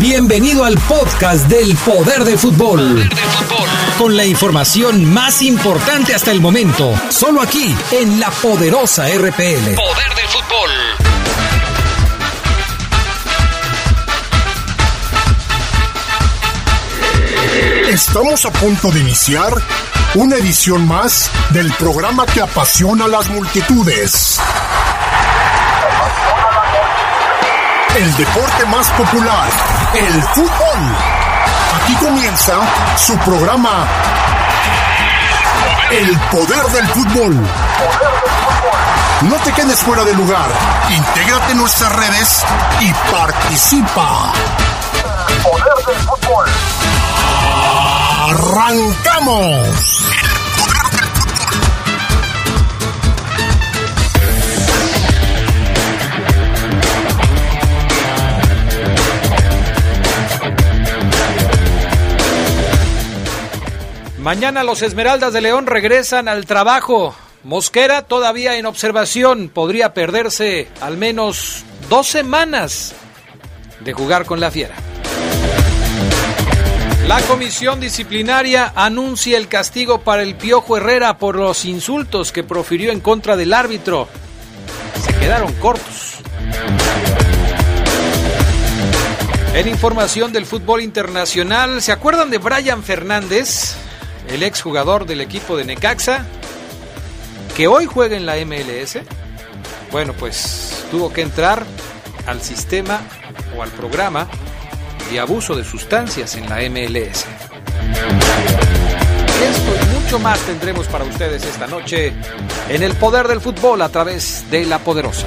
Bienvenido al podcast del Poder del Fútbol. Con la información más importante hasta el momento, solo aquí en la poderosa RPL. Poder del fútbol. Estamos a punto de iniciar una edición más del programa que apasiona a las multitudes. El deporte más popular, el fútbol. Aquí comienza su programa El poder del fútbol. No te quedes fuera de lugar. Intégrate en nuestras redes y participa. El poder del fútbol. ¡Arrancamos! Mañana los Esmeraldas de León regresan al trabajo. Mosquera todavía en observación. Podría perderse al menos dos semanas de jugar con la Fiera. La comisión disciplinaria anuncia el castigo para el Piojo Herrera por los insultos que profirió en contra del árbitro. Se quedaron cortos. En información del fútbol internacional, ¿se acuerdan de Brian Fernández, el exjugador del equipo de Necaxa, que hoy juega en la MLS? Bueno, pues tuvo que entrar al sistema o al programa de abuso de sustancias en la MLS. Esto y mucho más tendremos para ustedes esta noche en el poder del fútbol a través de la poderosa.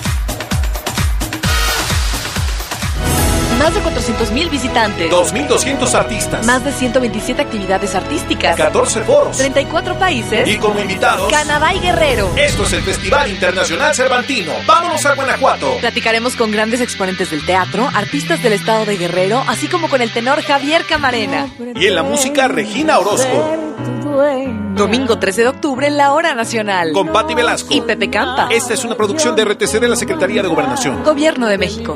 Más de 400 mil visitantes. 2.200 artistas. Más de 127 actividades artísticas. 14 foros. 34 países. Y como invitados. Canadá y Guerrero. Esto es el Festival Internacional Cervantino. Vámonos a Guanajuato. Platicaremos con grandes exponentes del teatro, artistas del estado de Guerrero, así como con el tenor Javier Camarena. Y en la música, Regina Orozco. Domingo 13 de octubre la Hora Nacional. Con Patti Velasco. Y Pepe Campa. Esta es una producción de RTC de la Secretaría de Gobernación. Gobierno de México.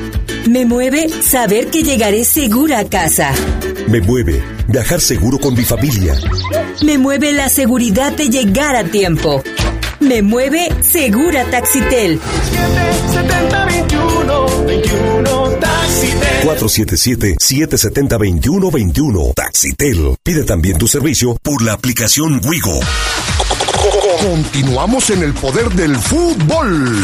Me mueve saber que llegaré segura a casa. Me mueve viajar seguro con mi familia. Me mueve la seguridad de llegar a tiempo. Me mueve Segura Taxitel. 477-770-2121. Taxitel. Pide también tu servicio por la aplicación Wigo. Continuamos en el poder del fútbol.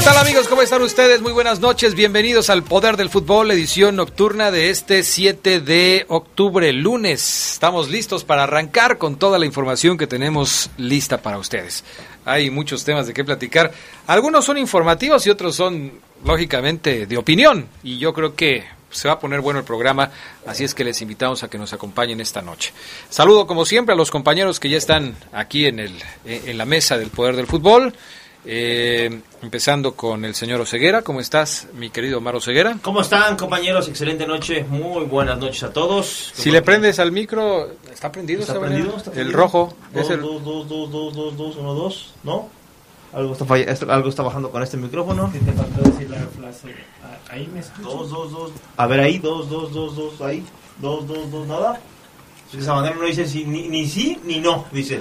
Tal amigos? ¿Cómo están ustedes? Muy buenas noches, bienvenidos al Poder del Fútbol, edición nocturna de este 7 de octubre, lunes. Estamos listos para arrancar con toda la información que tenemos lista para ustedes. Hay muchos temas de qué platicar. Algunos son informativos y otros son, lógicamente, de opinión. Y yo creo que se va a poner bueno el programa, así es que les invitamos a que nos acompañen esta noche. Saludo como siempre a los compañeros que ya están aquí en, el, en la mesa del Poder del Fútbol. Eh, empezando con el señor Oseguera. ¿Cómo estás, mi querido Omar Oseguera? ¿Cómo están, compañeros? Excelente noche. Muy buenas noches a todos. Si le prendes al micro, ¿está prendido? ¿Está, prendido? El rojo. Dos, es el... dos, dos, dos, dos, dos, dos, uno, dos, ¿no? Algo está, falla... algo está bajando con este micrófono. Sí, te faltó decir la frase. Ahí me escuchas. Dos, dos, dos. A ver, ahí, dos, dos, dos, dos, ahí. Dos, dos, dos, nada. Es que Sabanero no dice si, ni, ni sí ni no, dice.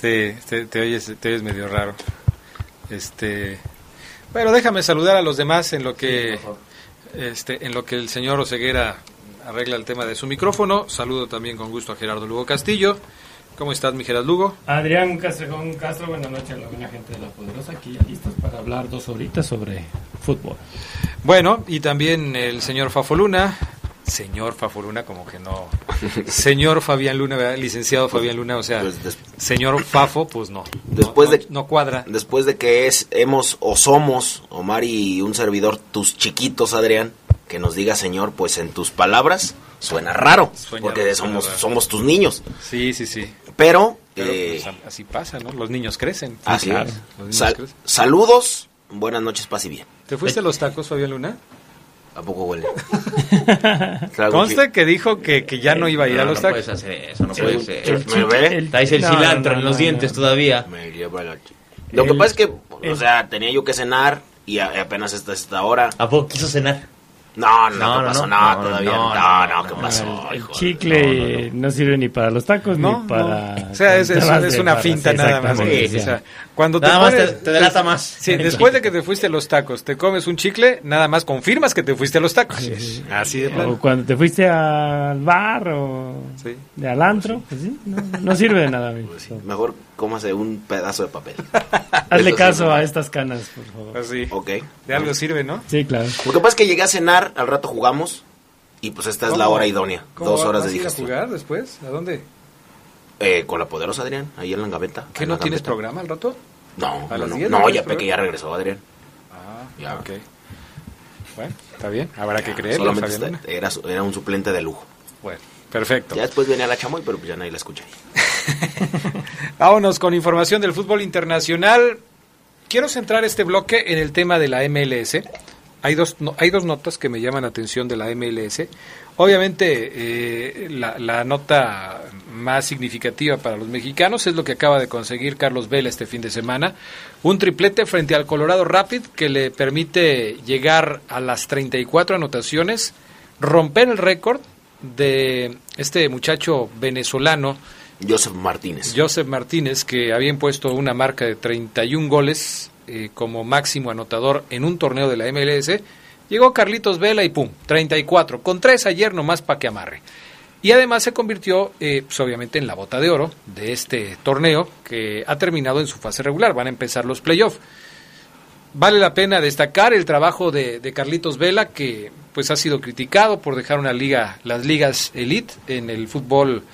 Sí, te, te, oyes, te oyes medio raro. Este, bueno, déjame saludar a los demás en lo que, sí, este, en lo que el señor Oseguera arregla el tema de su micrófono. Saludo también con gusto a Gerardo Lugo Castillo. ¿Cómo estás, mi Gerardo Lugo? Adrián Castrejón Castro, buenas noches a la buena gente de La Poderosa, aquí listos para hablar dos horitas sobre fútbol. Bueno, y también el señor Fafo Luna, señor Fafo Luna, como que no. Señor Fabián Luna, ¿verdad? licenciado Fabián Luna, o sea, pues des... señor Fafo, pues no. Después no, de no, cuadra. Después de que es hemos o somos Omar y un servidor tus chiquitos, Adrián, que nos diga señor, pues en tus palabras suena raro, porque somos raro. somos tus niños. Sí, sí, sí. Pero, Pero eh, pues, así pasa, ¿no? Los niños crecen. Así claro. es. Sal crecen. Saludos, buenas noches, paz y bien. ¿Te fuiste a los tacos, Fabián Luna? ¿A poco huele? claro, Conste que dijo que, que, ya no iba a ir no, a los no tacos. puedes hacer eso, no Sí, puede ser. el ¿Me ve? Traes el No, cilantro no, en los no, dientes no. todavía. Me la- Lo que pasa es que, o sea, tenía yo que cenar y a- apenas esta esta hora. ¿A poco quiso cenar? No, no, No, no, no, pasó no, nada no, todavía. no, No, no, no, ¿qué pasó, el hijo? chicle no, sirve ni para los tacos No, ni para. no. O sea, es, una finta nada más. exactamente. Sí, O sea, cuando Nada te más pones- te, te delata más. Sí, después de que te fuiste a los tacos, te comes un chicle, nada más confirmas que te fuiste a los tacos. Sí, sí. Así de O cuando te fuiste al bar o Sí. de al antro, pues sí, no, no sirve de nada. amigo. Mejor cómase un pedazo de papel. Hazle caso a estas canas, por favor. Así. Ok. De algo sirve, ¿no? Sí, claro. Lo que pasa es que llegué a cenar, al rato jugamos y pues esta es la hora idónea. ¿Cómo Dos horas vas de a ir a digestión. jugar después? ¿A dónde? Eh, con la poderosa Adrián, ahí en la gaveta. ¿Qué no tienes programa al rato? No, ¿A no, las no, 10 no, no ya tienes ve que ya regresó Adrián. Ah, Ya. ok. Bueno, está bien. Habrá que creerle, Solamente está- Luna. era, su- era un suplente de lujo. Bueno, perfecto. Ya después venía la chamoy, pero pues ya nadie la escucha. Vámonos con información del fútbol internacional. Quiero centrar este bloque en el tema de la MLS. Hay dos, no- hay dos notas que me llaman la atención de la MLS. Obviamente, eh, la, la nota más significativa para los mexicanos es lo que acaba de conseguir Carlos Vela este fin de semana. Un triplete frente al Colorado Rapid que le permite llegar a las 34 anotaciones, romper el récord de este muchacho venezolano Joseph Martínez. Joseph Martínez, que había impuesto una marca de 31 goles eh, como máximo anotador en un torneo de la MLS, llegó Carlitos Vela y pum, 34, con tres ayer nomás para que amarre. Y además se convirtió, eh, pues obviamente, en la bota de oro de este torneo que ha terminado en su fase regular. Van a empezar los playoffs. Vale la pena destacar el trabajo de, de Carlitos Vela, que pues ha sido criticado por dejar una liga, las ligas elite en el fútbol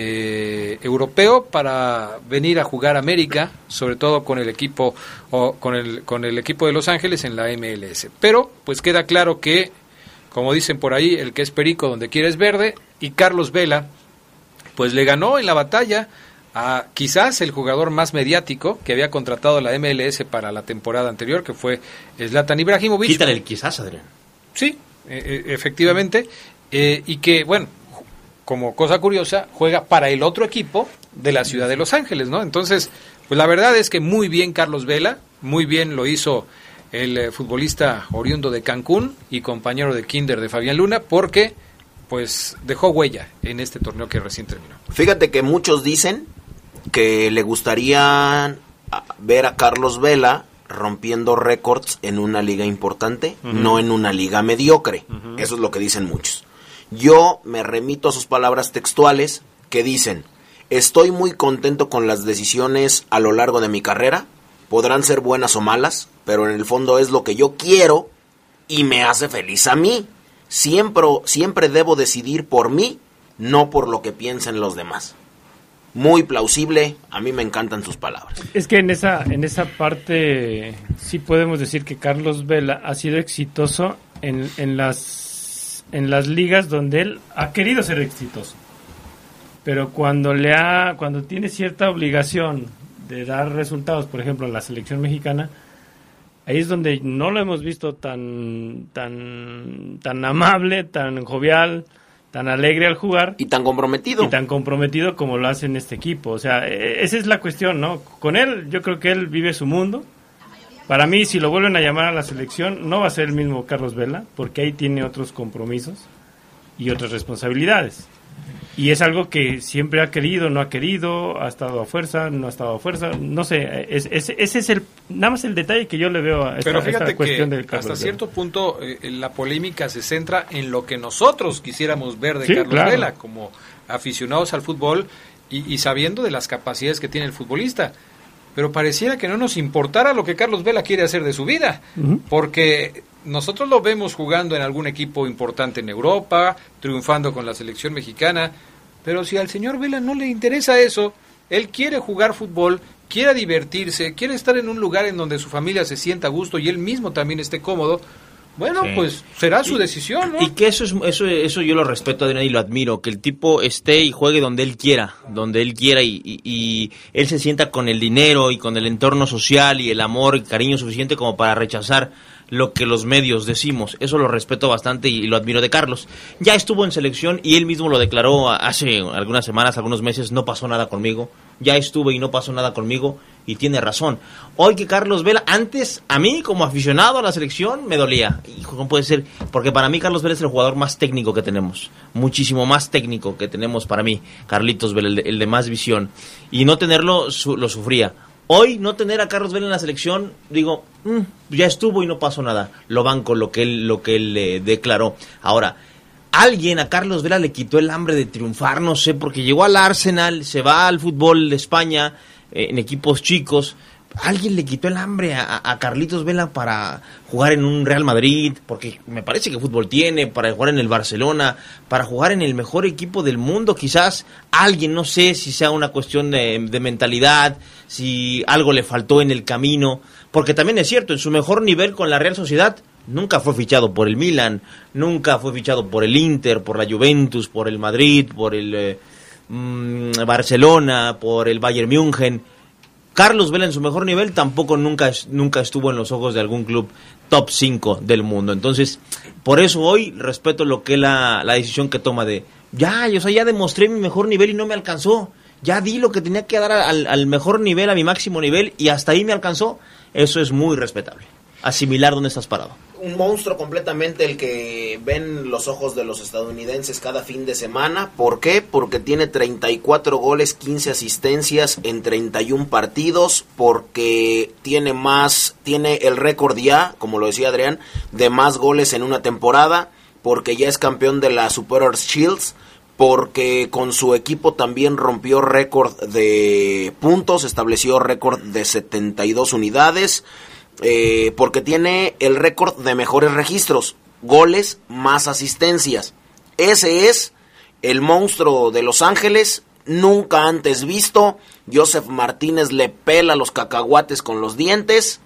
eh, europeo para venir a jugar América, sobre todo con el equipo o con el con el equipo de Los Ángeles en la MLS. Pero pues queda claro que, como dicen por ahí, el que es perico donde quiere es verde y Carlos Vela pues le ganó en la batalla a quizás el jugador más mediático que había contratado la MLS para la temporada anterior, que fue Zlatan Ibrahimovic. Quítale el quizás, Adrián. Sí, eh, eh, efectivamente. eh, y que, bueno, como cosa curiosa, juega para el otro equipo de la ciudad de Los Ángeles, ¿no? Entonces, pues la verdad es que muy bien Carlos Vela, muy bien lo hizo el eh, futbolista oriundo de Cancún y compañero de Kinder de Fabián Luna, porque pues dejó huella en este torneo que recién terminó. Fíjate que muchos dicen que le gustaría ver a Carlos Vela rompiendo récords en una liga importante, no en una liga mediocre. Eso es lo que dicen muchos. Yo me remito a sus palabras textuales que dicen, estoy muy contento con las decisiones a lo largo de mi carrera, podrán ser buenas o malas, pero en el fondo es lo que yo quiero y me hace feliz a mí. Siempre, siempre debo decidir por mí, no por lo que piensen los demás. Muy plausible, a mí me encantan sus palabras. Es que en esa, en esa parte sí podemos decir que Carlos Vela ha sido exitoso en, en, las, en las ligas donde él ha querido ser exitoso. Pero cuando, le ha, cuando tiene cierta obligación de dar resultados, por ejemplo, en la selección mexicana, ahí es donde no lo hemos visto tan, tan, tan amable, tan jovial, tan alegre al jugar. Y tan comprometido. Y tan comprometido como lo hace en este equipo. O sea, e, esa es la cuestión, ¿no? Con él, yo creo que él vive su mundo. Para mí, si lo vuelven a llamar a la selección, no va a ser el mismo Carlos Vela, porque ahí tiene otros compromisos y otras responsabilidades. Y es algo que siempre ha querido, no ha querido, ha estado a fuerza, no ha estado a fuerza, no sé, es, ese es el nada más el detalle que yo le veo a esta, Pero fíjate esta cuestión que del Carlos hasta Vela. cierto punto eh, la polémica se centra en lo que nosotros quisiéramos ver de Sí, Carlos claro. Vela como aficionados al fútbol y, y sabiendo de las capacidades que tiene el futbolista. Pero pareciera que no nos importara lo que Carlos Vela quiere hacer de su vida, porque nosotros lo vemos jugando en algún equipo importante en Europa, triunfando con la selección mexicana, pero si al señor Vela no le interesa eso, él quiere jugar fútbol, quiere divertirse, quiere estar en un lugar en donde su familia se sienta a gusto y él mismo también esté cómodo, bueno, Sí. pues será su decisión, ¿no? Y que eso es eso eso yo lo respeto y lo admiro, que el tipo esté y juegue donde él quiera, donde él quiera y, y- y él se sienta con el dinero y con el entorno social y el amor y cariño suficiente como para rechazar lo que los medios decimos. Eso lo respeto bastante y, lo admiro de Carlos. Ya estuvo en selección y él mismo lo declaró hace algunas semanas, algunos meses, no pasó nada conmigo. Ya estuve y no pasó nada conmigo y tiene razón. Hoy que Carlos Vela, antes a mí como aficionado a la selección me dolía. Hijo, no puede ser, porque para mí Carlos Vela es el jugador más técnico que tenemos. Muchísimo más técnico que tenemos para mí, Carlitos Vela, el de, el de más visión. Y no tenerlo su- lo sufría. Hoy no tener a Carlos Vela en la selección, digo, "Mm, ya estuvo y no pasó nada. Lo banco lo que él, lo que él eh, declaró. Ahora, alguien a Carlos Vela le quitó el hambre de triunfar, no sé, porque llegó al Arsenal, se va al fútbol de España eh, en equipos chicos. Alguien le quitó el hambre a, Carlitos Vela para jugar en un Real Madrid, porque me parece que fútbol tiene, para jugar en el Barcelona, para jugar en el mejor equipo del mundo, quizás alguien, no sé si sea una cuestión de, de mentalidad, si algo le faltó en el camino, porque también es cierto, en su mejor nivel con la Real Sociedad, nunca fue fichado por el Milan, nunca fue fichado por el Inter, por la Juventus, por el Madrid, por el eh, mm, Barcelona, por el Bayern München. Carlos Vela en su mejor nivel tampoco nunca, nunca estuvo en los ojos de algún club top 5 del mundo. Entonces, por eso hoy respeto lo que la, la decisión que toma de, ya, yo sea, ya demostré mi mejor nivel y no me alcanzó. Ya di lo que tenía que dar al, al mejor nivel, a mi máximo nivel, y hasta ahí me alcanzó. Eso es muy respetable. Asimilar dónde estás parado. Un monstruo completamente el que ven los ojos de los estadounidenses cada fin de semana. ¿Por qué? Porque tiene 34 goles, 15 asistencias en 31 partidos, porque tiene más, tiene el récord ya, como lo decía Adrián, de más goles en una temporada, porque ya es campeón de la Superior Shields, porque con su equipo también rompió récord de puntos, estableció récord de 72 unidades, eh, porque tiene el récord de mejores registros, goles más asistencias. Ese es el monstruo de Los Ángeles, nunca antes visto. Joseph Martínez le pela los cacahuates con los dientes,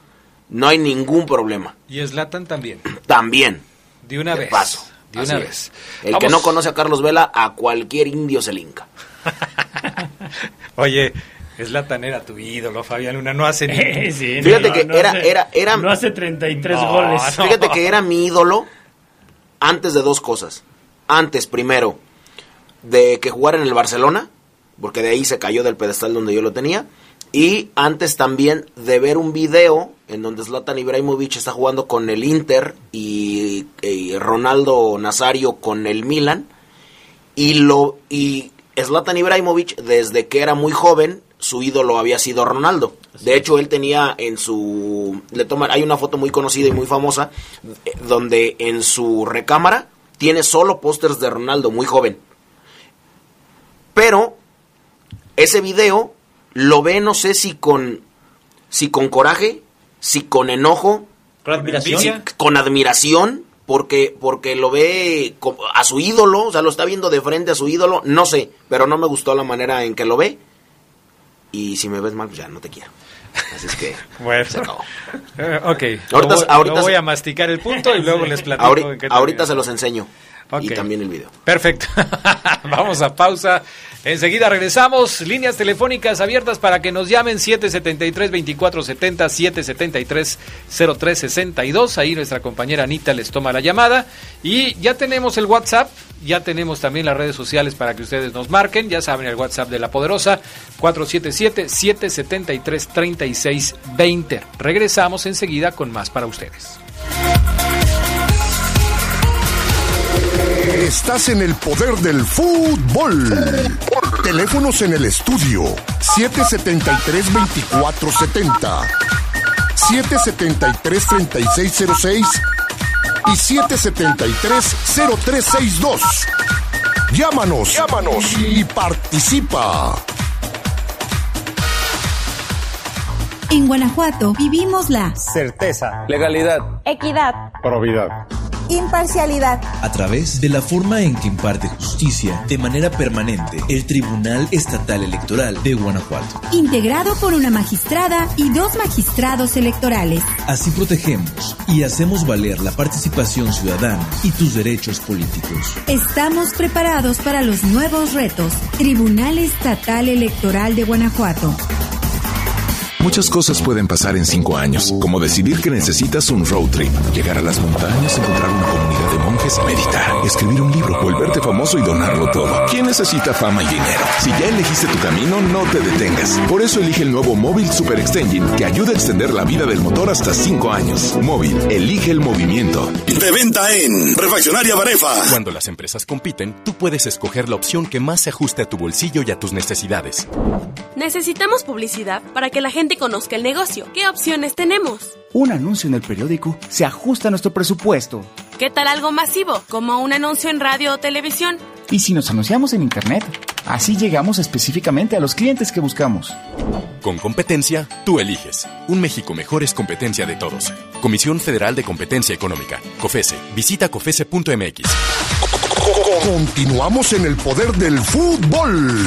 no hay ningún problema. Y Slatan también. También. De una De vez. paso. De Así una es. vez. El que no conoce a Carlos Vela, a cualquier indio se le hinca. Oye, Slatan era tu ídolo, Fabián Luna. No hace ni. Sí, Fíjate no, que no era, hace- era, era, No hace 33 No, goles. no. Fíjate que era mi ídolo antes de dos cosas. Antes, primero, de que jugara en el Barcelona, porque de ahí se cayó del pedestal donde yo lo tenía. Y antes también de ver un video en donde Zlatan Ibrahimovic está jugando con el Inter y, y Ronaldo Nazario con el Milan. Y lo y Zlatan Ibrahimovic desde que era muy joven su ídolo había sido Ronaldo. De hecho él tenía en su le toman hay una foto muy conocida y muy famosa eh, donde en su recámara tiene solo pósters de Ronaldo muy joven. Pero ese video lo ve no sé si con si con coraje, si con enojo, con admiración, si- con admiración, porque porque lo ve a su ídolo, o sea, lo está viendo de frente a su ídolo, no sé, pero no me gustó la manera en que lo ve. Y si me ves mal, pues ya no te quiero. Así es que Bueno. se acabó. Eh, ok. Ahorita- voy- ahorita- lo voy a masticar el punto y luego les platico. Ahori- en qué ahorita se los enseño. Y también el video. Perfecto. Vamos a pausa. Enseguida regresamos. Líneas telefónicas abiertas para que nos llamen 773-2470, 773-0362. Ahí nuestra compañera Anita les toma la llamada. Y ya tenemos el WhatsApp. Ya tenemos también las redes sociales para que ustedes nos marquen. Ya saben el WhatsApp de La Poderosa, 477-773-3620. Regresamos enseguida con más para ustedes. Estás en el poder del fútbol. Teléfonos en el estudio 773-2470, 773-3606 y 773-0362. Llámanos, llámanos y participa. En Guanajuato vivimos la Certeza. Legalidad. equidad, Probidad. Imparcialidad, A través de la forma en que imparte justicia de manera permanente el Tribunal Estatal Electoral de Guanajuato. integrado por una magistrada y dos magistrados electorales. Así protegemos y hacemos valer la participación ciudadana y tus derechos políticos. Estamos preparados para los nuevos retos. Tribunal Estatal Electoral de Guanajuato. Muchas cosas pueden pasar en cinco años, como decidir que necesitas un road trip, llegar a las montañas, encontrar una comunidad de monjes, meditar, escribir un libro, volverte famoso y donarlo todo. ¿Quién necesita fama y dinero? Si ya elegiste tu camino, no te detengas. Por eso elige el nuevo Móvil Super Extension, que ayuda a extender la vida del motor hasta cinco años. Móvil, elige el movimiento. De venta en Refaccionaria Barefa. Cuando las empresas compiten, tú puedes escoger la opción que más se ajuste a tu bolsillo y a tus necesidades. Necesitamos publicidad para que la gente conozca el negocio. ¿Qué opciones tenemos? Un anuncio en el periódico se ajusta a nuestro presupuesto. ¿Qué tal algo masivo, como un anuncio en radio o televisión? ¿Y si nos anunciamos en Internet? Así llegamos específicamente a los clientes que buscamos. Con competencia, tú eliges. Un México mejor es competencia de todos. Comisión Federal de Competencia Económica. COFESE. Visita COFESE.mx. Continuamos en el poder del fútbol.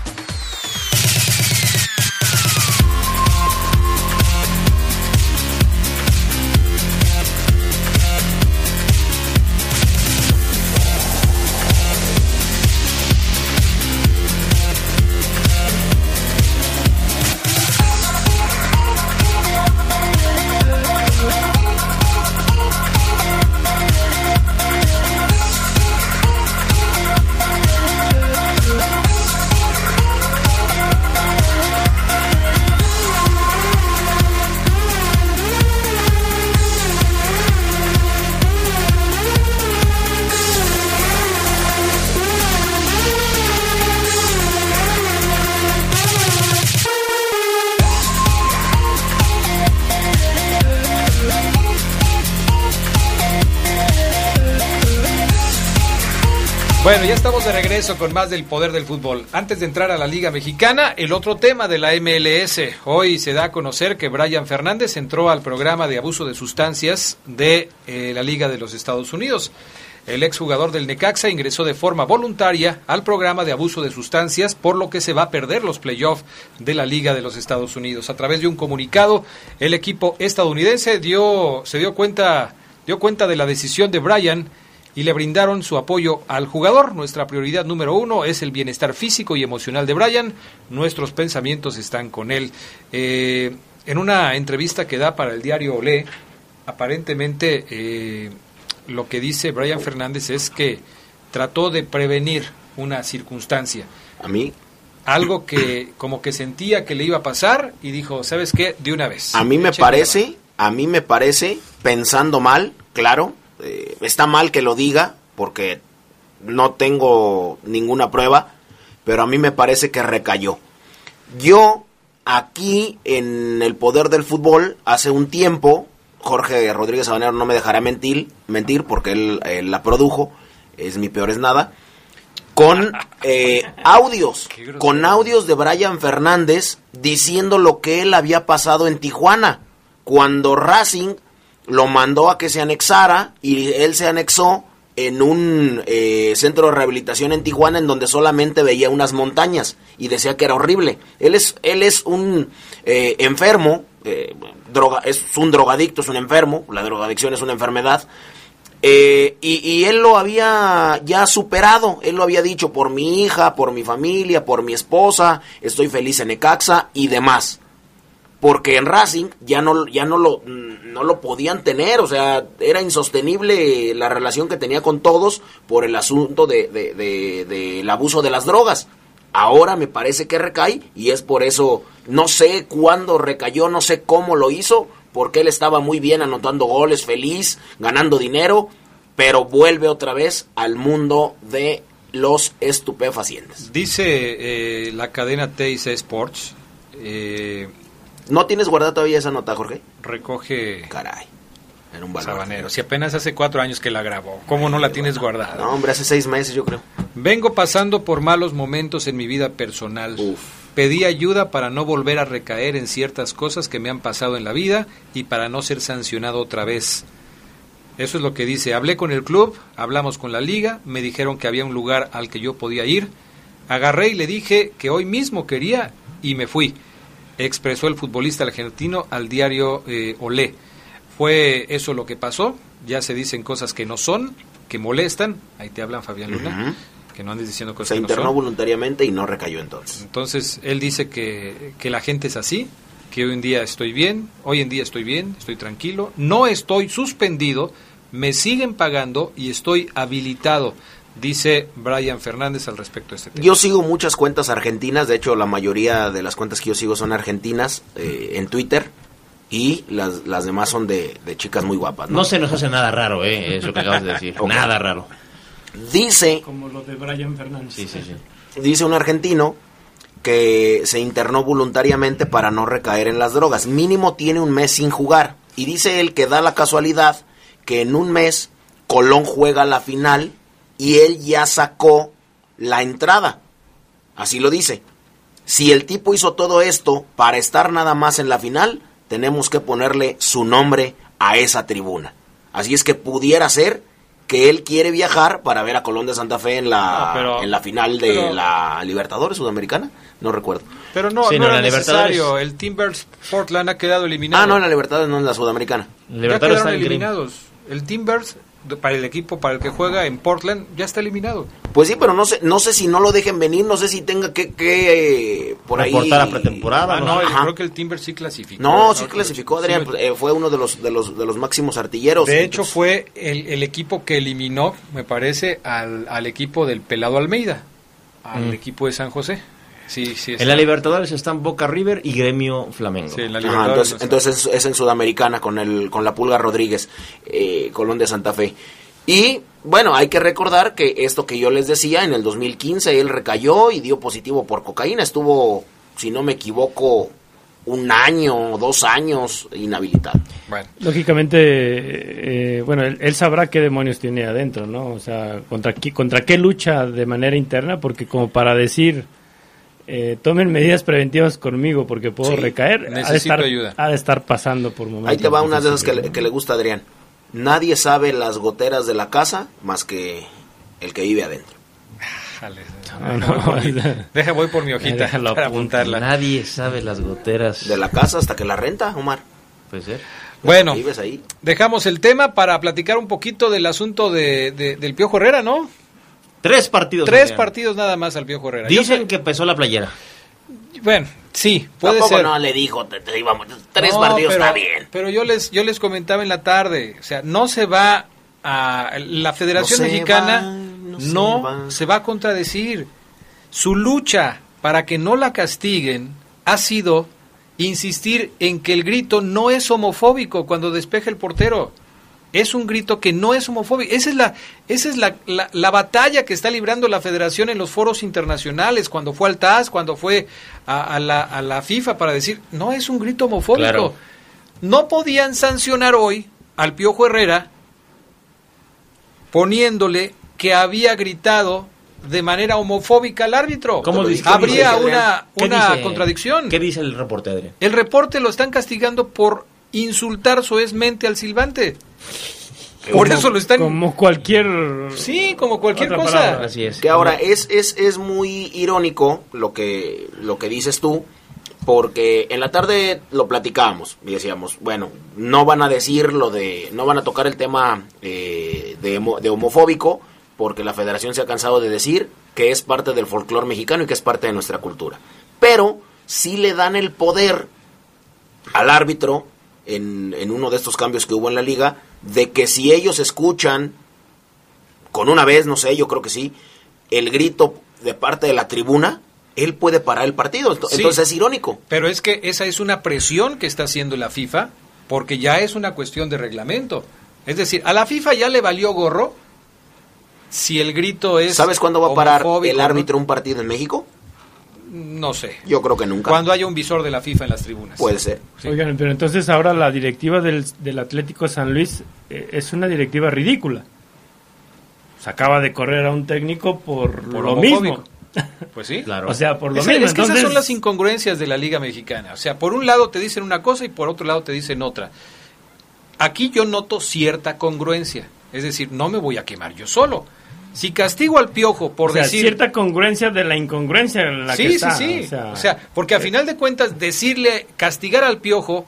Bueno, ya estamos de regreso con más del poder del fútbol. Antes de entrar a la Liga Mexicana, el otro tema de la MLS. Hoy se da a conocer que Brian Fernández entró al programa de abuso de sustancias de eh, la Liga de los Estados Unidos. El exjugador del Necaxa ingresó de forma voluntaria al programa de abuso de sustancias, por lo que se va a perder los playoffs de la Liga de los Estados Unidos. A través de un comunicado, el equipo estadounidense dio, se dio cuenta, dio cuenta de la decisión de Brian y le brindaron su apoyo al jugador. Nuestra prioridad número uno es el bienestar físico y emocional de Brian. Nuestros pensamientos están con él. Eh, en una entrevista que da para el diario Olé, aparentemente eh, lo que dice Brian Fernández es que trató de prevenir una circunstancia. A mí. Algo que como que sentía que le iba a pasar y dijo, ¿sabes qué? De una vez. A mí me parece, a mí me parece, pensando mal, claro, eh, está mal que lo diga, porque no tengo ninguna prueba, pero a mí me parece que recayó. Yo aquí en el poder del fútbol hace un tiempo, Jorge Rodríguez Sabanero no me dejará mentir, mentir porque él, él la produjo, es mi peor es nada, con eh, audios, con audios de Brian Fernández diciendo lo que él había pasado en Tijuana, cuando Racing lo mandó a que se anexara y él se anexó en un eh, centro de rehabilitación en Tijuana en donde solamente veía unas montañas y decía que era horrible. Él es, él es un eh, enfermo, eh, droga, es un drogadicto, es un enfermo, la drogadicción es una enfermedad. y, y, él lo había ya superado, él lo había dicho por mi hija, por mi familia, por mi esposa, estoy feliz en Ecaxa y demás porque en Racing ya no, ya no lo, no lo podían tener, o sea, era insostenible la relación que tenía con todos por el asunto del de, de, abuso de las drogas. Ahora me parece que recae y es por eso, no sé cuándo recayó, no sé cómo lo hizo, porque él estaba muy bien anotando goles, feliz, ganando dinero, pero vuelve otra vez al mundo de los estupefacientes. Dice eh, la cadena TIC Sports, eh, ¿No tienes guardada todavía esa nota, Jorge? Recoge. Caray. Era un sabanero. Si apenas hace cuatro años que la grabó, ¿cómo no la tienes guardada? No, hombre, hace seis meses yo creo. Vengo pasando por malos momentos en mi vida personal. Pedí ayuda para no volver a recaer en ciertas cosas que me han pasado en la vida y para no ser sancionado otra vez. Eso es lo que dice. Hablé con el club, hablamos con la liga, me dijeron que había un lugar al que yo podía ir. Agarré y le dije que hoy mismo quería y me fui expresó el futbolista argentino al diario eh, Olé. Fue eso lo que pasó, ya se dicen cosas que no son, que molestan, ahí te hablan Fabián Luna, que no andes diciendo cosas se que no son. internó voluntariamente y no recayó entonces. Entonces, él dice que, que la gente es así, que hoy en día estoy bien, hoy en día estoy bien, estoy tranquilo, no estoy suspendido, me siguen pagando y estoy habilitado dice Brian Fernández al respecto de este tema. Yo sigo muchas cuentas argentinas, de hecho la mayoría de las cuentas que yo sigo son argentinas eh, en Twitter y las, las demás son de, chicas muy guapas. ¿no? se nos hace nada raro, ¿eh? eso que acabas de decir, nada raro. Dice... Como lo de Brian Fernández. Sí, sí, sí. Dice un argentino que se internó voluntariamente para no recaer en las drogas. Mínimo tiene un mes sin jugar. Y dice él que da la casualidad que en un mes Colón juega la final y él ya sacó la entrada. Así lo dice. Si el tipo hizo todo esto para estar nada más en la final, tenemos que ponerle su nombre a esa tribuna. Así es que pudiera ser que él quiere viajar para ver a Colón de Santa Fe en la, en la final de la Libertadores Sudamericana. No recuerdo. Pero no, no, era necesario. El Timbers Portland ha quedado eliminado. Ah, no, en la Libertadores, no en la Sudamericana. ya quedaron eliminados. El Timbers para el equipo para el que juega en Portland ya está eliminado. Pues sí, pero no sé, no sé si no lo dejen venir, no sé si tenga que, que eh, por ahí a pretemporada. Ah, no, yo creo que el Timber sí clasificó. No, sí clasificó, Adrián, eh, fue uno de los de los de los máximos artilleros. De hecho fue el, el, equipo que eliminó, me parece, al, al equipo del Pelado Almeida, al mm. equipo de San José. Sí, sí, en la Libertadores están Boca River y Gremio Flamengo. Sí, en la entonces, entonces es, en Sudamericana con el con la Pulga Rodríguez, eh, Colón de Santa Fe. Y bueno, hay que recordar que esto que yo les decía, en el 2015 él recayó y dio positivo por cocaína. Estuvo, si no me equivoco, un año, dos años inhabilitado. Bueno. Lógicamente, eh, bueno, él, sabrá qué demonios tiene adentro, ¿no? O sea, contra qué, contra qué lucha de manera interna, porque como para decir eh, tomen medidas preventivas conmigo porque puedo recaer. Necesito estar, ayuda. Ha de estar pasando por momentos. Ahí te va una de esas que le, que le gusta a Adrián. Nadie sabe las goteras de la casa más que el que vive adentro. Deja, voy por mi hojita para apuntarla. Nadie sabe las goteras. De la casa hasta que la renta, Omar. Puede ser. Bueno, dejamos el tema para platicar un poquito del asunto de, del Piojo Herrera, ¿no? Tres partidos. Tres partidos nada más al Piojo Herrera. Dicen que pesó la playera. Bueno, sí, puede Tampoco ser. no le dijo, te, íbamos, tres partidos está bien. Pero yo les, yo les comentaba en la tarde, o sea, no se va a... La Federación Mexicana no, se, va. a contradecir. Su lucha para que no la castiguen ha sido insistir en que el grito no es homofóbico cuando despeja el portero. Es un grito que no es homofóbico. Esa es la, esa es la, la, la batalla que está librando la federación en los foros internacionales, cuando fue al TAS, cuando fue a, a la, a la FIFA para decir, no es un grito homofóbico. Claro. No podían sancionar hoy al Piojo Herrera poniéndole que había gritado de manera homofóbica al árbitro. ¿Cómo dice- Habría dice? una, ¿Qué una dice? contradicción. ¿Qué dice el reporte, Adrián? El reporte lo están castigando por insultar soezmente al silbante. Por Como- eso lo están... Como cualquier. Sí, como cualquier cosa. palabra. Así es. Que ahora es, es, es muy irónico lo que, lo que dices tú, porque en la tarde lo platicábamos y decíamos, bueno, no van a decir lo de, no van a tocar el tema eh, de, de homofóbico, porque la federación se ha cansado de decir que es parte del folclore mexicano y que es parte de nuestra cultura. Pero sí le dan el poder al árbitro en, en uno de estos cambios que hubo en la liga, de que si ellos escuchan con una vez, no sé, yo creo que sí, el grito de parte de la tribuna, él puede parar el partido. Sí. Entonces es irónico. Pero es que esa es una presión que está haciendo la FIFA, porque ya es una cuestión de reglamento. Es decir, a la FIFA ya le valió gorro si el grito es... ¿Sabes cuándo va a parar el árbitro un partido en México? No sé. Yo creo que nunca. Cuando haya un visor de la FIFA en las tribunas. Puede ser. Oigan, pero entonces ahora la directiva del, del Atlético San Luis eh, es una directiva ridícula. Se acaba de correr a un técnico por, Por lo mismo. Pues sí. O sea, por lo Esa- mismo. Es que esas son las incongruencias de la Liga Mexicana. O sea, por un lado te dicen una cosa y por otro lado te dicen otra. Aquí yo noto cierta congruencia. Es decir, no me voy a quemar yo solo. Si castigo al piojo por o sea, decir... cierta congruencia de la incongruencia en la sí, que está. sí, sí. O sea, O sea, porque a final de cuentas decirle, castigar al piojo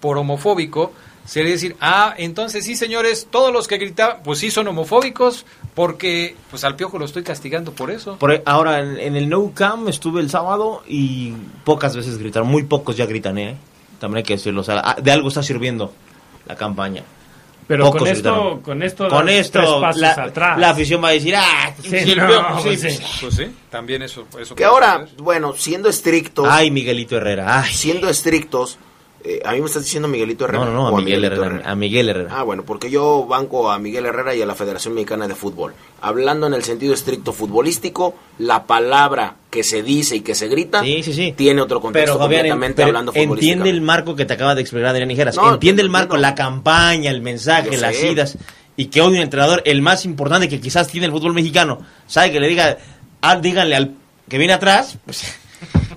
por homofóbico, sería decir, ah, entonces sí, señores, todos los que gritaban, pues sí son homofóbicos, porque pues al piojo lo estoy castigando por eso. Por- ahora, en, en el No Cam estuve el sábado y pocas veces gritaron. Muy pocos ya gritan, ¿eh? También hay que decirlo. O sea, ah, de algo está sirviendo la campaña. Pero Pocos con esto, con esto, Con esto, pasos la, atrás. la afición va a decir, ah, Sí, sí, el no, sí, pues sí. Pues sí, también eso. eso Que ahora, bueno, siendo estrictos, Ay, Miguelito Herrera. Ay. siendo estrictos, eh, a mí me estás diciendo Miguelito Herrera. No, no, no, a Miguel Herrera. A Miguel Herrera. Ah, bueno, porque yo banco a Miguel Herrera y a la Federación Mexicana de Fútbol. Hablando en el sentido estricto futbolístico, la palabra que se dice y que se grita Sí, sí, sí. tiene otro contexto Pero, completamente hablando entiende el marco que te acaba de explicar Adrián Hijeras. No, entiende el marco, la campaña, el mensaje, Yo las sé. idas. Y que hoy un entrenador, el más importante que quizás tiene el fútbol mexicano, sabe que le diga, ah, díganle al que viene atrás, pues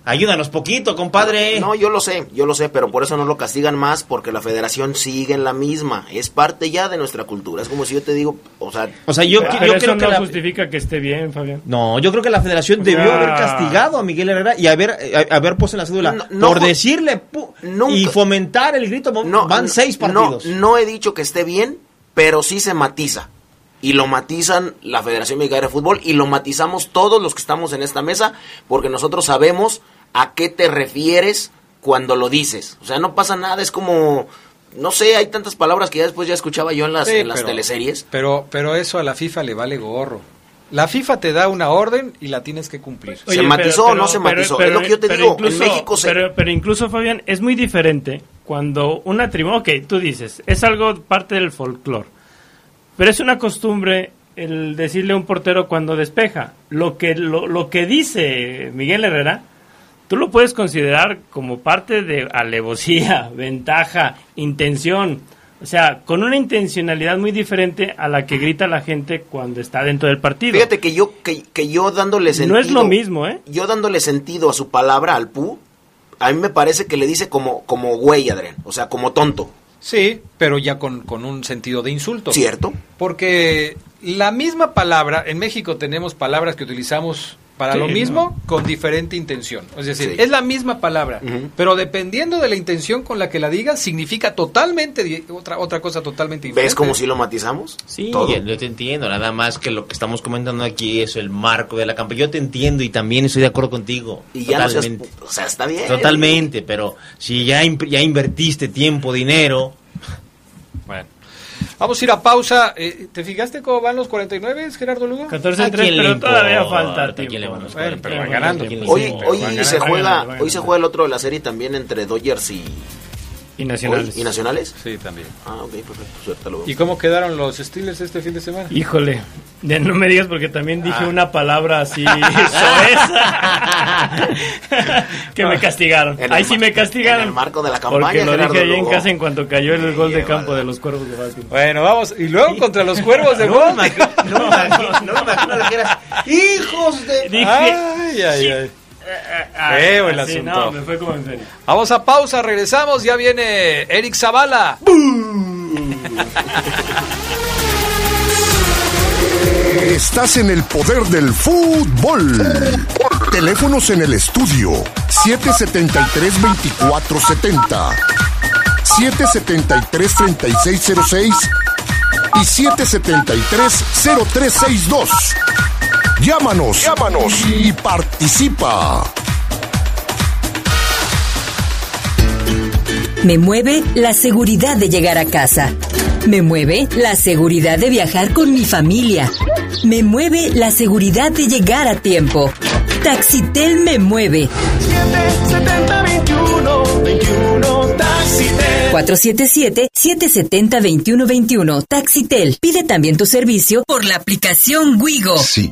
ayúdanos poquito, compadre. No, yo lo sé, yo lo sé, pero por eso no lo castigan más, porque la federación sigue en la misma. Es parte ya de nuestra cultura. Es como si yo te digo, o sea... O sea, yo, Pero yo creo que no la, justifica que esté bien, Fabián. No, yo creo que la federación debió haber castigado a Miguel Herrera y haber, eh, haber puesto en la cédula No, no por decirle pu- Nunca- y fomentar el grito. No, van no, seis no, partidos. No, he dicho que esté bien, pero sí se matiza. Y lo matizan la Federación Mexicana de Fútbol y lo matizamos todos los que estamos en esta mesa porque nosotros sabemos a qué te refieres cuando lo dices. O sea, no pasa nada, es como... No sé, hay tantas palabras que ya después ya escuchaba yo en las, Sí, en las pero- teleseries. Pero, pero eso a la FIFA le vale gorro. La FIFA te da una orden y la tienes que cumplir. ¿Se matizó o no se matizó? Es lo que yo te pero digo, en México se- Pero, pero incluso, Fabián, es muy diferente cuando una tribu... Ok, tú dices, es algo parte del folclore. Pero es una costumbre el decirle a un portero cuando despeja. Lo que, lo, lo que dice Miguel Herrera, tú lo puedes considerar como parte de alevosía, ventaja, intención. O sea, con una intencionalidad muy diferente a la que grita la gente cuando está dentro del partido. Fíjate que yo, que, que yo dándole sentido... No es lo mismo, ¿eh? Yo dándole sentido a su palabra, al pu, a mí me parece que le dice como, como güey, Adrián. O sea, como tonto. Sí, pero ya con, con un sentido de insulto. ¿Cierto? Porque la misma palabra, en México tenemos palabras que utilizamos para Sí, lo no. mismo con diferente intención. Es decir, Sí. es la misma palabra, pero dependiendo de la intención con la que la digas, significa totalmente otra, otra cosa totalmente diferente. ¿Ves como si lo matizamos? Sí, Todo. yo te entiendo, nada más que lo que estamos comentando aquí es el marco de la campaña. Yo te entiendo y también estoy de acuerdo contigo. Y ya no seas totalmente. O sea, está bien. Totalmente, pero si ya, ya invertiste tiempo, dinero, Bueno. Vamos a ir a pausa. Eh, ¿Te fijaste cómo van los 49, Gerardo Lugo? 14 ¿A en 3, quién le pero todavía importa? falta ¿A quién tiempo. le vamos a Bueno, pero van ganando. ¿A quién le Hoy, se juega, hoy se juega el otro de la serie también entre Dodgers y, Y nacionales. ¿Y nacionales? Sí, también. Ah, ok, perfecto. Suerte, lo ¿Y cómo quedaron los Steelers este fin de semana? Híjole, de- no me digas porque también dije Ah. una palabra así soez. que me castigaron. En el Ahí sí me castigaron. en el marco de la campaña, Porque lo Gerardo dije ahí en casa en cuanto cayó el gol de campo de los cuervos de Baltimore. Bueno, vamos. Y luego contra los cuervos de No imagino, no me imagino, no me imagino que eras, hijos de... Dije, Ay, ay, ay. ah, Feo el así, asunto. No, me fue como en serio. Vamos a pausa, regresamos. Ya viene Eric Zavala. Estás en el poder del fútbol. Teléfonos en el estudio 773-2470, 773-3606 y 773-0362. Llámanos, llámanos y participa. Me mueve la seguridad de llegar a casa. Me mueve la seguridad de viajar con mi familia. Me mueve la seguridad de llegar a tiempo. Taxitel me mueve. 7021 21 Taxitel. 477-770-2121. Taxitel. Pide también tu servicio por la aplicación Wigo. Sí,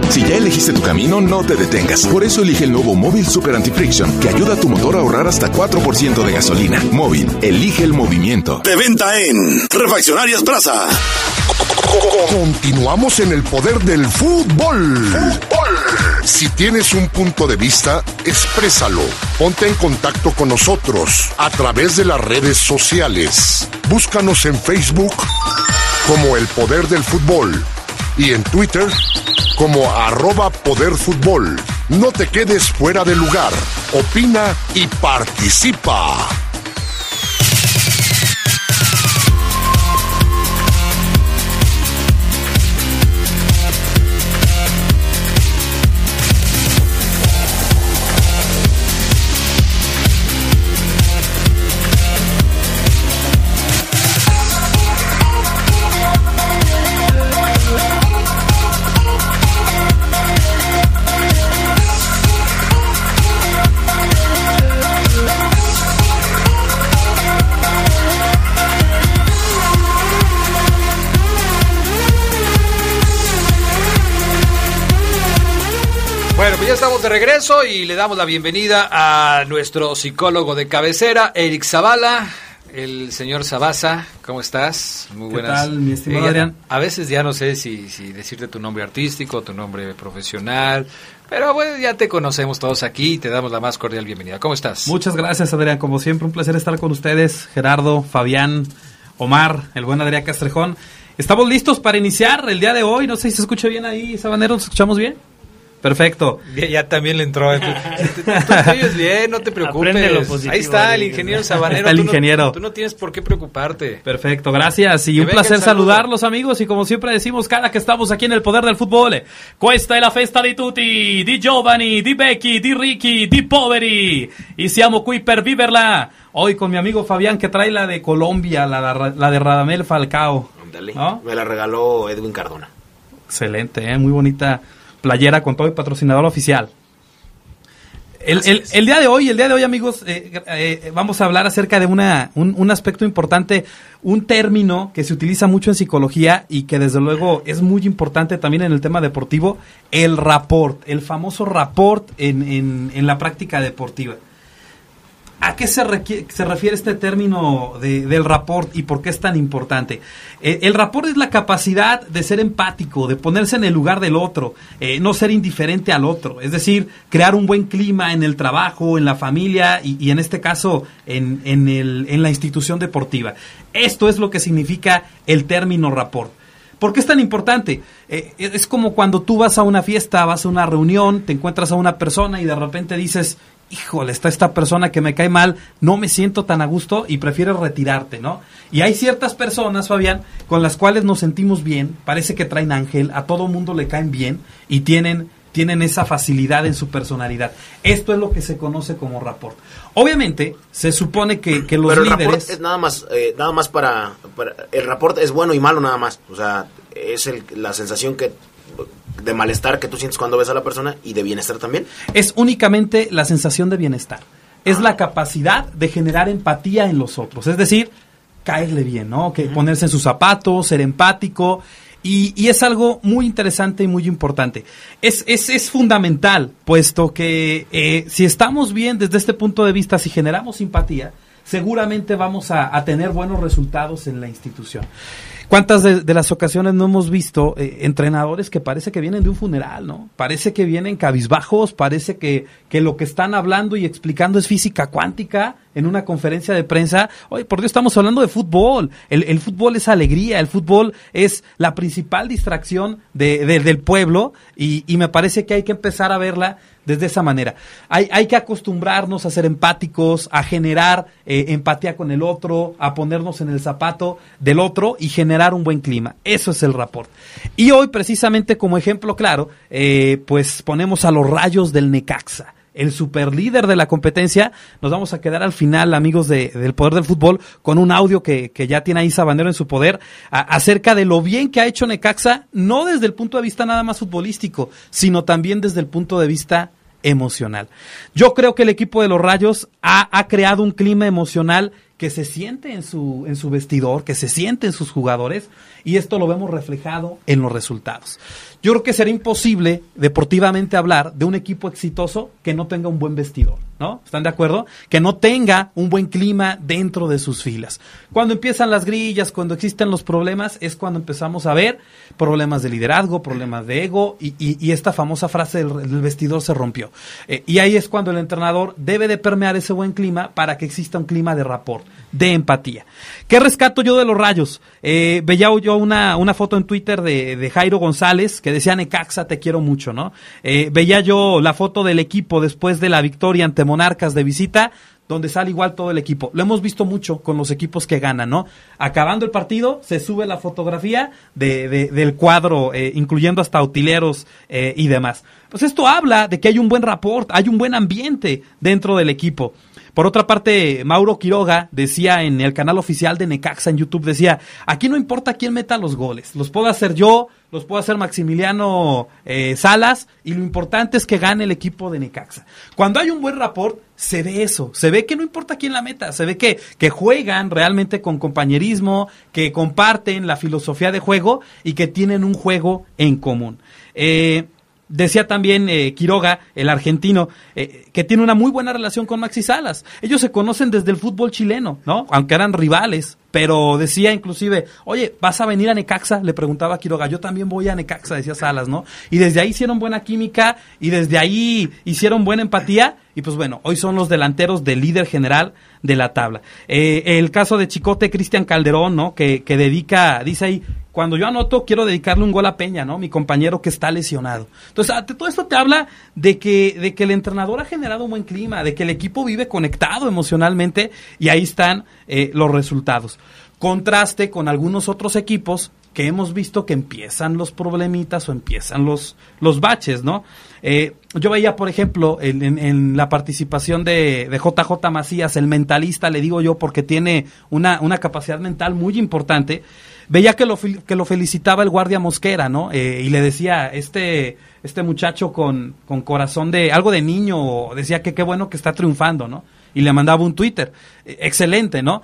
Si ya elegiste tu camino, no te detengas. Por eso elige el nuevo Móvil Super Anti-Friction, que ayuda a tu motor a ahorrar hasta 4% de gasolina. Móvil, elige el movimiento. De venta en Refaccionarias Plaza. Continuamos en el poder del fútbol. Si tienes un punto de vista, exprésalo. Ponte en contacto con nosotros a través de las redes sociales. Búscanos en Facebook como El Poder del Fútbol y en Twitter como arroba Poder Fútbol. No te quedes fuera de lugar. Opina y participa. Ya estamos de regreso y le damos la bienvenida a nuestro psicólogo de cabecera, Eric Zavala. El señor Sabasa, ¿cómo estás? Muy ¿Qué buenas. tal, mi estimado Eh, Adrián? A veces ya no sé si, si decirte tu nombre artístico, tu nombre profesional, pero bueno, ya te conocemos todos aquí y te damos la más cordial bienvenida. ¿Cómo estás? Muchas gracias, Adrián. Como siempre, un placer estar con ustedes. Gerardo, Fabián, Omar, el buen Adrián Castrejón. Estamos listos para iniciar el día de hoy. No sé si se escucha bien ahí, Sabanero. ¿Nos escuchamos bien? Perfecto. Ya, ya también le entró. Tú, tú bien, no te preocupes. Aprende lo positivo, Ahí está el ingeniero Sabanero. Está el tú no- ingeniero. tú no tienes por qué preocuparte. Perfecto, gracias. Y Que un placer saludarlos, amigos. Y como siempre decimos, cada que estamos aquí en el poder del fútbol, questa è la festa di tutti, di giovani, di vecchi, di ricchi, di poveri. Y siamo qui per viverla. Hoy con mi amigo Fabián, que trae la de Colombia, la, la de Radamel Falcao. Ándale. ¿No? Me la regaló Edwin Cardona. Excelente, ¿eh? muy bonita playera con todo el patrocinador oficial. El, el- el día de hoy, el día de hoy, amigos, eh, eh, vamos a hablar acerca de una, un, un aspecto importante, un término que se utiliza mucho en psicología y que desde luego es muy importante también en el tema deportivo, el rapport, el famoso rapport en, en, en la práctica deportiva. ¿A qué se, requi- se refiere este término de- del rapport y por qué es tan importante? Eh, el rapport es la capacidad de ser empático, de ponerse en el lugar del otro, eh, no ser indiferente al otro, es decir, crear un buen clima en el trabajo, en la familia y, y en este caso en, en el- en la institución deportiva. Esto es lo que significa el término rapport. ¿Por qué es tan importante? Eh, es como cuando tú vas a una fiesta, vas a una reunión, te encuentras a una persona y de repente dices, híjole, está esta persona que me cae mal, no me siento tan a gusto y prefieres retirarte, ¿no? Y hay ciertas personas, Fabián, con las cuales nos sentimos bien, parece que traen ángel, a todo mundo le caen bien y tienen tienen esa facilidad en su personalidad. Esto es lo que se conoce como rapport. Obviamente, se supone que, que los Pero el líderes... es nada más, eh, nada más para, para- El rapport es bueno y malo nada más. O sea, es el- la sensación que de malestar que tú sientes cuando ves a la persona y de bienestar también. es únicamente la sensación de bienestar. Es la capacidad de generar empatía en los otros. Es decir, caerle bien, ¿no? Que ponerse en sus zapatos, ser empático. Y, y es algo muy interesante y muy importante. Es, es, es fundamental, puesto que eh, si estamos bien desde este punto de vista, si generamos simpatía, seguramente vamos a, a tener buenos resultados en la institución. ¿Cuántas de, de las ocasiones no hemos visto eh, entrenadores que parece que vienen de un funeral, ¿no? Parece que vienen cabizbajos, parece que, que lo que están hablando y explicando es física cuántica en una conferencia de prensa. Oye, por Dios, estamos hablando de fútbol. El, fútbol es alegría, el fútbol es la principal distracción de, de- del pueblo y, me parece que hay que empezar a verla desde esa manera. Hay, hay que acostumbrarnos a ser empáticos, a generar eh, empatía con el otro, a ponernos en el zapato del otro y generar un buen clima. Eso es el rapport. Y hoy, precisamente como ejemplo claro, eh, pues ponemos a los rayos del Necaxa. El superlíder de la competencia, nos vamos a quedar al final, amigos de- del Poder del Fútbol, con un audio que, que ya tiene ahí Sabanero en su poder, acerca de lo bien que ha hecho Necaxa, no desde el punto de vista nada más futbolístico, sino también desde el punto de vista emocional. Yo creo que el equipo de los Rayos ha, ha creado un clima emocional que se siente en su, en su vestidor, que se siente en sus jugadores, y esto lo vemos reflejado en los resultados. Yo creo que sería imposible deportivamente hablar de un equipo exitoso que no tenga un buen vestidor, ¿no? ¿Están de acuerdo? Que no tenga un buen clima dentro de sus filas. Cuando empiezan las grillas, cuando existen los problemas, es cuando empezamos a ver problemas de liderazgo, problemas de ego, y, y- esta famosa frase del, del vestidor se rompió. Eh, y ahí es cuando el entrenador debe de permear ese buen clima para que exista un clima de rapport, de empatía. ¿Qué rescato yo de los rayos? Eh, veía yo una, una foto en Twitter de, de Jairo González que decía Necaxa, te quiero mucho, ¿no? Eh, veía yo la foto del equipo después de la victoria ante Monarcas de visita, donde sale igual todo el equipo. Lo hemos visto mucho con los equipos que ganan, ¿no? Acabando el partido, se sube la fotografía de, de- del cuadro, eh, incluyendo hasta utileros y demás. Pues esto habla de que hay un buen rapport, hay un buen ambiente dentro del equipo. Por otra parte, Mauro Quiroga decía en el canal oficial de Necaxa en YouTube, decía, aquí no importa quién meta los goles, los puedo hacer yo, los puedo hacer Maximiliano eh, Salas, y lo importante es que gane el equipo de Necaxa. Cuando hay un buen rapport, se ve eso, se ve que no importa quién la meta, se ve que, que juegan realmente con compañerismo, que comparten la filosofía de juego y que tienen un juego en común. Eh, Decía también eh, Quiroga, el argentino, eh, que tiene una muy buena relación con Maxi Salas. Ellos se conocen desde el fútbol chileno, ¿no? Aunque eran rivales, pero decía inclusive, oye, ¿vas a venir a Necaxa? Le preguntaba Quiroga, yo también voy a Necaxa, decía Salas, ¿no? Y desde ahí hicieron buena química y desde ahí hicieron buena empatía y pues bueno, hoy son los delanteros del líder general de la tabla. Eh, el caso de Chicote Cristian Calderón, ¿no? Que, que dedica, dice ahí, cuando yo anoto quiero dedicarle un gol a Peña, ¿no? Mi compañero que está lesionado. Entonces, todo esto te habla de que, de que el entrenador ha generado un buen clima, de que el equipo vive conectado emocionalmente y ahí están eh, los resultados. Contraste con algunos otros equipos que hemos visto que empiezan los problemitas o empiezan los, los baches, ¿no? Eh, yo veía, por ejemplo, en, la participación de, JJ Macías, el mentalista, le digo yo, porque tiene una, una capacidad mental muy importante, veía que lo, que lo felicitaba el guardia Mosquera, ¿no? Eh, y le decía, este, este muchacho con, con corazón de, algo de niño, decía que qué bueno que está triunfando, ¿no? Y le mandaba un Twitter. Eh, excelente, ¿no?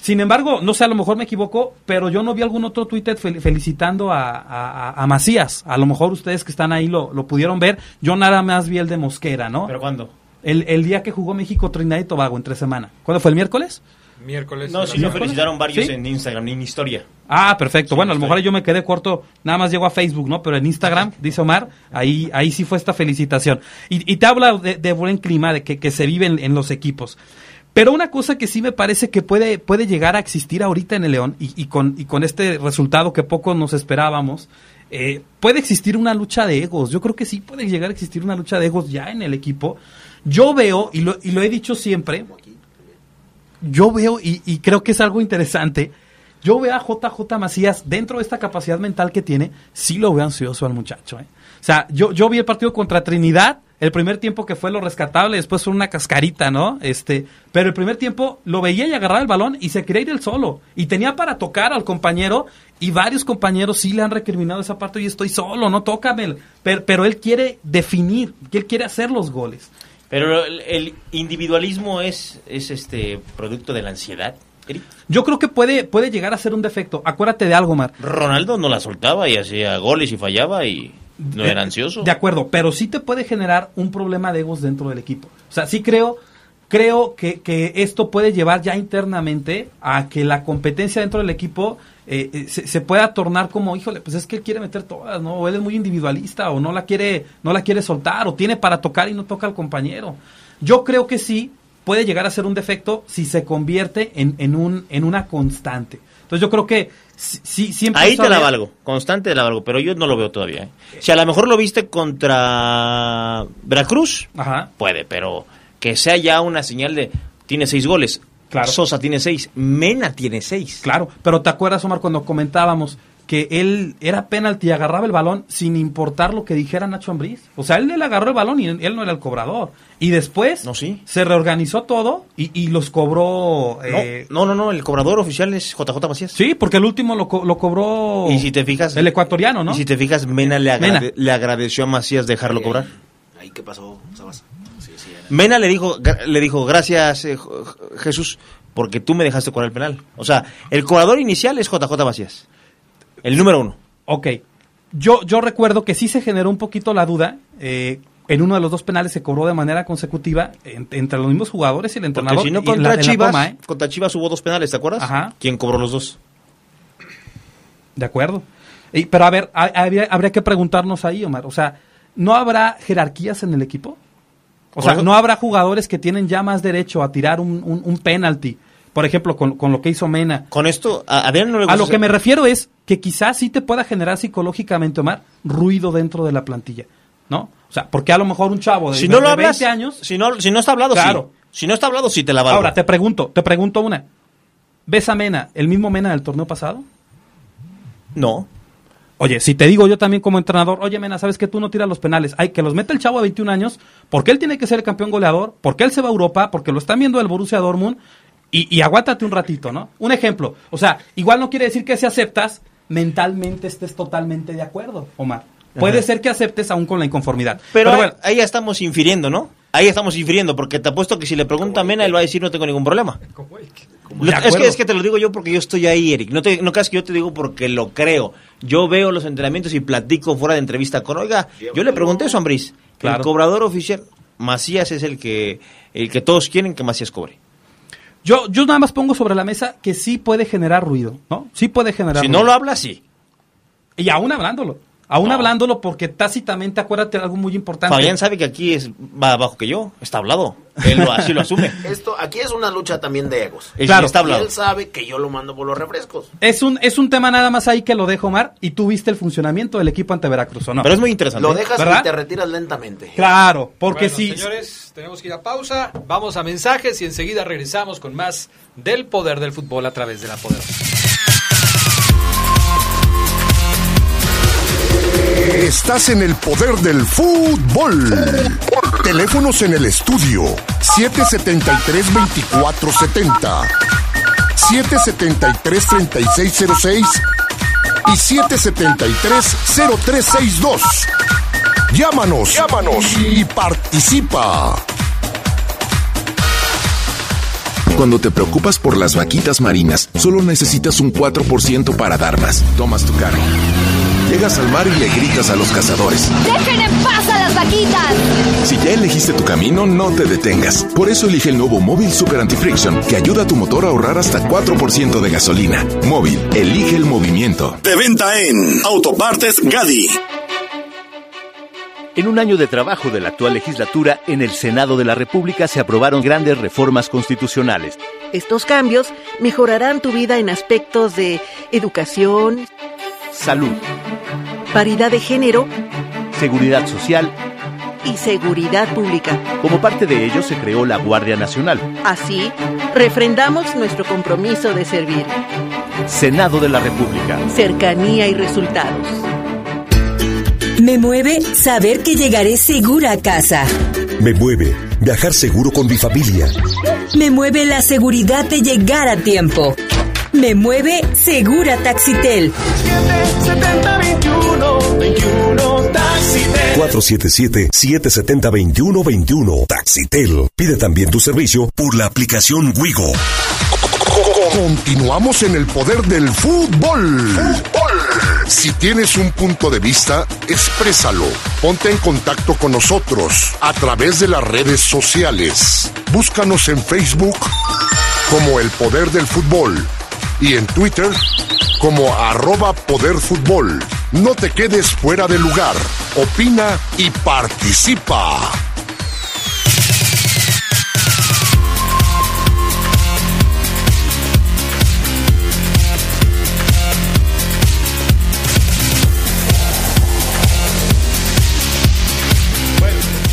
Sin embargo, no sé, a lo mejor me equivoco, pero yo no vi algún otro Twitter fel- felicitando a, a- a Macías. A lo mejor ustedes que están ahí lo, lo pudieron ver. Yo nada más vi el de Mosquera, ¿no? ¿Pero cuándo? El, el día que jugó México Trinidad y Tobago, entre semana. ¿Cuándo fue? ¿El miércoles? Miércoles. No, sí, lo felicitaron varios ¿Sí? en Instagram, en historia. Ah, perfecto. bueno, a lo mejor yo me quedé corto, nada más llego a Facebook, ¿no? Pero en Instagram, dice Omar, ahí, ahí sí fue esta felicitación. Y, y te habla de, de buen clima, de que, que se vive en, en los equipos. Pero una cosa que sí me parece que puede, puede llegar a existir ahorita en el León y, con, y con este resultado que poco nos esperábamos, eh, puede existir una lucha de egos. Yo creo que sí puede llegar a existir una lucha de egos ya en el equipo. Yo veo, y lo, y lo he dicho siempre, yo veo, y, y creo que es algo interesante, yo veo a JJ Macías dentro de esta capacidad mental que tiene, sí lo veo ansioso al muchacho. ¿eh? O sea, yo, yo vi el partido contra Trinidad, el primer tiempo que fue lo rescatable, después fue una cascarita, ¿no? Este, pero el primer tiempo lo veía y agarraba el balón y se quería ir él solo. Y tenía para tocar al compañero y varios compañeros sí le han recriminado esa parte y estoy solo, no tócame. Pero, pero él quiere definir, él quiere hacer los goles. Pero el, el individualismo es, es este producto de la ansiedad. Yo creo que puede, puede llegar a ser un defecto. Acuérdate de algo, Mar. Ronaldo no la soltaba y hacía goles y fallaba y no De- era ansioso. De acuerdo, pero sí te puede generar un problema de egos dentro del equipo. O sea, sí creo, creo que, que esto puede llevar ya internamente a que la competencia dentro del equipo eh, eh, se, se pueda tornar como, híjole, pues es que él quiere meter todas, ¿no? O él es muy individualista, o no la quiere, no la quiere soltar, o tiene para tocar y no toca al compañero. Yo creo que sí puede llegar a ser un defecto si se convierte en, en un, en una constante. Entonces yo creo que sí, sí siempre Ahí te la valgo, constante te la valgo, pero yo no lo veo todavía. ¿eh? Si a lo mejor lo viste contra Veracruz, puede, pero que sea ya una señal de tiene seis goles. Sosa tiene seis, Mena tiene seis. Claro, pero ¿te acuerdas, Omar, cuando comentábamos que él era penalti y agarraba el balón sin importar lo que dijera Nacho Ambriz? O sea, él le agarró el balón y él no era el cobrador. Y después se reorganizó todo y, y los cobró... eh, No, no, no, el cobrador oficial es JJ Macías. Sí, porque el último lo, co- lo cobró... Y si te fijas... El ecuatoriano, ¿no? Y si te fijas, Mena le, agrade- Mena. le agradeció a Macías dejarlo cobrar. Ahí qué pasó, Sabas. Sí, sí, era. Mena le dijo, le dijo, gracias eh, Jesús, porque tú me dejaste cobrar el penal. O sea, el cobrador inicial es JJ Macías. El número uno. Ok. Yo, yo recuerdo que sí se generó un poquito la duda. eh, en uno de los dos penales se cobró de manera consecutiva en- entre los mismos jugadores y el Porque entrenador. si no, contra la Chivas, toma, ¿eh? contra Chivas hubo dos penales, ¿te acuerdas? Ajá. ¿Quién cobró los dos? De acuerdo. Y- pero a ver, ha- habría, habría que preguntarnos ahí, Omar. O sea, ¿no habrá jerarquías en el equipo? O sea, ¿no habrá jugadores que tienen ya más derecho a tirar un, un, un penalti? Por ejemplo, con, con lo que hizo Mena. Con esto, a Adrián no le A gusta lo hacer- que me refiero es que quizás sí te pueda generar psicológicamente, Omar, ruido dentro de la plantilla. ¿No? O sea, porque a lo mejor un chavo de, Si no de lo hablas, 20 años. si no, si no está hablado, Claro. sí. Si no está hablado, sí te la valgo. Ahora, te pregunto, te pregunto una. ¿Ves a Mena, el mismo Mena del torneo pasado? No. Oye, si te digo yo también como entrenador, oye Mena, sabes que tú no tiras los penales, hay que los mete el chavo a 21 años, porque él tiene que ser el campeón goleador, porque él se va a Europa, porque lo están viendo el Borussia Dortmund, y, y aguántate un ratito, ¿no? Un ejemplo, o sea, igual no quiere decir que si aceptas, mentalmente estés totalmente de acuerdo, Omar. Puede Ajá. ser que aceptes aún con la inconformidad. Pero, bueno, ahí, ahí ya estamos infiriendo, ¿no? Ahí estamos infiriendo, porque te apuesto que si le pregunta a Mena, él va a decir no tengo ningún problema. Lo- es, que, es que te lo digo yo porque yo estoy ahí, Eric. No, te, no creas que yo te digo porque lo creo. Yo veo los entrenamientos y platico fuera de entrevista con, oiga, yo le pregunté eso a Ambriz. Claro. El cobrador oficial, Macías es el que, el que todos quieren que Macías cobre. Yo, yo nada más pongo sobre la mesa que sí puede generar ruido, ¿no? Sí puede generar Si ruido. no lo habla, sí. Y aún hablándolo. Aún hablándolo porque tácitamente acuérdate de algo muy importante. Fabián sabe que aquí es, va abajo que yo, está hablado. Él lo, así lo asume. Esto, aquí es una lucha también de egos. Claro. está Y hablado. él sabe que yo lo mando por los refrescos. Es un, es un tema nada más ahí que lo dejo, Omar, y tú viste el funcionamiento del equipo ante Veracruz, ¿o no? Pero es muy interesante. Lo dejas ¿Verdad? y te retiras lentamente. Claro, porque Bueno, sí. Señores, tenemos que ir a pausa. Vamos a mensajes y enseguida regresamos con más del poder del fútbol a través de la poderosa. Estás en el poder del fútbol. Teléfonos en el estudio 773-2470, 773-3606 y 773-0362. Llámanos, llámanos y participa. Cuando te preocupas por las vaquitas marinas, solo necesitas un 4% para dar más. Tomas tu carro. Llegas al mar y le gritas a los cazadores. ¡Dejen en paz a las vaquitas! Si ya elegiste tu camino, no te detengas. Por eso elige el nuevo Móvil Super Anti-Friction, que ayuda a tu motor a ahorrar hasta 4% de gasolina. Móvil, elige el movimiento. De venta en Autopartes Gadi. En un año de trabajo de la actual legislatura, en el Senado de la República se aprobaron grandes reformas constitucionales. Estos cambios mejorarán tu vida en aspectos de educación, Salud, paridad de género seguridad social. y seguridad pública. Como parte de ello se creó la Guardia Nacional. Así, refrendamos nuestro compromiso de servir. Senado de la República. Cercanía y resultados. Me mueve saber que llegaré segura a casa. Me mueve viajar seguro con mi familia. Me mueve la seguridad de llegar a tiempo. Me mueve Segura Taxitel. 477-770-2121. Taxitel. Pide también tu servicio por la aplicación Wigo. Continuamos en el poder del fútbol. Si tienes un punto de vista, exprésalo. Ponte en contacto con nosotros a través de las redes sociales. Búscanos en Facebook como El Poder del Fútbol y en Twitter como arroba Poder Fútbol. No te quedes fuera de lugar. Opina y participa.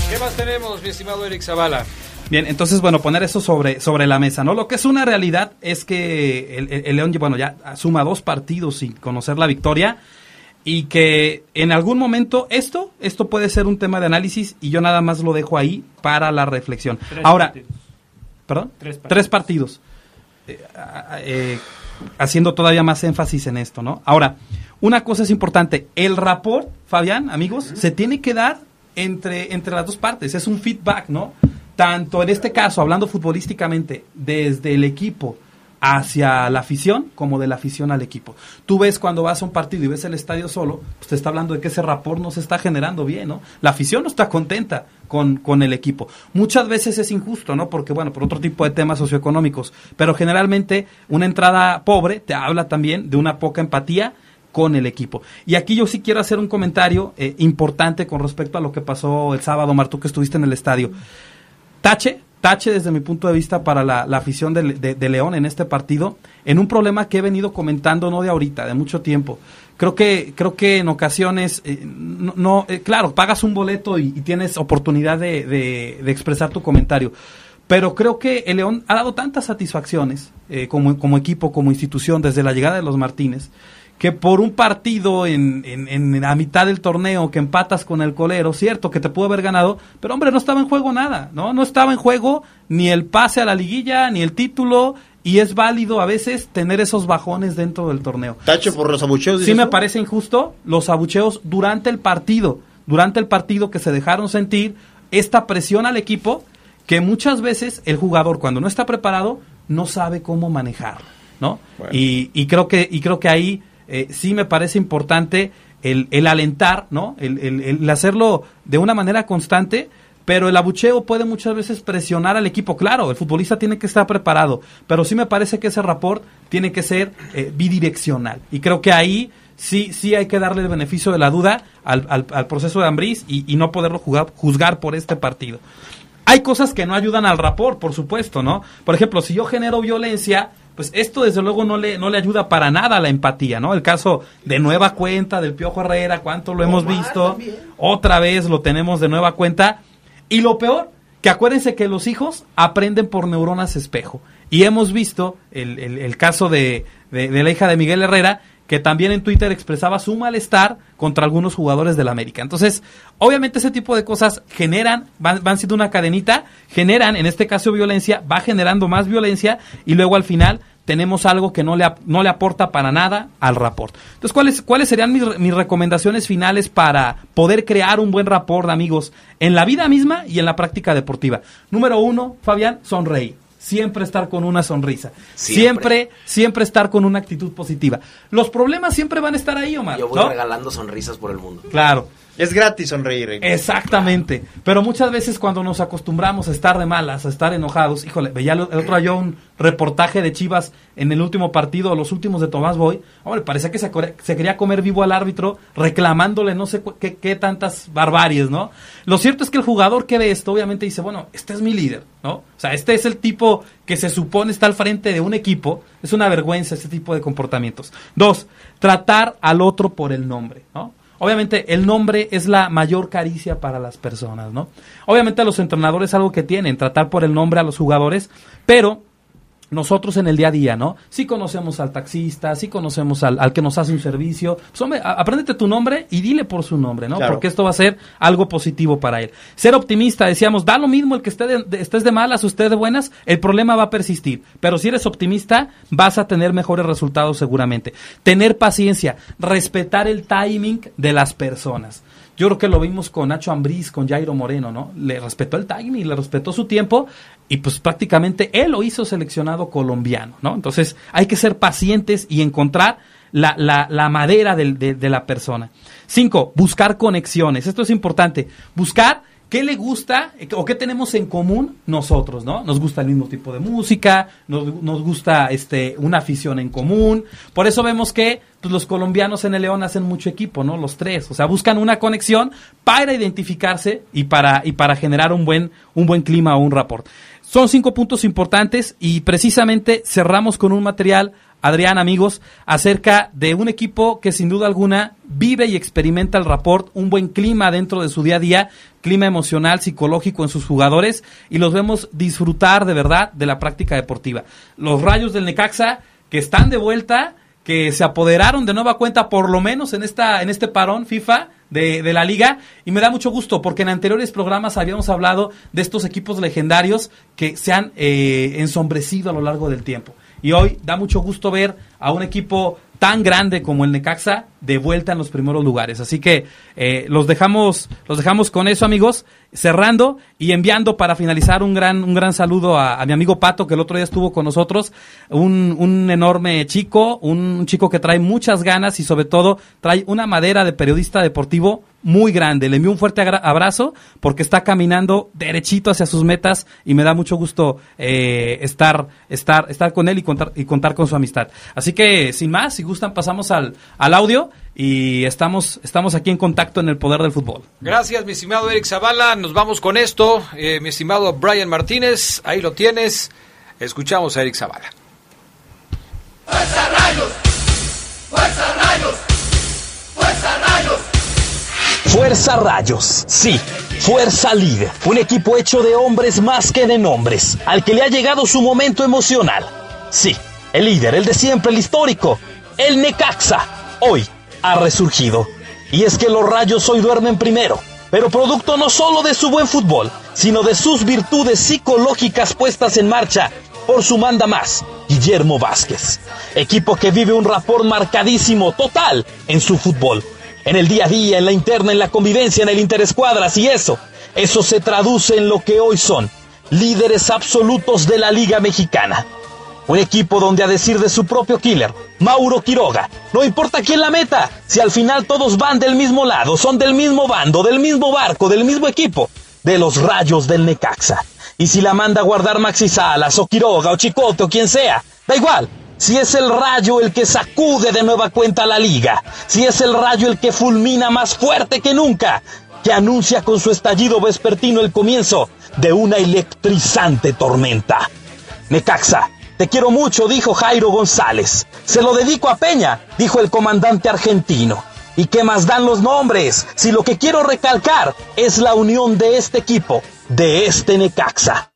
¿Qué más tenemos, mi estimado Eric Zavala? Bien, entonces, bueno, poner eso sobre, sobre la mesa, ¿no? Lo que es una realidad es que el, el- León, bueno, ya suma dos partidos sin conocer la victoria y que en algún momento esto, esto puede ser un tema de análisis y yo nada más lo dejo ahí para la reflexión. Tres Ahora, partidos. ¿perdón? Tres partidos. Tres partidos. Eh, ah, eh, haciendo todavía más énfasis en esto, ¿no? Ahora, una cosa es importante, el rapport, Fabián, amigos, se tiene que dar entre, entre las dos partes, es un feedback, ¿no? Tanto en este caso, hablando futbolísticamente, desde el equipo hacia la afición, como de la afición al equipo. Tú ves cuando vas a un partido y ves el estadio solo, pues te está hablando de que ese rapport no se está generando bien, ¿no? La afición no está contenta con, con el equipo. Muchas veces es injusto, ¿no? Porque, bueno, por otro tipo de temas socioeconómicos, pero generalmente una entrada pobre te habla también de una poca empatía con el equipo. Y aquí yo sí quiero hacer un comentario eh, importante con respecto a lo que pasó el sábado, Martú, que estuviste en el estadio. Tache, tache desde mi punto de vista para la, afición de, León en este partido, en un problema que he venido comentando no de ahorita, de mucho tiempo. Creo que, creo que en ocasiones, eh, no, eh, claro, pagas un boleto y, tienes oportunidad de, expresar tu comentario. Pero creo que el León ha dado tantas satisfacciones eh, como equipo, como institución, desde la llegada de los Martínez, que por un partido en, en, en la mitad del torneo que empatas con el colero, cierto que te pudo haber ganado, pero hombre, no estaba en juego nada, ¿no? No estaba en juego ni el pase a la liguilla, ni el título, y es válido a veces tener esos bajones dentro del torneo. Tache por los abucheos. Sí me parece injusto los abucheos durante el partido, durante el partido que se dejaron sentir esta presión al equipo que muchas veces el jugador cuando no está preparado no sabe cómo manejar, ¿no? Bueno. Y, y creo que y creo que ahí eh, sí me parece importante el, el alentar, ¿no? El, hacerlo de una manera constante. Pero el abucheo puede muchas veces presionar al equipo. Claro, el futbolista tiene que estar preparado. Pero sí me parece que ese rapport tiene que ser eh, bidireccional. Y creo que ahí sí, sí hay que darle el beneficio de la duda al, proceso de Ambriz y, y no poderlo jugar- juzgar por este partido. Hay cosas que no ayudan al rapport, por supuesto, ¿no? Por ejemplo, si yo genero violencia, pues esto desde luego no le, no le ayuda para nada a la empatía, ¿no? El caso de nueva cuenta del Piojo Herrera, cuánto lo hemos visto, otra vez lo tenemos de nueva cuenta. Y lo peor, que acuérdense que los hijos aprenden por neuronas espejo. Y hemos visto el, el- el caso de, de- de la hija de Miguel Herrera, que también en Twitter expresaba su malestar contra algunos jugadores del América. Entonces, obviamente ese tipo de cosas generan, van, siendo una cadenita, generan, en este caso violencia, va generando más violencia y luego al final tenemos algo que no le, no le aporta para nada al rapport. Entonces, ¿cuáles, cuáles serían mis, re- mis recomendaciones finales para poder crear un buen rapport, amigos, en la vida misma y en la práctica deportiva? Número uno, Fabián, sonreír. Siempre estar con una sonrisa. Siempre. Siempre, siempre estar con una actitud positiva. Los problemas siempre van a estar ahí, Omar. Yo voy ¿no? regalando sonrisas por el mundo. Claro. Es gratis sonreír. Exactamente. Pero muchas veces cuando nos acostumbramos a estar de malas, a estar enojados, híjole, veía el otro día un reportaje de Chivas en el último partido, los últimos de Tomás Boy. Hombre, parecía que se, se quería comer vivo al árbitro, reclamándole no sé qué, qué, tantas barbaries, ¿no? Lo cierto es que el jugador que ve esto, obviamente dice, bueno, este es mi líder, ¿no? O sea, este es el tipo que se supone está al frente de un equipo. Es una vergüenza este tipo de comportamientos. Dos, tratar al otro por el nombre, ¿no? Obviamente el nombre es la mayor caricia para las personas, ¿no? Obviamente los entrenadores es algo que tienen, tratar por el nombre a los jugadores, pero nosotros en el día a día, ¿no? Sí conocemos al taxista, sí conocemos al, que nos hace un servicio. Pues hombre, apréndete tu nombre y dile por su nombre, ¿no? Porque esto va a ser algo positivo para él. Ser optimista, decíamos, da lo mismo el que esté de, estés de malas o estés de buenas, el problema va a persistir. Pero si eres optimista, vas a tener mejores resultados seguramente. Tener paciencia, respetar el timing de las personas. Yo creo que lo vimos con Nacho Ambriz, con Jairo Moreno, ¿no? Le respetó el timing, le respetó su tiempo y pues prácticamente él lo hizo seleccionado colombiano, ¿no? Entonces hay que ser pacientes y encontrar la, la, madera de, de la persona. Cinco, buscar conexiones. Esto es importante. Buscar ¿Qué le gusta o qué tenemos en común nosotros, no? Nos gusta el mismo tipo de música, nos, gusta este, una afición en común. Por eso vemos que pues, los colombianos en el León hacen mucho equipo, ¿no? Los tres. O sea, buscan una conexión para identificarse y para, y para generar un buen, un buen clima o un rapport. Son cinco puntos importantes y precisamente cerramos con un material Adrián, amigos, acerca de un equipo que sin duda alguna vive y experimenta el rapport, un buen clima dentro de su día a día, clima emocional, psicológico en sus jugadores y los vemos disfrutar de verdad de la práctica deportiva. Los rayos del Necaxa que están de vuelta, que se apoderaron de nueva cuenta por lo menos en, esta, en este parón FIFA de, la liga y me da mucho gusto porque en anteriores programas habíamos hablado de estos equipos legendarios que se han eh, ensombrecido a lo largo del tiempo. Y hoy da mucho gusto ver a un equipo tan grande como el Necaxa de vuelta en los primeros lugares. Así que eh, los dejamos, los dejamos con eso, amigos, cerrando y enviando para finalizar un gran, un gran saludo a, mi amigo Pato, que el otro día estuvo con nosotros, un, un enorme chico, un chico que trae muchas ganas y sobre todo trae una madera de periodista deportivo muy grande. Le envío un fuerte abrazo porque está caminando derechito hacia sus metas y me da mucho gusto eh, estar, estar, estar con él y contar, y contar con su amistad. Así que, sin más, si gustan, pasamos al, al audio y estamos, estamos aquí en contacto en el poder del fútbol. Gracias, mi estimado Eric Zavala. Nos vamos con esto. Eh, mi estimado Brian Martínez, ahí lo tienes. Escuchamos a Eric Zavala. ¡Fuerza Rayos! ¡Fuerza Rayos! Fuerza Rayos, sí, Fuerza Líder, un equipo hecho de hombres más que de nombres, al que le ha llegado su momento emocional. Sí, el líder, el de siempre, el histórico, el Necaxa, hoy ha resurgido. Y es que los Rayos hoy duermen primero, pero producto no solo de su buen fútbol, sino de sus virtudes psicológicas puestas en marcha por su manda más, Guillermo Vázquez. Equipo que vive un rapport marcadísimo, total, en su fútbol en el día a día, en la interna, en la convivencia, en el interescuadras y eso, eso se traduce en lo que hoy son líderes absolutos de la Liga Mexicana. Un equipo donde a decir de su propio killer, Mauro Quiroga, no importa quién la meta, si al final todos van del mismo lado, son del mismo bando, del mismo barco, del mismo equipo, de los rayos del Necaxa. Y si la manda a guardar Maxi Salas o Quiroga o Chicote o quien sea, da igual, si es el rayo el que sacude de nueva cuenta la liga, si es el rayo el que fulmina más fuerte que nunca, que anuncia con su estallido vespertino el comienzo de una electrizante tormenta. Necaxa, te quiero mucho, dijo Jairo González. Se lo dedico a Peña, dijo el comandante argentino. ¿Y qué más dan los nombres? Si lo que quiero recalcar es la unión de este equipo, de este Necaxa.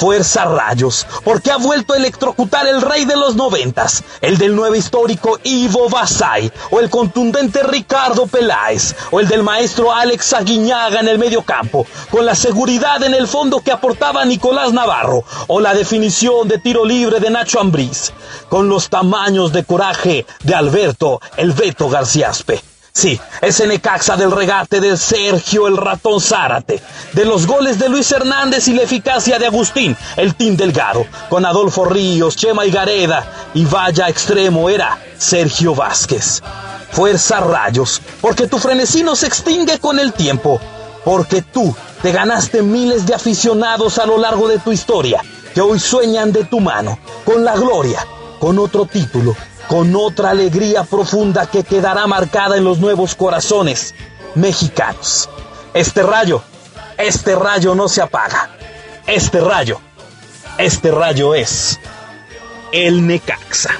Fuerza Rayos, porque ha vuelto a electrocutar el rey de los noventas, el del nuevo histórico Ivo Basay, o el contundente Ricardo Peláez, o el del maestro Alex Aguiñaga en el medio campo, con la seguridad en el fondo que aportaba Nicolás Navarro, o la definición de tiro libre de Nacho Ambriz, con los tamaños de coraje de Alberto El Beto Garciaspe. Sí, ese Necaxa del regate de Sergio el ratón Zárate, de los goles de Luis Hernández y la eficacia de Agustín, el Team Delgado, con Adolfo Ríos, Chema y Gareda, y vaya extremo era Sergio Vázquez. Fuerza Rayos, porque tu frenesí no se extingue con el tiempo, porque tú te ganaste miles de aficionados a lo largo de tu historia, que hoy sueñan de tu mano, con la gloria, con otro título, con otra alegría profunda que quedará marcada en los nuevos corazones mexicanos. Este rayo, este rayo no se apaga. Este rayo, este rayo es el Necaxa.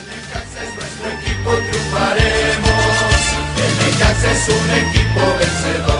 El Necaxa es un equipo vencedor.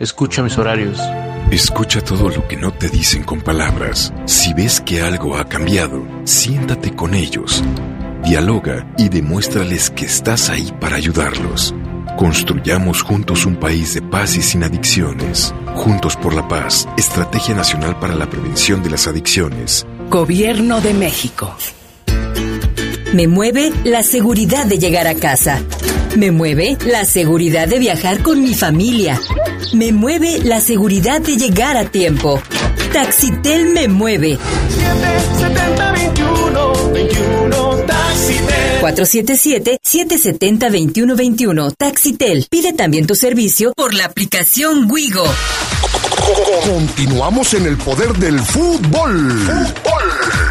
Escucha mis horarios. Escucha todo lo que no te dicen con palabras. Si ves que algo ha cambiado, siéntate con ellos. Dialoga y demuéstrales que estás ahí para ayudarlos. Construyamos juntos un país de paz y sin adicciones. Juntos por la paz, Estrategia Nacional para la Prevención de las Adicciones. Gobierno de México. Me mueve la seguridad de llegar a casa. Me mueve la seguridad de viajar con mi familia. Me mueve la seguridad de llegar a tiempo. Taxitel me mueve. 70 21 21 Taxitel. 477-770-2121. Taxitel. Pide también tu servicio por la aplicación Wigo. Continuamos en el poder del fútbol.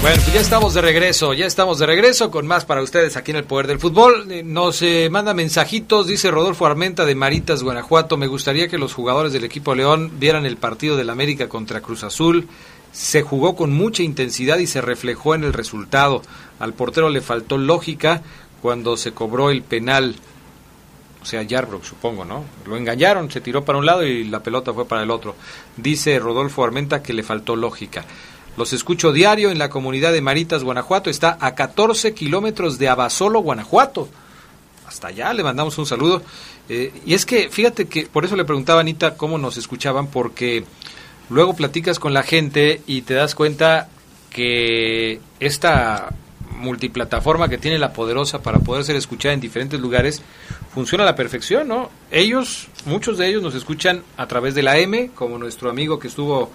Bueno, pues ya estamos de regreso, ya estamos de regreso con más para ustedes aquí en el Poder del Fútbol. Eh, Nos eh, manda mensajitos, dice Rodolfo Armenta de Maritas, Guanajuato. Me gustaría que los jugadores del equipo León vieran el partido del América contra Cruz Azul. Se jugó con mucha intensidad y se reflejó en el resultado. Al portero le faltó lógica cuando se cobró el penal. O sea, Yarbrough, supongo, ¿no? Lo engañaron, se tiró para un lado y la pelota fue para el otro. Dice Rodolfo Armenta que le faltó lógica. Los escucho diario en la comunidad de Maritas, Guanajuato. Está a 14 kilómetros de Abasolo, Guanajuato. Hasta allá le mandamos un saludo. Eh, y es que, fíjate que por eso le preguntaba a Anita cómo nos escuchaban, porque luego platicas con la gente y te das cuenta que esta multiplataforma que tiene la poderosa para poder ser escuchada en diferentes lugares funciona a la perfección, ¿no? Ellos, muchos de ellos nos escuchan a través de la M, como nuestro amigo que estuvo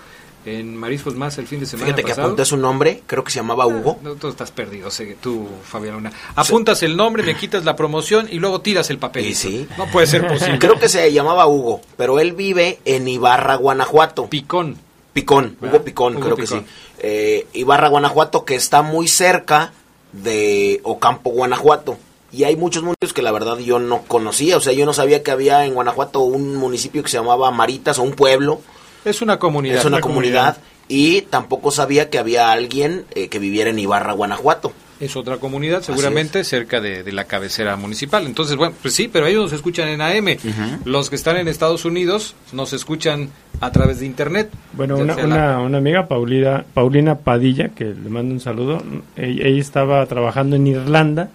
en Mariscos Más el fin de semana Fíjate que pasado. apunté su nombre, creo que se llamaba Hugo. No, tú estás perdido, que tú, Fabián Luna. Apuntas el nombre, me quitas la promoción y luego tiras el papel. Y sí. No puede ser posible. Creo que se llamaba Hugo, pero él vive en Ibarra, Guanajuato. Picón. Picón, ¿Verdad? Hugo Picón, Hugo creo que sí. Eh, Ibarra, Guanajuato, que está muy cerca de Ocampo, Guanajuato. Y hay muchos municipios que la verdad yo no conocía. O sea, yo no sabía que había en Guanajuato un municipio que se llamaba Maritas o un pueblo. Es una comunidad. Es una comunidad. Y tampoco sabía que había alguien eh, que viviera en Ibarra, Guanajuato. Es otra comunidad, seguramente cerca de, de la cabecera municipal. Entonces, bueno, pues sí, pero ellos nos escuchan en AM. Los que están en Estados Unidos nos escuchan a través de Internet. Bueno, una, la- una, una amiga, Paulina, Paulina Padilla, que le mando un saludo, ella, ella estaba trabajando en Irlanda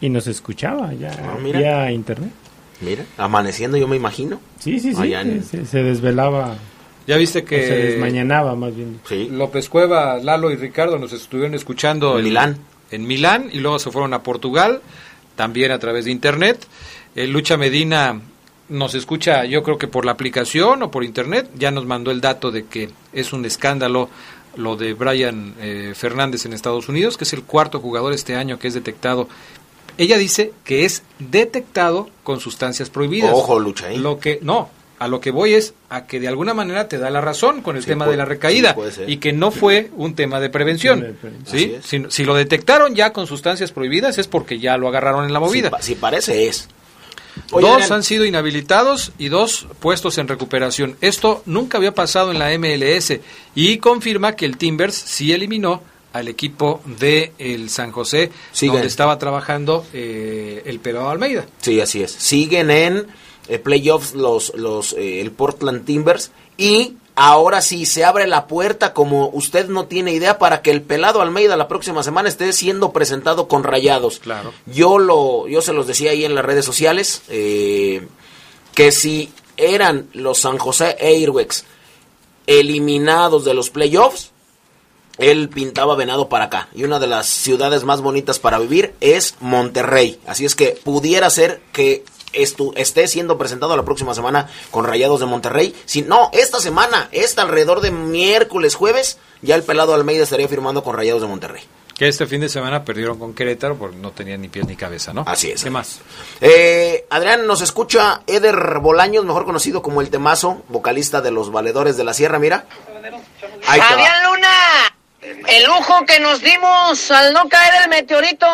y nos escuchaba ya mira. vía internet. Mira, amaneciendo yo me imagino. Sí, sí, sí, Allá en- se, se desvelaba. Ya viste que... Se desmañanaba más bien. López Cueva, Lalo y Ricardo nos estuvieron escuchando En Milán. En Milán y luego se fueron a Portugal, también a través de internet. Eh, Lucha Medina nos escucha, yo creo que por la aplicación o por internet, ya nos mandó el dato de que es un escándalo lo de Brian eh, Fernández en Estados Unidos, que es el cuarto jugador este año que es detectado. Ella dice que es detectado con sustancias prohibidas. Ojo, Lucha, ¿eh? Lo que no, a lo que voy es a que de alguna manera te da la razón con el Sí, tema puede- de la recaída sí, y que no fue un tema de prevención. ¿sí? Si, si lo detectaron ya con sustancias prohibidas es porque ya lo agarraron en la movida. Si, pa- si parece es. Oye, dos Adrián. han sido inhabilitados y dos puestos en recuperación. Esto nunca había pasado en la MLS y confirma que el Timbers sí eliminó al equipo de el San José, Siguen. donde estaba trabajando eh, el Pelado Almeida. Sí, así es. Siguen en eh, playoffs los, los eh, el Portland Timbers y ahora sí se abre la puerta como usted no tiene idea para que el pelado Almeida la próxima semana esté siendo presentado con Rayados. Claro. Yo lo yo se los decía ahí en las redes sociales eh, que si eran los San José Airways eliminados de los playoffs él pintaba venado para acá. Y una de las ciudades más bonitas para vivir es Monterrey. Así es que pudiera ser que estu- esté siendo presentado la próxima semana con Rayados de Monterrey. Si no, esta semana, esta alrededor de miércoles, jueves, ya el pelado Almeida estaría firmando con Rayados de Monterrey. Que este fin de semana perdieron con Querétaro porque no tenían ni pies ni cabeza, ¿no? Así es. ¿Qué más? Eh, Adrián, nos escucha Eder Bolaños, mejor conocido como el Temazo, vocalista de Los Valedores de la Sierra, mira. Ahí. Fabián Luna, el lujo que nos dimos al no caer el meteorito.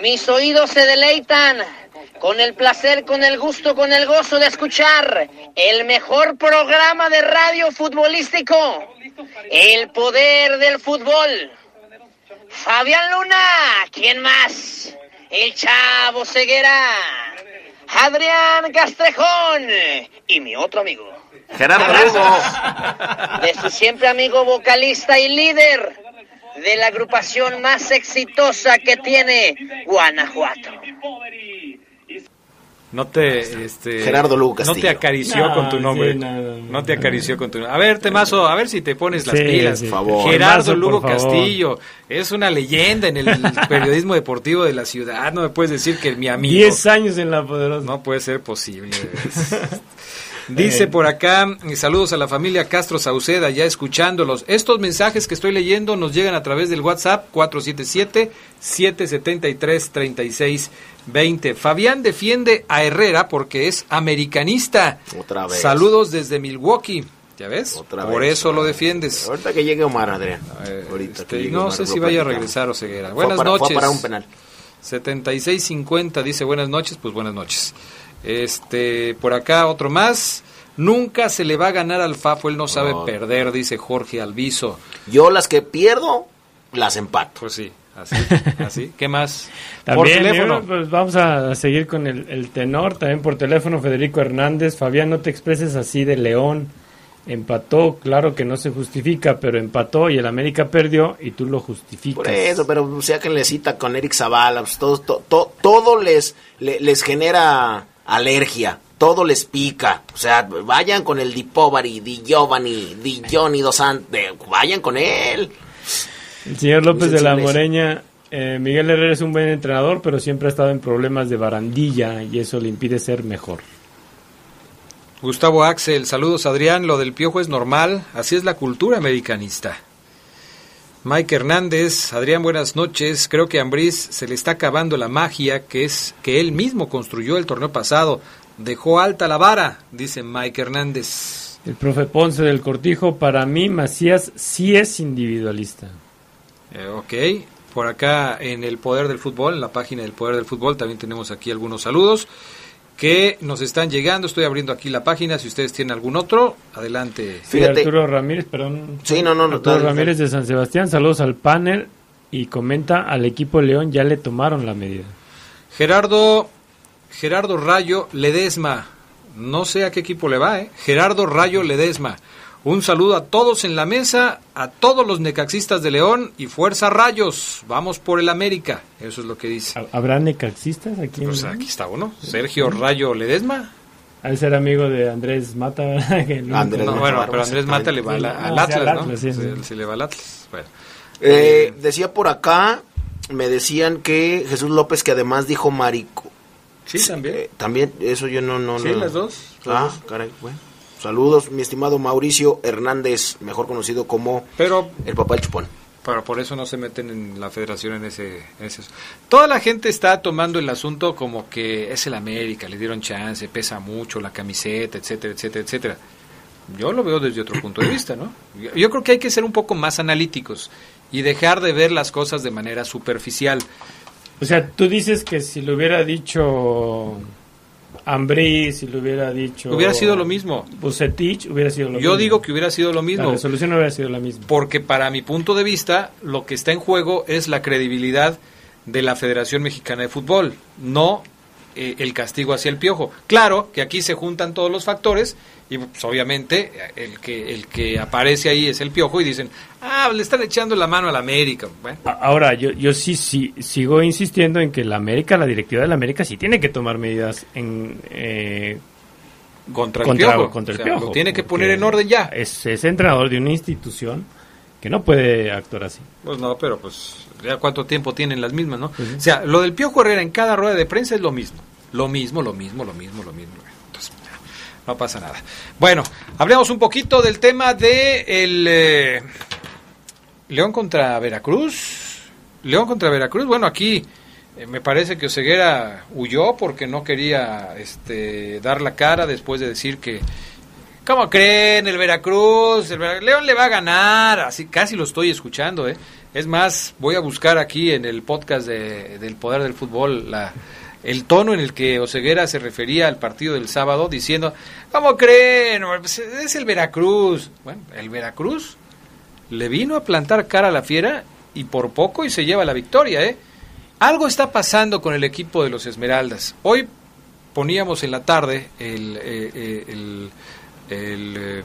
Mis oídos se deleitan con el placer, con el gusto, con el gozo de escuchar el mejor programa de radio futbolístico. El poder del fútbol. Fabián Luna, ¿quién más? El Chavo Ceguera. Adrián Castrejón y mi otro amigo. Gerardo Abrazos de su siempre amigo vocalista y líder de la agrupación más exitosa que tiene Guanajuato. No te, este, Gerardo Lugo no te Castillo. acarició No, con tu nombre. sí, no, no, no te acarició con tu nombre. A ver, Temazo, a ver si te pones las Sí, pilas. sí. Favor. Gerardo Temazo, Lugo por favor. Castillo es una leyenda en el periodismo deportivo de la ciudad. No me puedes decir que mi amigo. 10 años en la poderosa. No puede ser posible. Dice por acá, saludos a la familia Castro Sauceda, ya escuchándolos. Estos mensajes que estoy leyendo nos llegan a través del WhatsApp 477-773-3620. Fabián defiende a Herrera porque es americanista. Otra vez. Saludos desde Milwaukee. ¿Ya ves? Otra por vez. eso lo defiendes. Ahorita que llegue Omar, Adrián. Ahorita que Este, llegue no Omar, sé si vaya a regresar o ceguera. Buenas para- fue noches. para un penal. 7650 dice buenas noches, pues buenas noches. Este, por acá otro más. Nunca se le va a ganar al Fafo, él no sabe No. perder, dice Jorge Alviso. Yo las que pierdo, las empato. Pues sí, así, así. ¿Qué más? por También, teléfono. yo, pues vamos a seguir con el, el tenor, también por teléfono Federico Hernández. Fabián, no te expreses así de León. Empató, claro que no se justifica, pero empató y el América perdió y tú lo justificas. Por eso, pero sea que le cita con Eric Zavala, pues, todo, to- to- todo les, le- les genera alergia, todo les pica. O sea, vayan con el Di Povari, Di Giovanni, Di Johnny Dos Santos, vayan con él. El señor López de la. Moreña, eh, Miguel Herrera es un buen entrenador, pero siempre ha estado en problemas de barandilla y eso le impide ser mejor. Gustavo Axel, saludos Adrián, lo del piojo es normal, así es la cultura americanista. Mike Hernández, Adrián, buenas noches. Creo que a Ambriz se le está acabando la magia que es que él mismo construyó el torneo pasado. Dejó alta la vara, dice Mike Hernández. El profe Ponce del Cortijo, para mí Macías sí es individualista. Eh, ok, por acá en el Poder del Fútbol, en la página del Poder del Fútbol, también tenemos aquí algunos saludos que nos están llegando. Estoy abriendo aquí la página. Si ustedes tienen algún otro, adelante. Sí, Arturo Ramírez, perdón. Sí, no, no, no, Arturo dale, dale. Ramírez de San Sebastián, saludos al panel y comenta al equipo León ya le tomaron la medida. Gerardo, Gerardo Rayo Ledesma. No sé a qué equipo le va, ¿eh? Gerardo Rayo Ledesma. Un saludo a todos en la mesa, a todos los necaxistas de León y Fuerza Rayos. Vamos por el América. Eso es lo que dice. ¿Habrá necaxistas aquí? Pues aquí está uno. Sergio Rayo Ledesma. Al ser amigo de Andrés Mata, bueno, pero Andrés Mata le va al, Atlas, al ¿no? Atlas, sí, sí le va al Atlas. Bueno. Eh, decía por acá, me decían que Jesús López, que además dijo marico. Sí, también. Eh, también, eso yo no... no Sí, no- las dos. las Ah, dos. caray, bueno. Saludos, mi estimado Mauricio Hernández, mejor conocido como Pero el papá del chupón. Pero por eso no se meten en la federación en ese, en ese- Toda la gente está tomando el asunto como que es el América, le dieron chance, pesa mucho la camiseta, etcétera, etcétera, etcétera. Yo lo veo desde otro punto de vista, ¿no? Yo, yo creo que hay que ser un poco más analíticos y dejar de ver las cosas de manera superficial. O sea, tú dices que si lo hubiera dicho Ambrí, si lo hubiera dicho... Hubiera sido lo mismo. Bucetich, hubiera sido lo mismo. Yo digo que hubiera sido lo mismo. La resolución no hubiera sido la misma. Porque para mi punto de vista, lo que está en juego es la credibilidad de la Federación Mexicana de Fútbol, no eh, el castigo hacia el piojo. Claro que aquí se juntan todos los factores y pues, obviamente el que, el que aparece ahí es el piojo y dicen, ah, le están echando la mano a la América. Bueno, Ahora, yo, yo sí, sí sigo insistiendo en que la América, la directiva de la América, sí tiene que tomar medidas en... eh, contra el piojo. contra el O sea, piojo, lo tiene que poner en orden ya. Es, es entrenador de una institución que no puede actuar así. Pues no, pero pues ya cuánto tiempo tienen las mismas, ¿no? O sea, lo del Piojo Herrera en cada rueda de prensa es lo mismo. Lo mismo, lo mismo, lo mismo, lo mismo. Entonces, no pasa nada. Bueno, hablemos un poquito del tema de el eh, León contra Veracruz. León contra Veracruz. Bueno, aquí eh, me parece que Oseguera huyó porque no quería este, dar la cara después de decir que ¿Cómo creen? El Veracruz, el Vera- León le va a ganar. Así casi lo estoy escuchando, ¿eh? Es más, voy a buscar aquí en el podcast de- del Poder del Fútbol la, el tono en el que Oseguera se refería al partido del sábado diciendo, ¿cómo creen? Pues Es el Veracruz. Bueno, el Veracruz le vino a plantar cara a la fiera y por poco y se lleva la victoria, ¿eh? Algo está pasando con el equipo de los Esmeraldas. Hoy poníamos en la tarde el, eh, eh, el, el, eh,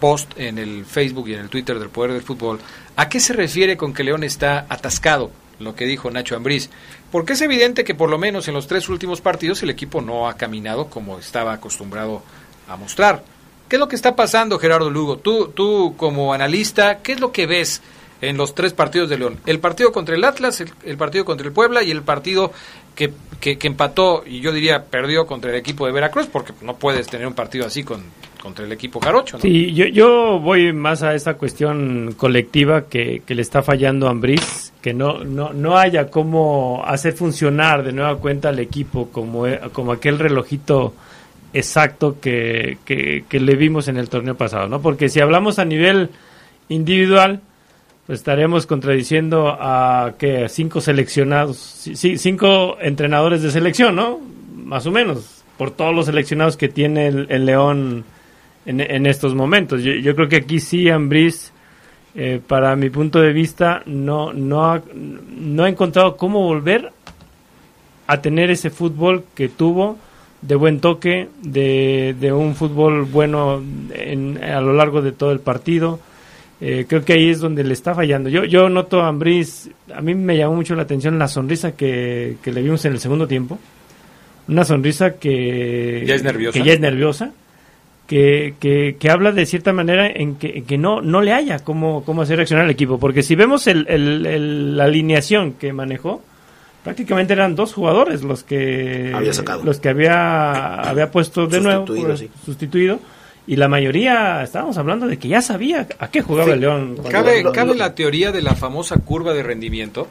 post en el Facebook y en el Twitter del Poder del Fútbol. ¿A qué se refiere con que León está atascado? Lo que dijo Nacho Ambriz. Porque es evidente que por lo menos en los tres últimos partidos el equipo no ha caminado como estaba acostumbrado a mostrar. ¿Qué es lo que está pasando, Gerardo Lugo? Tú, tú como analista, ¿qué es lo que ves en los tres partidos de León? El partido contra el Atlas, el, el partido contra el Puebla y el partido que, que, que empató y yo diría perdió contra el equipo de Veracruz, porque no puedes tener un partido así con, contra el equipo jarocho. ¿no? Sí, yo, yo voy más a esta cuestión colectiva que, que le está fallando a Ambriz, que no, no, no haya cómo hacer funcionar de nueva cuenta al equipo como, e- como aquel relojito exacto que, que, que le vimos en el torneo pasado, ¿no? Porque si hablamos a nivel individual, estaremos contradiciendo a que cinco seleccionados, cinco entrenadores de selección, ¿no? Más o menos, por todos los seleccionados que tiene el, León en, estos momentos. Yo, creo que aquí sí, Ambriz, eh, para mi punto de vista, no, no, ha, no encontrado cómo volver a tener ese fútbol que tuvo de buen toque, de, de un fútbol bueno en- a lo largo de todo el partido. Eh, creo que ahí es donde le está fallando. Yo, yo noto a Ambriz, a mí me llamó mucho la atención la sonrisa que, que le vimos en el segundo tiempo. Una sonrisa que Ya es nerviosa. que ya es nerviosa, que, que, que habla de cierta manera en que, en que no, no le haya cómo, cómo hacer reaccionar al equipo. Porque si vemos el, el- el- la alineación que manejó, prácticamente eran dos jugadores los que Había sacado. los que había, había puesto de nuevo, Sustituido, sí. sustituido. Y la mayoría, estábamos hablando de que ya sabía a qué jugaba Sí. el León. Cabe, cabe la teoría de la famosa curva de rendimiento.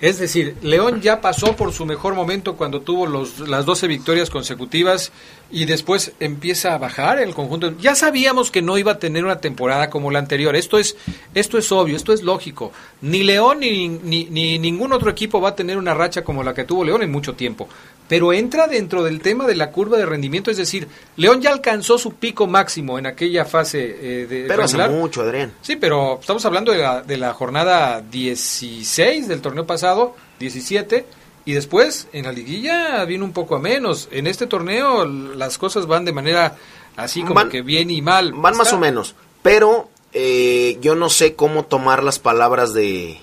Es decir, León ya pasó por su mejor momento cuando tuvo los, las 12 victorias consecutivas y después empieza a bajar el conjunto. Ya sabíamos que no iba a tener una temporada como la anterior. Esto es, esto es obvio, esto es lógico. Ni León ni, ni, ni ningún otro equipo va a tener una racha como la que tuvo León en mucho tiempo. Pero entra dentro del tema de la curva de rendimiento, es decir, León ya alcanzó su pico máximo en aquella fase eh, de Pero hace mucho, Adrián. Sí, pero estamos hablando de la, de la jornada 16 del torneo pasado, 17, y después en la liguilla vino un poco a menos. En este torneo las cosas van de manera así como Van- que bien y mal. Van más o menos. Pero eh, yo no sé cómo tomar las palabras de,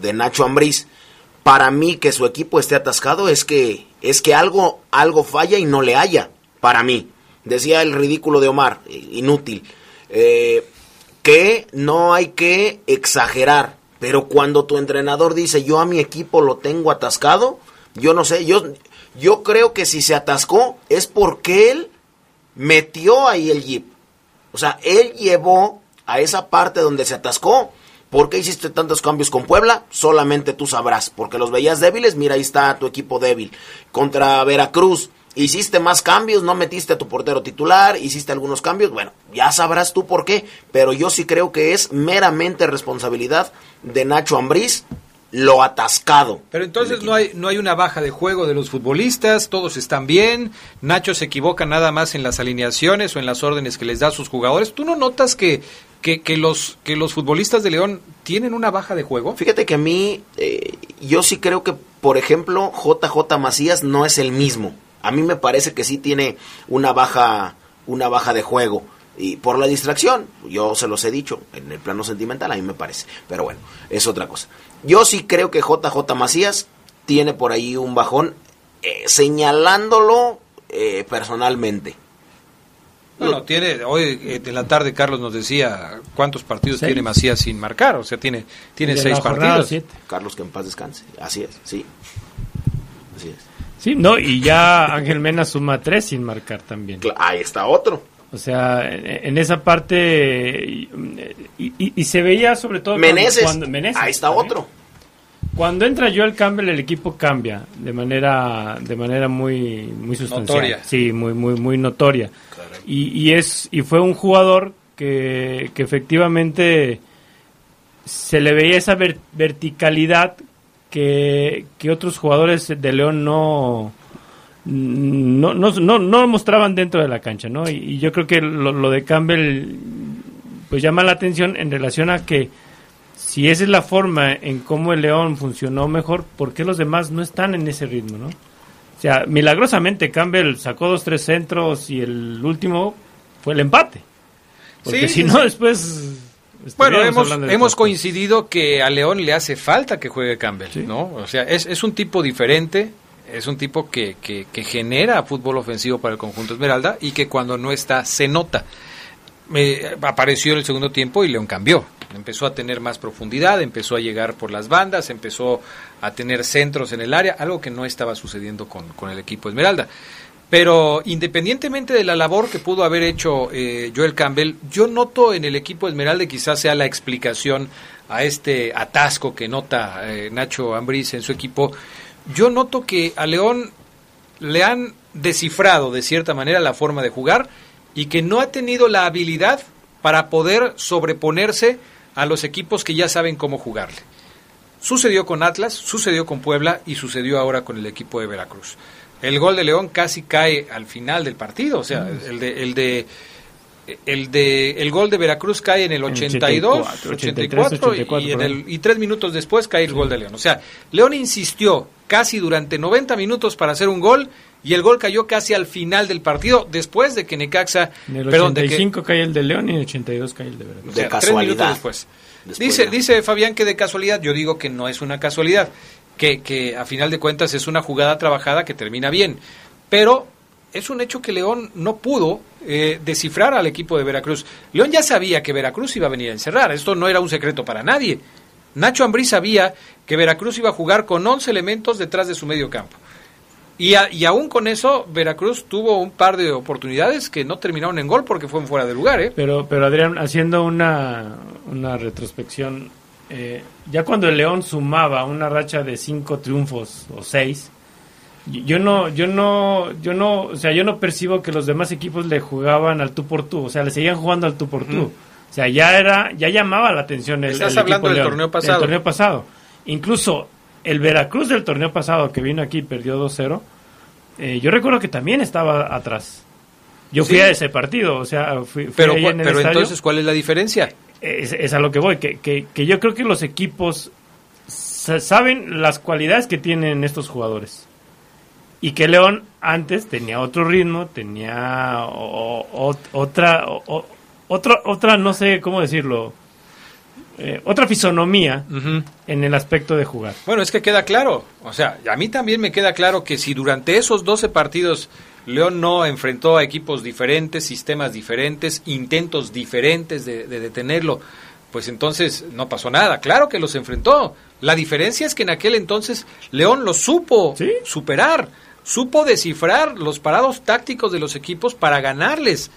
de Nacho Ambriz. Para mí que su equipo esté atascado es que es que algo algo falla y no le haya. para mí. Decía el ridículo de Omar, eh, inútil, eh, que no hay que exagerar, pero cuando tu entrenador dice yo a mi equipo lo tengo atascado, yo no sé, yo, yo creo que si se atascó es porque él metió ahí el jeep. O sea, él llevó a esa parte donde se atascó. ¿Por qué hiciste tantos cambios con Puebla? Solamente tú sabrás. Porque los veías débiles, mira, ahí está tu equipo débil. Contra Veracruz, hiciste más cambios, no metiste a tu portero titular, hiciste algunos cambios. Bueno, ya sabrás tú por qué. Pero yo sí creo que es meramente responsabilidad de Nacho Ambriz lo atascado. Pero entonces no hay, no hay una baja de juego de los futbolistas, todos están bien, Nacho se equivoca nada más en las alineaciones o en las órdenes que les da a sus jugadores. ¿Tú no notas que, que, que los, que los futbolistas de León tienen una baja de juego? Fíjate que a mí, eh, yo sí creo que, por ejemplo, JJ Macías no es el mismo. A mí me parece que sí tiene una baja, una baja de juego. Y por la distracción, yo se los he dicho, en el plano sentimental a mí me parece. Pero bueno, es otra cosa. Yo sí creo que JJ Macías tiene por ahí un bajón, eh, señalándolo eh, personalmente. Bueno, tiene, hoy eh, en la tarde Carlos nos decía cuántos partidos Seis. tiene Macías sin marcar, o sea, tiene, tiene seis partidos. siete. Carlos, que en paz descanse. Así es, sí. Sí, no, y ya Ángel Mena suma tres sin marcar también. Ahí está otro. O sea, en, esa parte y, y- y se veía sobre todo cuando- Meneses. cuando, Meneses Ahí está también. otro. Cuando entra Joel Campbell el equipo cambia de manera de manera muy muy sustancial. Notoria. Sí, muy muy muy notoria. Y, y es y fue un jugador que, que efectivamente se le veía esa ver- verticalidad que, que otros jugadores de León no no, no, no, no mostraban dentro de la cancha, ¿no? Y, y yo creo que lo, lo de Campbell pues llama la atención en relación a que si esa es la forma en cómo el León funcionó mejor, ¿por qué los demás no están en ese ritmo, no? O sea, milagrosamente Campbell sacó dos, tres centros y el último fue el empate. Porque Sí, si no, sí. después... Bueno, hemos, hemos coincidido que a León le hace falta que juegue Campbell, ¿no? O sea, es, es un tipo diferente, es un tipo que, que, que genera fútbol ofensivo para el conjunto Esmeralda y que cuando no está se nota. Eh, apareció en el segundo tiempo y León cambió. Empezó a tener más profundidad, empezó a llegar por las bandas, empezó a tener centros en el área, algo que no estaba sucediendo con, con el equipo Esmeralda. Pero independientemente de la labor que pudo haber hecho eh, Joel Campbell, yo noto en el equipo Esmeralda quizás sea la explicación a este atasco que nota eh, Nacho Ambriz en su equipo. Yo noto que a León le han descifrado de cierta manera la forma de jugar y que no ha tenido la habilidad para poder sobreponerse a los equipos que ya saben cómo jugarle. Sucedió con Atlas, sucedió con Puebla y sucedió ahora con el equipo de Veracruz. El gol de León casi cae al final del partido, o sea, el de el de el de el gol de Veracruz cae en el 82, 84, 84, 84, y en el y tres minutos después cae el gol de León. O sea, León insistió casi durante 90 minutos para hacer un gol y el gol cayó casi al final del partido después de que Necaxa, En el perdón, de que 85 cae el de León y en el 82 cae el de Veracruz. o sea, tres minutos después. dice, dice Fabián que de casualidad, yo digo que no es una casualidad, que, que a final de cuentas es una jugada trabajada que termina bien. Pero es un hecho que León no pudo eh, descifrar al equipo de Veracruz. León ya sabía que Veracruz iba a venir a encerrar, esto no era un secreto para nadie. Nacho Ambriz sabía que Veracruz iba a jugar con 11 elementos detrás de su medio campo. Y, a- y aún con eso, Veracruz tuvo un par de oportunidades que no terminaron en gol porque fueron fuera de lugar. ¿eh? Pero, pero Adrián, haciendo una, una retrospección, eh, ya cuando el León sumaba una racha de cinco triunfos o seis, yo no, yo no, yo no, o sea, yo no percibo que los demás equipos le jugaban al tú por tú, o sea, le seguían jugando al tú por tú. O sea, ya era, ya llamaba la atención el, Estás el hablando del León, torneo pasado. del torneo pasado. Incluso el Veracruz del torneo pasado que vino aquí y perdió 2-0, eh, yo recuerdo que también estaba atrás. Yo fui Sí. a ese partido, o sea, fui, fui Pero, en el pero estadio. entonces, ¿cuál es la diferencia? Es, es a lo que voy, que, que, que yo creo que los equipos sa- saben las cualidades que tienen estos jugadores. Y que León antes tenía otro ritmo, tenía o- o- otra, o- otra, otra, no sé cómo decirlo, eh, otra fisonomía en el aspecto de jugar. Bueno, es que queda claro. O sea, a mí también me queda claro que si durante esos 12 partidos León no enfrentó a equipos diferentes, sistemas diferentes, intentos diferentes de, de detenerlo, pues entonces no pasó nada. Claro que los enfrentó. La diferencia es que en aquel entonces León lo supo superar, supo descifrar los parados tácticos de los equipos para ganarles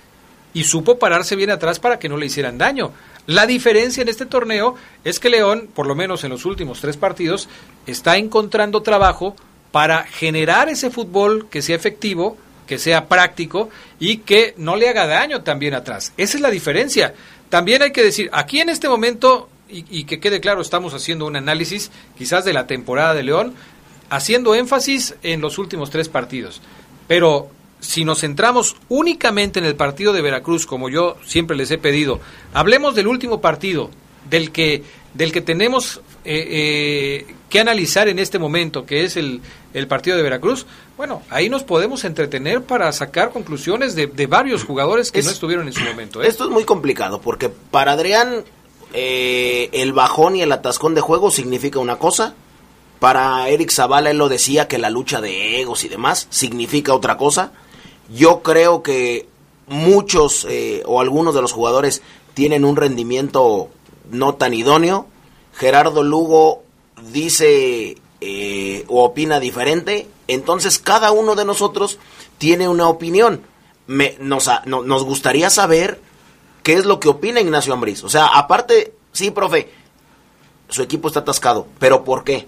y supo pararse bien atrás para que no le hicieran daño. La diferencia en este torneo es que León, por lo menos en los últimos tres partidos, está encontrando trabajo para generar ese fútbol que sea efectivo, que sea práctico y que no le haga daño también atrás. Esa es la diferencia. También hay que decir, aquí en este momento, y, que quede claro, estamos haciendo un análisis quizás de la temporada de León, haciendo énfasis en los últimos tres partidos. Pero si nos centramos únicamente en el partido de Veracruz, como yo siempre les he pedido, hablemos del último partido, del que, del que tenemos eh, eh, que analizar en este momento, que es el, el, partido de Veracruz. Bueno, ahí nos podemos entretener para sacar conclusiones de, de varios jugadores que Es- no estuvieron en su momento. ¿eh? Esto es muy complicado porque para Adrián eh, el bajón y el atascón de juego significa una cosa. Para Eric Zavala él lo decía que la lucha de egos y demás significa otra cosa. Yo creo que muchos eh, o algunos de los jugadores tienen un rendimiento no tan idóneo. Gerardo Lugo dice eh, o opina diferente. Entonces cada uno de nosotros tiene una opinión. Me, nos, a- no- nos gustaría saber qué es lo que opina Ignacio Ambriz. O sea, aparte, sí, profe, su equipo está atascado. ¿Pero por qué?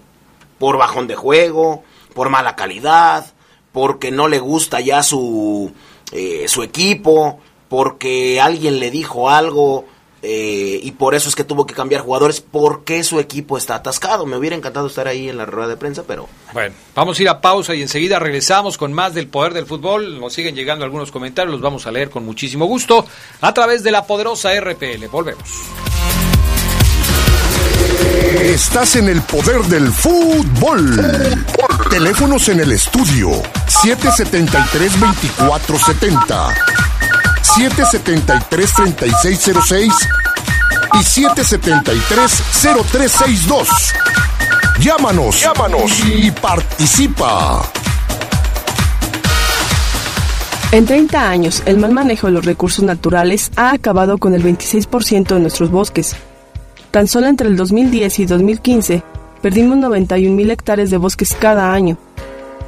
¿Por bajón de juego? ¿Por mala calidad? ¿Porque no le gusta ya su, eh, su equipo? ¿Porque alguien le dijo algo? Eh, y por eso es que tuvo que cambiar jugadores. ¿Por qué su equipo está atascado? Me hubiera encantado estar ahí en la rueda de prensa, pero Bueno, vamos a ir a pausa y enseguida regresamos con más del poder del fútbol. Nos siguen llegando algunos comentarios, los vamos a leer con muchísimo gusto a través de la poderosa RPL. Volvemos. Estás en el poder del fútbol. Teléfonos en el estudio 773-2470, 773-3606 y 773-0362. Llámanos, llámanos y participa. En 30 años, el mal manejo de los recursos naturales ha acabado con el 26% de nuestros bosques. Tan solo entre el 2010 y 2015, perdimos 91.000 hectáreas de bosques cada año.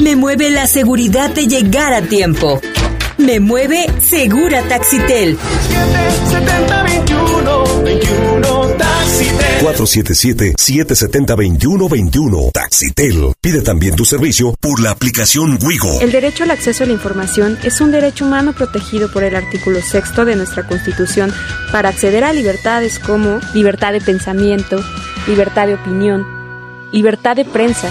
Me mueve la seguridad de llegar a tiempo. Me mueve Segura Taxitel. 7021 21 Taxitel. 477-770-2121. Taxitel. Pide también tu servicio por la aplicación Wigo. El derecho al acceso a la información es un derecho humano protegido por el artículo sexto de nuestra Constitución para acceder a libertades como libertad de pensamiento, libertad de opinión, libertad de prensa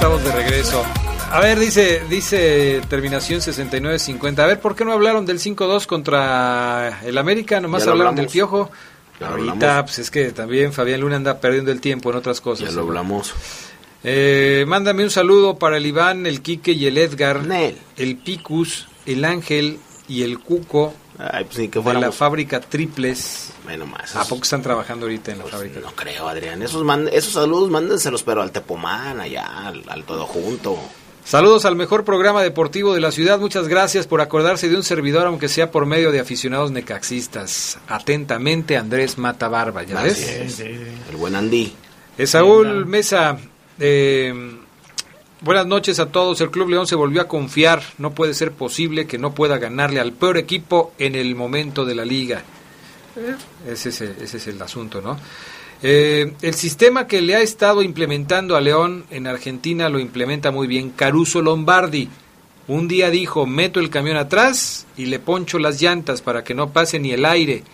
Estamos de regreso. A ver, dice, dice terminación 69-50. A ver, ¿por qué no hablaron del 5-2 contra el América? Nomás hablaron del piojo. Ahorita, pues es que también Fabián Luna anda perdiendo el tiempo en otras cosas. Ya lo hablamos. Eh, mándame un saludo para el Iván, el Quique y el Edgar, el Picus, el Ángel y el Cuco Ay, pues que de la fábrica Triples. Bueno, más. ¿A poco están trabajando ahorita en la pues, fábrica? No creo, Adrián. Esos, esos saludos mándenselos, pero al Tepomán, allá, al, todo junto. Saludos al mejor programa deportivo de la ciudad. Muchas gracias por acordarse de un servidor, aunque sea por medio de aficionados necaxistas. Atentamente, Andrés Mata Barba, ¿ya ves? El buen Andy. Saúl Mesa, eh, Buenas noches a todos. El Club León se volvió a confiar. No puede ser posible que no pueda ganarle al peor equipo en el momento de la liga. Ese, es el, ese es el asunto, ¿no? Eh, el sistema que le ha estado implementando a León en Argentina lo implementa muy bien Caruso Lombardi. Un día dijo, meto el camión atrás y le poncho las llantas para que no pase ni el aire.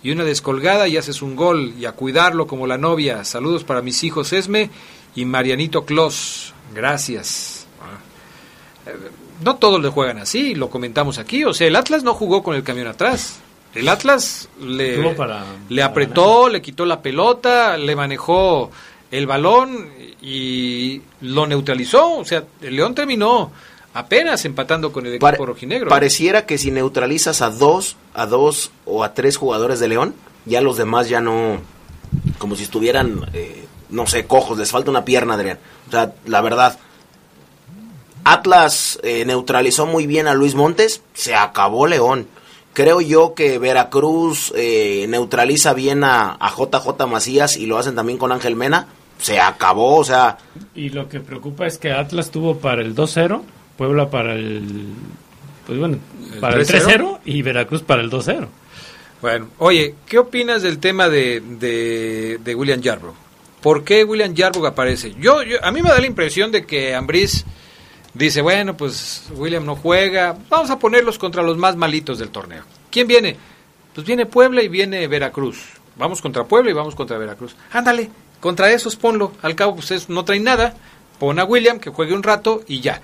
Y una descolgada y haces un gol y a cuidarlo como la novia. Saludos para mis hijos Esme y Marianito Clos. Gracias. Ah. Eh, no todos le juegan así, lo comentamos aquí. O sea, el Atlas no jugó con el camión atrás. El Atlas le, le apretó, le quitó la pelota, le manejó el balón y lo neutralizó. O sea, el León terminó apenas empatando con el equipo rojinegro. Pareciera que si neutralizas a dos, a dos o a tres jugadores de León, ya los demás ya no, como si estuvieran, eh, no sé, cojos, les falta una pierna, Adrián. O sea, la verdad, Atlas eh, neutralizó muy bien a Luis Montes, se acabó León. Creo yo que Veracruz eh, neutraliza bien a, JJ Macías y lo hacen también con Ángel Mena. Se acabó, o sea. Y lo que preocupa es que Atlas tuvo para el 2-0, Puebla para el. Pues bueno, para el 3-0 y Veracruz para el 2-0. Bueno, oye, ¿qué opinas del tema de, de William Yarbrough? ¿Por qué William Yarbrough aparece? Yo, a mí me da la impresión de que Ambriz dice, bueno, pues William no juega, vamos a ponerlos contra los más malitos del torneo. ¿Quién viene? Pues viene Puebla y viene Veracruz. Vamos contra Puebla y vamos contra Veracruz. Ándale, contra esos ponlo. Al cabo, pues no traen nada. Pon a William que juegue un rato y ya.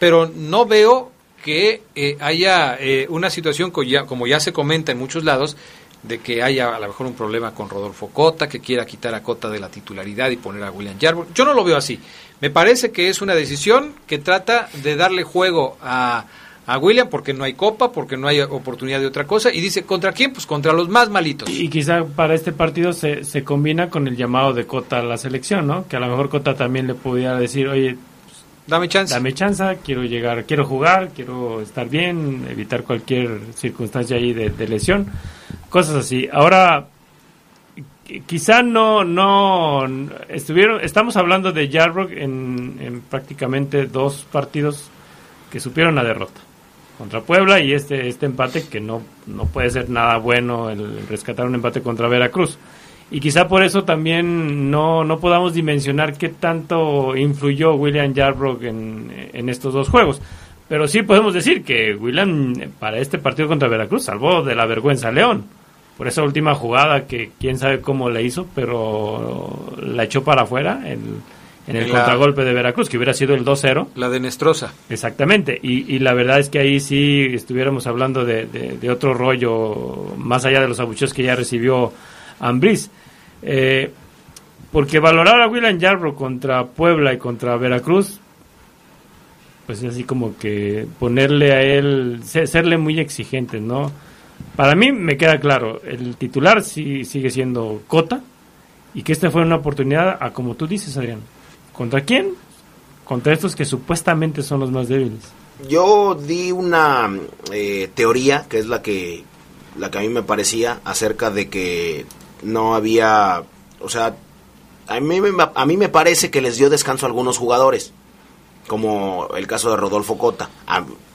Pero no veo que eh, haya eh, una situación como ya se comenta en muchos lados, de que haya a lo mejor un problema con Rodolfo Cota, que quiera quitar a Cota de la titularidad y poner a William Yarbrough. Yo no lo veo así. Me parece que es una decisión que trata de darle juego a, a William porque no hay copa, porque no hay oportunidad de otra cosa. Y dice, ¿contra quién? Pues contra los más malitos. Y quizá para este partido se, se combina con el llamado de Cota a la selección, ¿no? Que a lo mejor Cota también le pudiera decir, oye, Dame chance. Dame chance, quiero llegar, quiero jugar, quiero estar bien, evitar cualquier circunstancia ahí de, lesión, cosas así. Ahora, quizá no, no, estuvieron, estamos hablando de Jarrock en, en, prácticamente dos partidos que supieron la derrota contra Puebla y este, este empate que no, no puede ser nada bueno el rescatar un empate contra Veracruz y quizá por eso también no, no podamos dimensionar qué tanto influyó William Yarbrough en, en estos dos juegos. Pero sí podemos decir que William para este partido contra Veracruz salvó de la vergüenza a León. Por esa última jugada que quién sabe cómo la hizo, pero la echó para afuera en, el contragolpe de Veracruz, que hubiera sido el 2-0. La de Nestrosa. Exactamente. Y, y, la verdad es que ahí sí estuviéramos hablando de, de, otro rollo, más allá de los abucheos que ya recibió Ambriz. Eh, porque valorar a William Yarbrough contra Puebla y contra Veracruz, pues es así como que ponerle a él, serle muy exigente, ¿no? Para mí me queda claro, el titular sí, sigue siendo Cota y que esta fue una oportunidad a como tú dices, Adrián. ¿Contra quién? Contra estos que supuestamente son los más débiles. Yo di una eh, teoría que es la que la que a mí me parecía acerca de que no había, o sea, a mí, a mí me parece que les dio descanso a algunos jugadores, como el caso de Rodolfo Cota,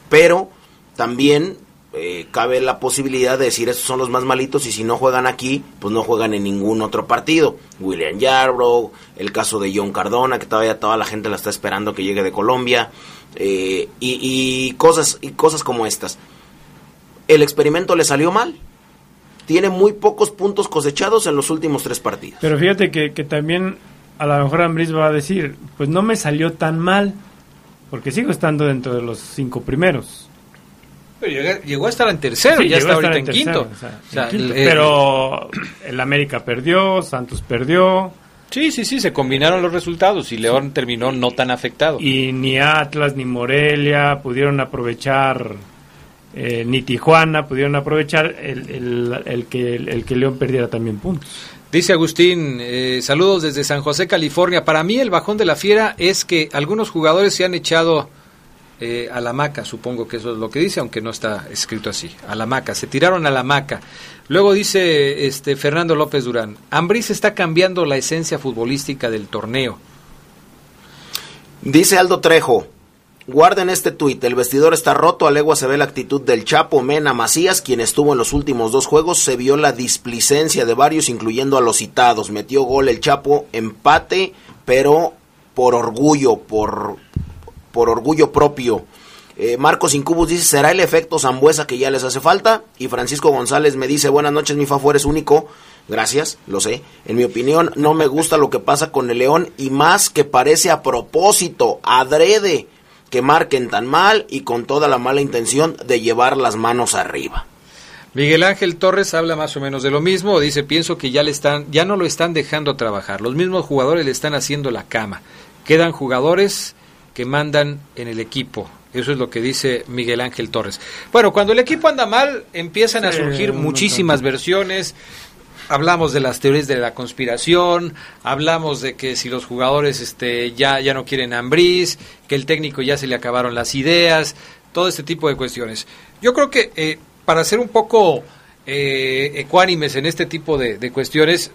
pero también eh, cabe la posibilidad de decir estos son los más malitos y si no juegan aquí, pues no juegan en ningún otro partido. William Yarbrough, el caso de John Cardona, que todavía toda la gente la está esperando que llegue de Colombia, eh, y, cosas, y cosas como estas. El experimento le salió mal, tiene muy pocos puntos cosechados en los últimos tres partidos. Pero fíjate que, también a lo mejor Ambris va a decir, pues no me salió tan mal, porque sigo estando dentro de los cinco primeros. Pero llegó, a estar en tercero, ya está ahorita en, quinto. pero el América perdió, Santos perdió. Sí, sí, sí, se combinaron los resultados y León terminó no tan afectado. Y ni Atlas ni Morelia pudieron aprovechar, eh, ni Tijuana pudieron aprovechar el, el, que, el que León perdiera también puntos. Dice Agustín, eh, saludos desde San José, California. Para mí el bajón de la fiera es que algunos jugadores se han echado eh, a la maca, supongo que eso es lo que dice, aunque no está escrito así, a la maca, se tiraron a la maca. Luego dice este Fernando López Durán, Ambris está cambiando la esencia futbolística del torneo. Dice Aldo Trejo, Guarden este tuit, el vestidor está roto, a legua se ve la actitud del Chapo Mena Macías, quien estuvo en los últimos dos juegos, se vio la displicencia de varios, incluyendo a los citados, metió gol el Chapo, empate, pero por orgullo, por, por orgullo propio. Eh, Marcos Incubus dice, ¿será el efecto Zambuesa que ya les hace falta? Y Francisco González me dice, buenas noches, mi favor es único. Gracias, lo sé. En mi opinión, no me gusta lo que pasa con el León y más que parece a propósito, adrede que marquen tan mal y con toda la mala intención de llevar las manos arriba. Miguel Ángel Torres habla más o menos de lo mismo, dice, pienso que ya le están ya no lo están dejando trabajar. Los mismos jugadores le están haciendo la cama. Quedan jugadores que mandan en el equipo. Eso es lo que dice Miguel Ángel Torres. Bueno, cuando el equipo anda mal, empiezan a surgir muchísimas versiones hablamos de las teorías de la conspiración, hablamos de que si los jugadores este, ya, ya no quieren Ambriz, que el técnico ya se le acabaron las ideas, todo este tipo de cuestiones. Yo creo que eh, para ser un poco eh, ecuánimes en este tipo de, cuestiones,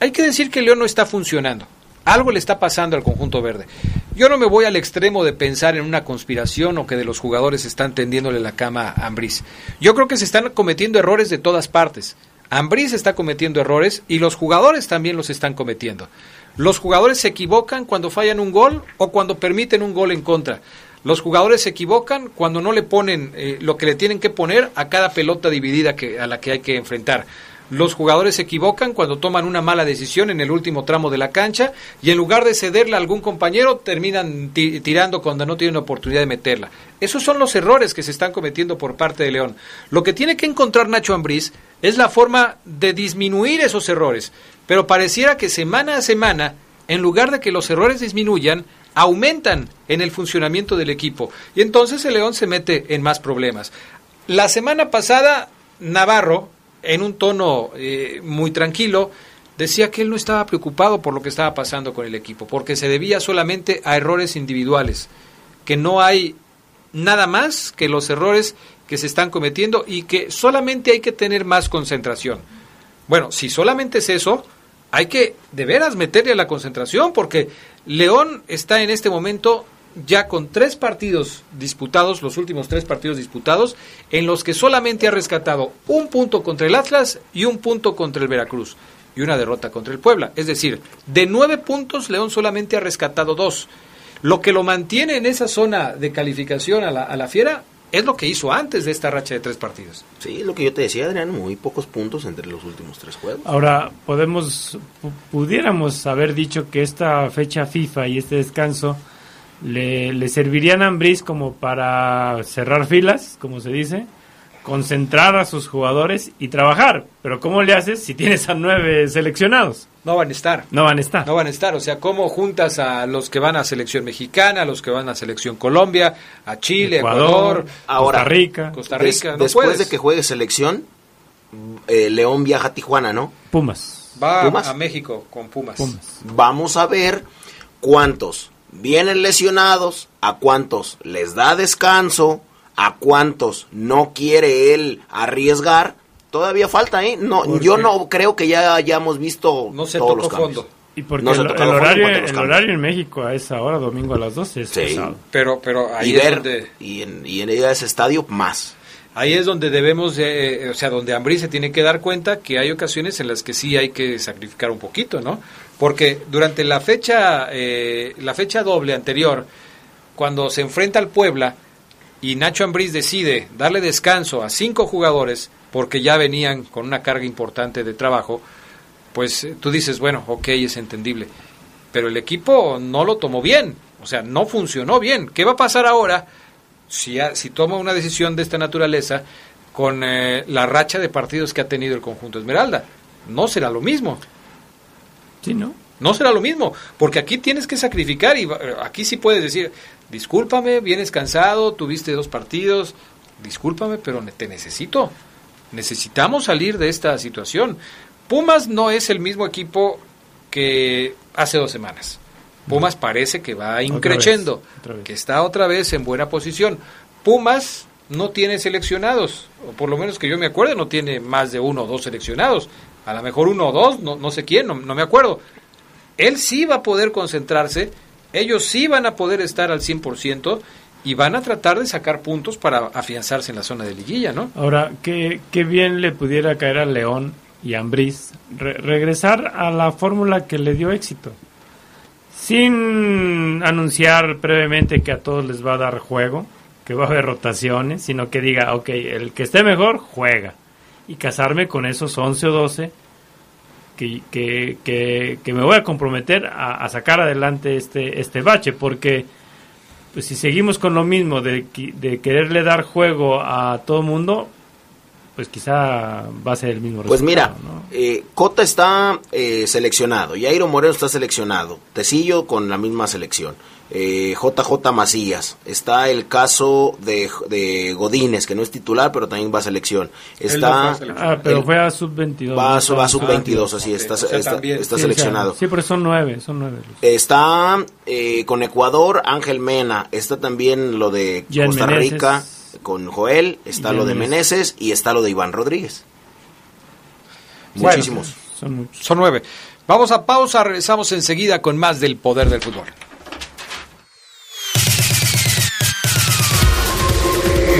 hay que decir que León no está funcionando. Algo le está pasando al conjunto verde. Yo no me voy al extremo de pensar en una conspiración o que de los jugadores están tendiéndole la cama a Ambriz. Yo creo que se están cometiendo errores de todas partes. Ambriz está cometiendo errores y los jugadores también los están cometiendo. Los jugadores se equivocan cuando fallan un gol o cuando permiten un gol en contra. Los jugadores se equivocan cuando no le ponen eh, lo que le tienen que poner a cada pelota dividida que, a la que hay que enfrentar. Los jugadores se equivocan cuando toman una mala decisión en el último tramo de la cancha y en lugar de cederla a algún compañero terminan tirando cuando no tienen oportunidad de meterla. Esos son los errores que se están cometiendo por parte de León. Lo que tiene que encontrar Nacho Ambriz es la forma de disminuir esos errores, pero pareciera que semana a semana, en lugar de que los errores disminuyan, aumentan en el funcionamiento del equipo y entonces el León se mete en más problemas. La semana pasada Navarro en un tono eh, muy tranquilo, decía que él no estaba preocupado por lo que estaba pasando con el equipo, porque se debía solamente a errores individuales, que no hay nada más que los errores que se están cometiendo y que solamente hay que tener más concentración. Bueno, si solamente es eso, hay que de veras meterle a la concentración, porque León está en este momento ya con tres partidos disputados, los últimos tres partidos disputados, en los que solamente ha rescatado un punto contra el Atlas y un punto contra el Veracruz y una derrota contra el Puebla. Es decir, de nueve puntos, León solamente ha rescatado dos. Lo que lo mantiene en esa zona de calificación a la, a la fiera es lo que hizo antes de esta racha de tres partidos. Sí, lo que yo te decía, Adrián, muy pocos puntos entre los últimos tres juegos. Ahora, podemos, pudiéramos haber dicho que esta fecha FIFA y este descanso le, le servirían a Ambris como para cerrar filas, como se dice, concentrar a sus jugadores y trabajar. Pero ¿cómo le haces si tienes a nueve seleccionados? No van a estar. No van a estar. No van a estar. O sea, ¿cómo juntas a los que van a selección mexicana, a los que van a selección Colombia, a Chile, Ecuador, Costa Rica? Costa Rica. después de que juegue selección, eh, León viaja a Tijuana, ¿no? Pumas. Va a México con Pumas. Pumas. Vamos a ver cuántos vienen lesionados, a cuántos les da descanso, a cuántos no quiere él arriesgar. Todavía falta, ¿eh? No, yo no creo que ya hayamos visto no se todos los cambios. Fondo. Y porque el, horario, el horario en México a esa hora, domingo a las 12, es sí, Pero, pero ahí y, es ver, donde... y, en, y en ese estadio más. Ahí es donde debemos, eh, o sea, donde Ambrí se tiene que dar cuenta que hay ocasiones en las que sí hay que sacrificar un poquito, ¿no? Porque durante la fecha, eh, la fecha doble anterior, cuando se enfrenta al Puebla y Nacho Ambriz decide darle descanso a cinco jugadores porque ya venían con una carga importante de trabajo, pues tú dices, bueno, ok, es entendible. pero el equipo no lo tomó bien, o sea, no funcionó bien. ¿Qué va a pasar ahora si, si toma una decisión de esta naturaleza con eh, la racha de partidos que ha tenido el conjunto Esmeralda? No será lo mismo. Sí, ¿no? No será lo mismo, porque aquí tienes que sacrificar y aquí sí puedes decir, discúlpame, vienes cansado, tuviste dos partidos, discúlpame, pero te necesito. Necesitamos salir de esta situación. Pumas no es el mismo equipo que hace dos semanas. Pumas parece que va increciendo, que está otra vez en buena posición. Pumas no tiene seleccionados, o por lo menos que yo me acuerdo, no tiene más de uno o dos seleccionados. A lo mejor uno o dos, no, no sé quién, no, no me acuerdo. Él sí va a poder concentrarse, ellos sí van a poder estar al 100% y van a tratar de sacar puntos para afianzarse en la zona de liguilla, ¿no? Ahora, qué, qué bien le pudiera caer a León y a Ambriz regresar a la fórmula que le dio éxito. Sin anunciar previamente que a todos les va a dar juego, que va a haber rotaciones, sino que diga, ok, el que esté mejor, juega. Y casarme con esos 11 o 12 que, que, que, me voy a comprometer a, a, sacar adelante este, este bache, porque pues si seguimos con lo mismo de, de quererle dar juego a todo el mundo, pues quizá va a ser el mismo Pues mira, eh, Cota está eh, seleccionado, Jairo Moreno está seleccionado, Tecillo con la misma selección, eh, JJ Macías, está el caso de, de Godínez, que no es titular, pero también va a selección. Está, ah, pero fue a sub-22. Va, a sub-22, así, está, está, seleccionado. sí, pero son nueve, son nueve. Está eh, con Ecuador, Ángel Mena, está también lo de Costa Rica con Joel, está lo de Meneses y está lo de Iván Rodríguez. Muchísimos. son, son nueve. Vamos a pausa, regresamos enseguida con más del poder del fútbol.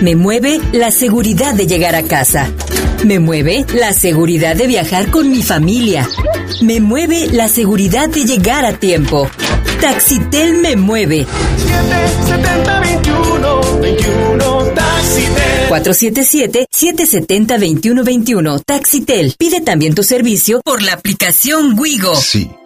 Me mueve la seguridad de llegar a casa. Me mueve la seguridad de viajar con mi familia. Me mueve la seguridad de llegar a tiempo. Taxitel me mueve. 770-2121 Taxitel. 477-770-2121 Taxitel. Pide también tu servicio por la aplicación Wigo. Sí.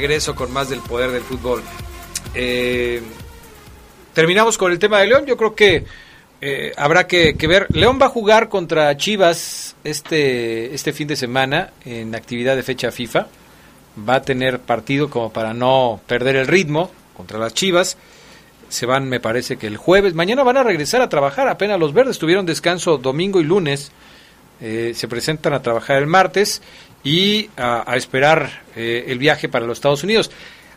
Regreso con más del poder del fútbol. Eh, terminamos con el tema de León. Yo creo que eh, habrá que, ver. León va a jugar contra Chivas este, este fin de semana en actividad de fecha FIFA. Va a tener partido como para no perder el ritmo contra las Chivas. Se van, me parece que el jueves. Mañana van a regresar a trabajar. Apenas los verdes tuvieron descanso domingo y lunes. Eh, se presentan a trabajar el martes y a, esperar eh, el viaje para los Estados Unidos.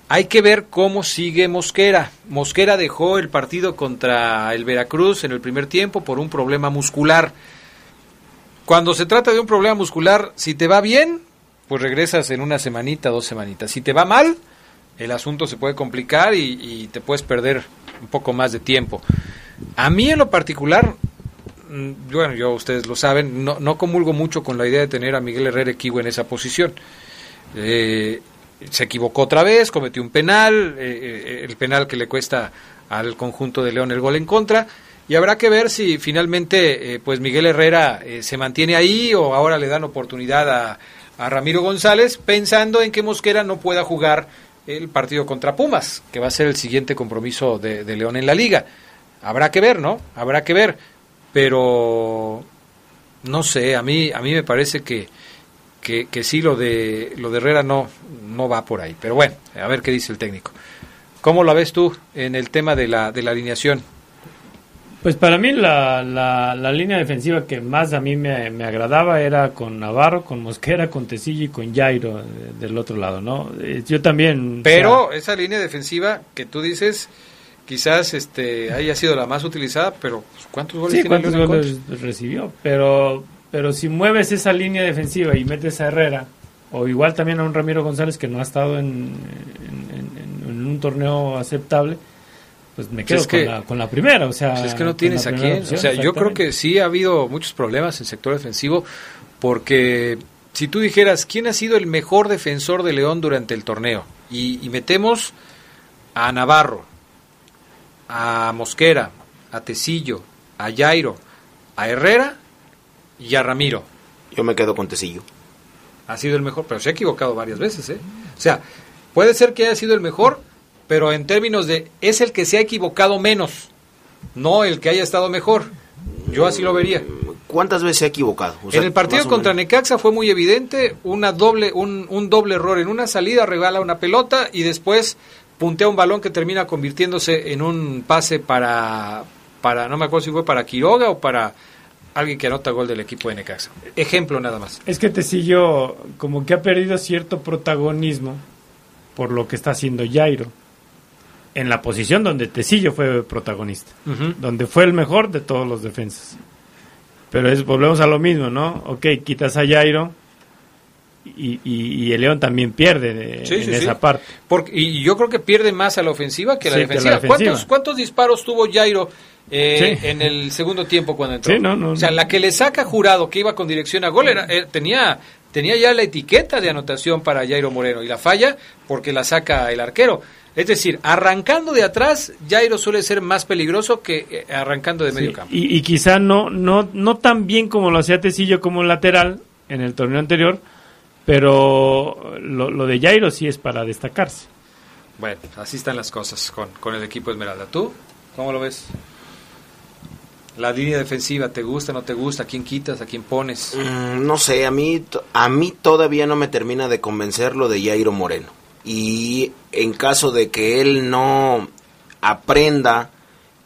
Hay que ver cómo sigue Mosquera. Mosquera dejó el partido contra el Veracruz en el primer tiempo por un problema muscular. Cuando se trata de un problema muscular, si te va bien, pues regresas en una semanita, dos semanitas. Si te va mal, el asunto se puede complicar y, y te puedes perder un poco más de tiempo. A mí en lo particular, bueno, yo ustedes lo saben, no, no comulgo mucho con la idea de tener a Miguel Herrera Equivo en esa posición. Eh, se equivocó otra vez, cometió un penal, eh, eh, el penal que le cuesta al conjunto de León el gol en contra. Y habrá que ver si finalmente pues Miguel Herrera se mantiene ahí o ahora le dan oportunidad a, a Ramiro González, pensando en que Mosquera no pueda jugar el partido contra Pumas, que va a ser el siguiente compromiso de, León en la liga. Habrá que ver, ¿no? Habrá que ver. Pero no sé, a mí, a mí me parece que, que, que, sí lo de lo de Herrera no, no va por ahí. Pero bueno, a ver qué dice el técnico. ¿Cómo lo ves tú en el tema de la, de la alineación? Pues para mí la, la, línea defensiva que más a mí me, agradaba era con Navarro, con Mosquera, con Tecillo y con Jairo eh, del otro lado, ¿no? Eh, yo también... Pero esa línea defensiva que tú dices quizás este haya sido la más utilizada, pero pues, ¿cuántos goles, sí, ¿cuántos goles recibió? Pero, pero si mueves esa línea defensiva y metes a Herrera, o igual también a un Ramiro González que no ha estado en, en un torneo aceptable, pues me quedo con, la, con, la, primera, o sea... es que no tienes a quién, o sea, yo creo que sí ha habido muchos problemas en el sector defensivo, porque si tú dijeras, ¿quién ha sido el mejor defensor de León durante el torneo? Y, metemos a Navarro, a Mosquera, a Tecillo, a Jairo, a Herrera y a Ramiro. Yo me quedo con Tecillo. Ha sido el mejor, pero se ha equivocado varias veces, ¿eh? O sea, puede ser que haya sido el mejor, pero en términos de es el que se ha equivocado menos, no el que haya estado mejor. Yo así lo vería. ¿Cuántas veces se ha equivocado? en el partido contra Necaxa fue muy evidente, una doble, un, un, doble error en una salida, regala una pelota y después puntea un balón que termina convirtiéndose en un pase para, para no me acuerdo si fue para Quiroga o para alguien que anota gol del equipo de Necaxa. Ejemplo nada más. Es que Tecillo como que ha perdido cierto protagonismo por lo que está haciendo Jairo en la posición donde Tecillo fue protagonista, donde fue el mejor de todos los defensas. Pero es, volvemos a lo mismo, ¿no? Ok, quitas a Jairo y, y, el León también pierde en esa parte. Porque, y yo creo que pierde más a la ofensiva que a la, defensiva. ¿Cuántos, ¿Cuántos disparos tuvo Jairo eh, en el segundo tiempo cuando entró? o sea, la que le saca jurado que iba con dirección a gol era, eh, tenía tenía ya la etiqueta de anotación para Jairo Moreno y la falla porque la saca el arquero. Es decir, arrancando de atrás, Jairo suele ser más peligroso que eh, arrancando de medio campo. Y, quizá no, no, no tan bien como lo hacía Tecillo como lateral en el torneo anterior, pero lo, de Jairo sí es para destacarse. Bueno, así están las cosas con, con el equipo Esmeralda. ¿Tú cómo lo ves? La línea defensiva, ¿te gusta, no te gusta? ¿A quién quitas, a quién pones? Mm, no sé, a mí, a mí todavía no me termina de convencer lo de Jairo Moreno y en caso de que él no aprenda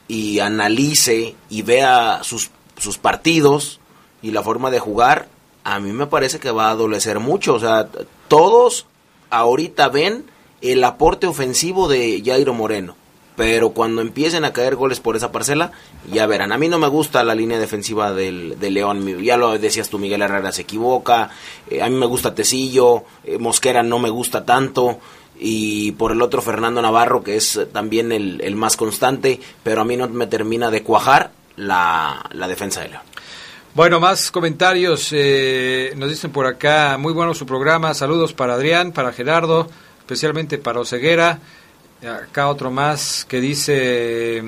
y analice y vea sus, sus partidos y la forma de jugar, a mí me parece que va a adolecer mucho. O sea, todos ahorita ven el aporte ofensivo de Jairo Moreno. Pero cuando empiecen a caer goles por esa parcela, ya verán. A mí no me gusta la línea defensiva del, de León. Ya lo decías tú, Miguel Herrera se equivoca. Eh, a mí me gusta Tecillo. Eh, Mosquera no me gusta tanto. Y por el otro, Fernando Navarro, que es también el, más constante. Pero a mí no me termina de cuajar la, defensa de León. Bueno, más comentarios. Eh, nos dicen por acá, muy bueno su programa. Saludos para Adrián, para Gerardo, especialmente para Oseguera. Acá otro más que dice,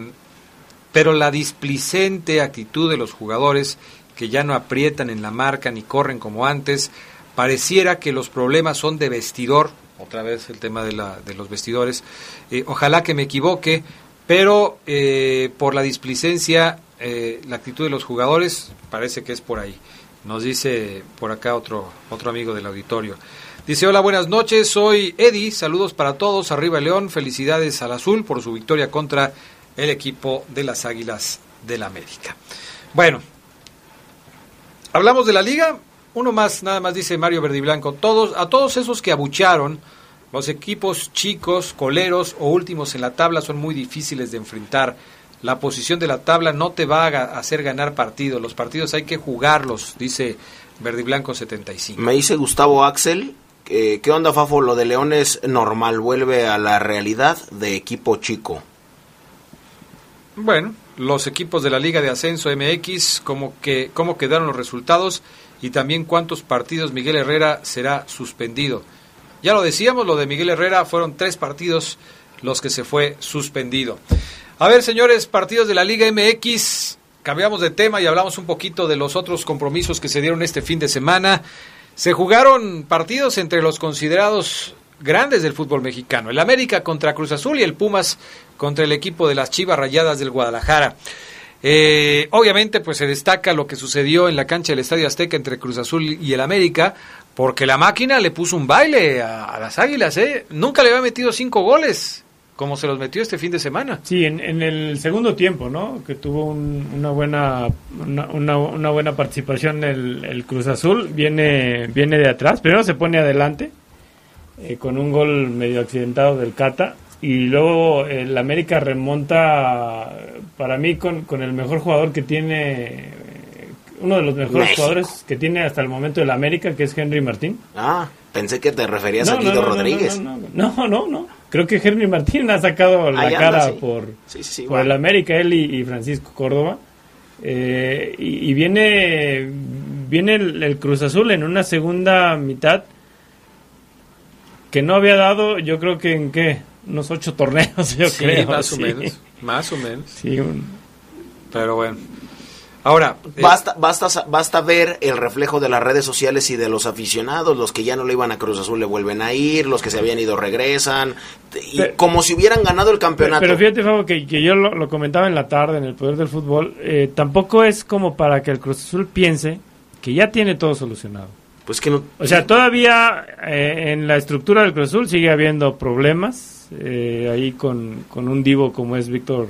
pero la displicente actitud de los jugadores que ya no aprietan en la marca ni corren como antes, pareciera que los problemas son de vestidor otra vez el tema de, la, de los vestidores. Eh, ojalá que me equivoque, pero eh, por la displicencia, eh, la actitud de los jugadores, parece que es por ahí. Nos dice por acá otro, otro amigo del auditorio. Dice, hola, buenas noches, soy Eddie, saludos para todos, arriba León, felicidades al Azul por su victoria contra el equipo de las Águilas del América. Bueno, hablamos de la liga, uno más, nada más dice Mario Verdiblanco, todos, a todos esos que abucharon, los equipos chicos, coleros o últimos en la tabla son muy difíciles de enfrentar. La posición de la tabla no te va a hacer ganar partidos, los partidos hay que jugarlos, dice Verdiblanco 75. Me dice Gustavo Axel, eh, ¿qué onda Fafo? Lo de León es normal, vuelve a la realidad de equipo chico. Bueno, los equipos de la Liga de Ascenso MX, cómo, que, cómo quedaron los resultados y también cuántos partidos Miguel Herrera será suspendido. Ya lo decíamos, lo de Miguel Herrera fueron tres partidos los que se fue suspendido. A ver, señores, partidos de la Liga MX, cambiamos de tema y hablamos un poquito de los otros compromisos que se dieron este fin de semana. Se jugaron partidos entre los considerados grandes del fútbol mexicano. El América contra Cruz Azul y el Pumas contra el equipo de las Chivas Rayadas del Guadalajara. Eh, obviamente, pues se destaca lo que sucedió en la cancha del Estadio Azteca entre Cruz Azul y el América, porque la máquina le puso un baile a, las Águilas, ¿eh? Nunca le había metido cinco goles, como se los metió este fin de semana. Sí, en, el segundo tiempo, ¿no? Que tuvo una buena una, una, buena participación el, el, Cruz Azul, viene viene de atrás, primero se pone adelante eh, con un gol medio accidentado del Cata. Y luego el América remonta para mí con, con el mejor jugador que tiene uno de los mejores jugadores que tiene hasta el momento el América que es Henry Martín. Ah pensé que te referías a Guido Rodríguez. no no, no creo que Henry Martín ha sacado la cara por, por el América él y, Francisco Córdoba eh, y, viene viene el Cruz Azul en una segunda mitad que no había dado, yo creo que en qué, unos ocho torneos, yo creo. Más o menos, más o menos. Pero bueno. Ahora, eh, basta, basta, basta ver el reflejo de las redes sociales y de los aficionados, los que ya no le iban a Cruz Azul le vuelven a ir, los que se habían ido regresan, y como si hubieran ganado el campeonato. Pero, fíjate, Fabo, que, que yo lo, comentaba en la tarde en el Poder del Fútbol, eh, tampoco es como para que el Cruz Azul piense que ya tiene todo solucionado. Pues que no, o sea, todavía eh, en la estructura del Cruz Azul sigue habiendo problemas eh, ahí con, con, un divo como es Víctor.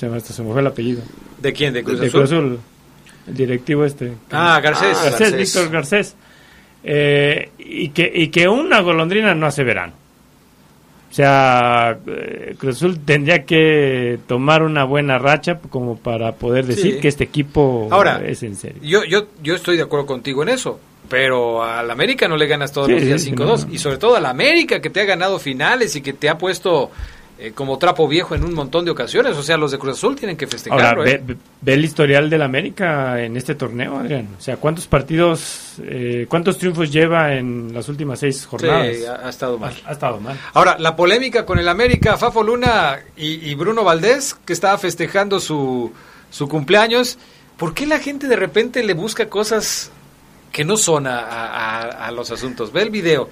Se, me, fue el apellido. ¿De quién? ¿De Cruz, Azul? El directivo este. Ah, Garcés. Ah, Garcés, Víctor Garcés. Eh, y, que, y que una golondrina no hace verano. O sea, eh, Cruz Azul tendría que tomar una buena racha como para poder decir que este equipo es en serio. Yo, yo, yo estoy de acuerdo contigo en eso, pero al América no le ganas todos los días 5-2 y sobre todo al América que te ha ganado finales y que te ha puesto eh, como trapo viejo en un montón de ocasiones. O sea, los de Cruz Azul tienen que festejarlo. ¿eh? ve, el historial del América en este torneo, Adrián. O sea, ¿cuántos partidos, eh, cuántos triunfos lleva en las últimas seis jornadas? Sí, ha, estado mal. Ha, estado mal. Ahora, la polémica con el América, Fafo Luna y, Bruno Valdés, que estaba festejando su, su cumpleaños. ¿Por qué la gente de repente le busca cosas que no son a, a los asuntos? Ve el video.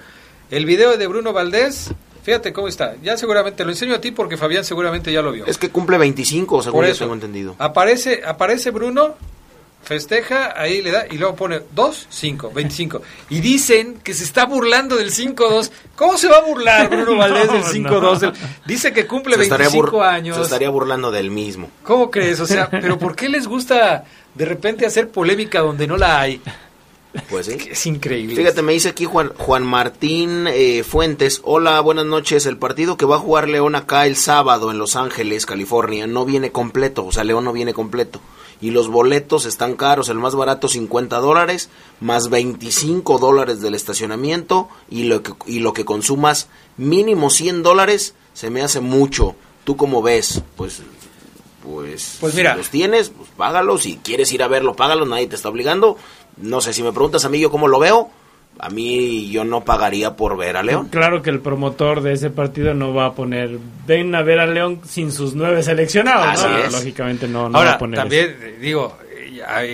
El video de Bruno Valdés Fíjate cómo está. Ya seguramente lo enseño a ti porque Fabián seguramente ya lo vio. Es que cumple 25, según yo tengo entendido. Aparece, aparece Bruno, festeja, ahí le da y luego pone 2, 5, 25. Y dicen que se está burlando del 5-2. ¿Cómo se va a burlar Bruno Valdés del 5-2? Dice que cumple 25 años. Se estaría burlando del mismo. ¿Cómo crees? O sea, pero ¿por qué les gusta de repente hacer polémica donde no la hay? Pues Es increíble. Fíjate, me dice aquí Juan, Juan Martín eh, Fuentes. Hola, buenas noches. El partido que va a jugar León acá el sábado en Los Ángeles, California, no viene completo. O sea, León no viene completo. Y los boletos están caros. El más barato 50 dólares, más 25 dólares del estacionamiento. Y lo que, y lo que consumas mínimo 100 dólares, se me hace mucho. ¿Tú cómo ves? Pues pues, pues mira, si los tienes, pues págalos. Si quieres ir a verlo, págalo. Nadie te está obligando no sé, si me preguntas a mí yo cómo lo veo, a mí yo no pagaría por ver a León. Claro que el promotor de ese partido no va a poner, ven a ver a León sin sus nueve seleccionados, Lógicamente no, no va a poner también digo,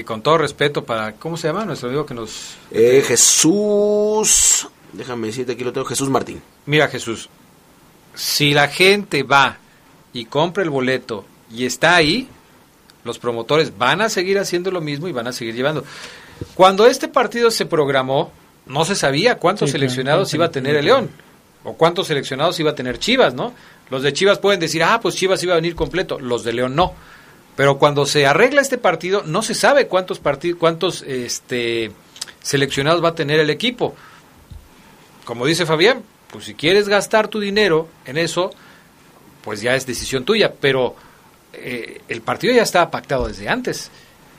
con todo respeto para, ¿cómo se llama nuestro amigo que nos... Eh, Jesús... Déjame decirte, aquí lo tengo, Jesús Martín. Mira Jesús, si la gente va y compra el boleto y está ahí, los promotores van a seguir haciendo lo mismo y van a seguir llevando. Cuando este partido se programó, no se sabía cuántos seleccionados iba a tener el León o cuántos seleccionados iba a tener Chivas, ¿no? Los de Chivas pueden decir, ah, pues Chivas iba a venir completo, los de León no. Pero cuando se arregla este partido, no se sabe cuántos partidos, cuántos este, seleccionados va a tener el equipo. Como dice Fabián, pues si quieres gastar tu dinero en eso, pues ya es decisión tuya, pero eh, el partido ya estaba pactado desde antes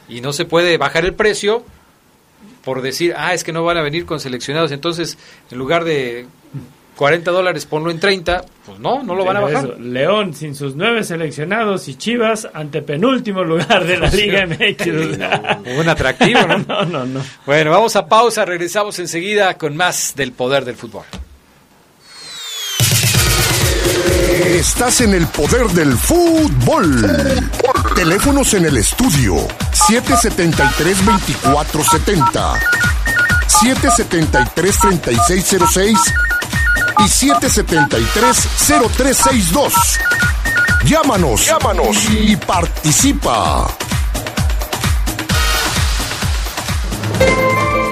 y no se puede bajar el precio por decir, ah, es que no van a venir con seleccionados, entonces en lugar de 40 dólares ponlo en 30, pues no, no lo van a bajar. León sin sus nueve seleccionados y Chivas ante penúltimo lugar de la Liga MX. Un atractivo, ¿no? no, no, no. Bueno, vamos a pausa, regresamos enseguida con más del poder del fútbol. Estás en el poder del fútbol. Teléfonos en el estudio 773-2470, 773-3606 y 773-0362. Llámanos, llámanos y participa.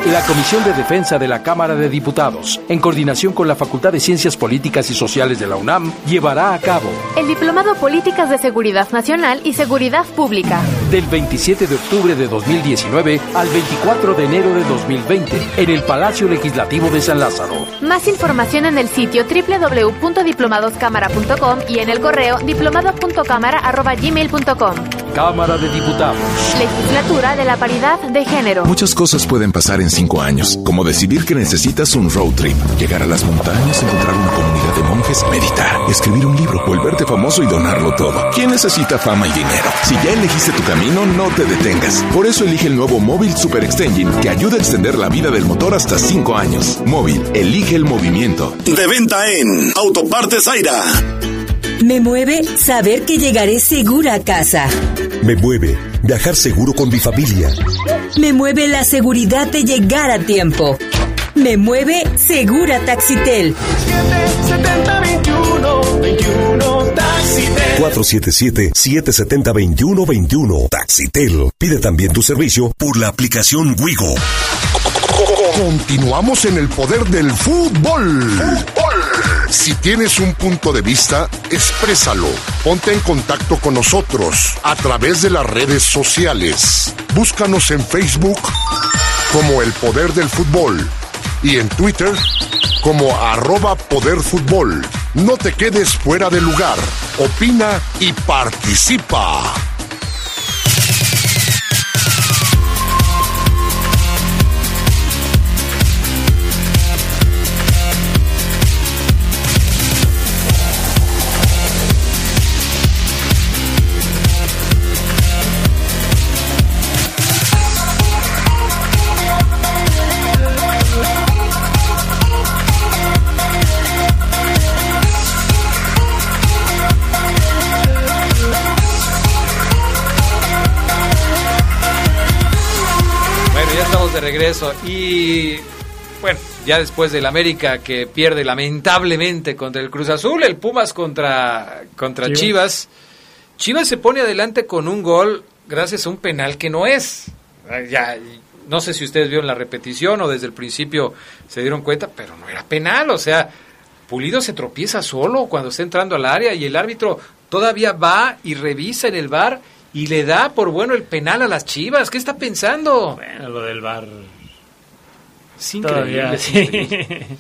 La Comisión de Defensa de la Cámara de Diputados, en coordinación con la Facultad de Ciencias Políticas y Sociales de la UNAM, llevará a cabo el Diplomado Políticas de Seguridad Nacional y Seguridad Pública del 27 de octubre de 2019 al 24 de enero de 2020 en el Palacio Legislativo de San Lázaro. Más información en el sitio www.diplomadoscámara.com y en el correo diplomado.cámara.gmail.com. Cámara de Diputados. Legislatura de la Paridad de Género. Muchas cosas pueden pasar en cinco años, como decidir que necesitas un road trip, llegar a las montañas, encontrar una comunidad de monjes, meditar, escribir un libro, volverte famoso y donarlo todo. ¿Quién necesita fama y dinero? Si ya elegiste tu camino, no te detengas. Por eso elige el nuevo Móvil Super Extension que ayuda a extender la vida del motor hasta cinco años. Móvil, elige el movimiento. De venta en Autopartes Aira. Me mueve saber que llegaré segura a casa. Me mueve viajar seguro con mi familia. Me mueve la seguridad de llegar a tiempo. Me mueve Segura Taxitel. 477-770-2121. Taxitel. Pide también tu servicio por la aplicación Wigo. Continuamos en el poder del fútbol. Si tienes un punto de vista, exprésalo. Ponte en contacto con nosotros a través de las redes sociales. Búscanos en Facebook como El Poder del Fútbol y en Twitter como arroba Poder Fútbol. No te quedes fuera de lugar. Opina y participa. Regreso. Y bueno, ya después del América que pierde lamentablemente contra el Cruz Azul, el Pumas contra, contra Chivas. Chivas. se pone adelante con un gol gracias a un penal que no es. Ya, no sé si ustedes vieron la repetición o desde el principio se dieron cuenta, pero no era penal. O sea, Pulido se tropieza solo cuando está entrando al área y el árbitro todavía va y revisa en el bar y le da por bueno el penal a las Chivas. ¿Qué está pensando? Bueno, lo del bar. Es increíble.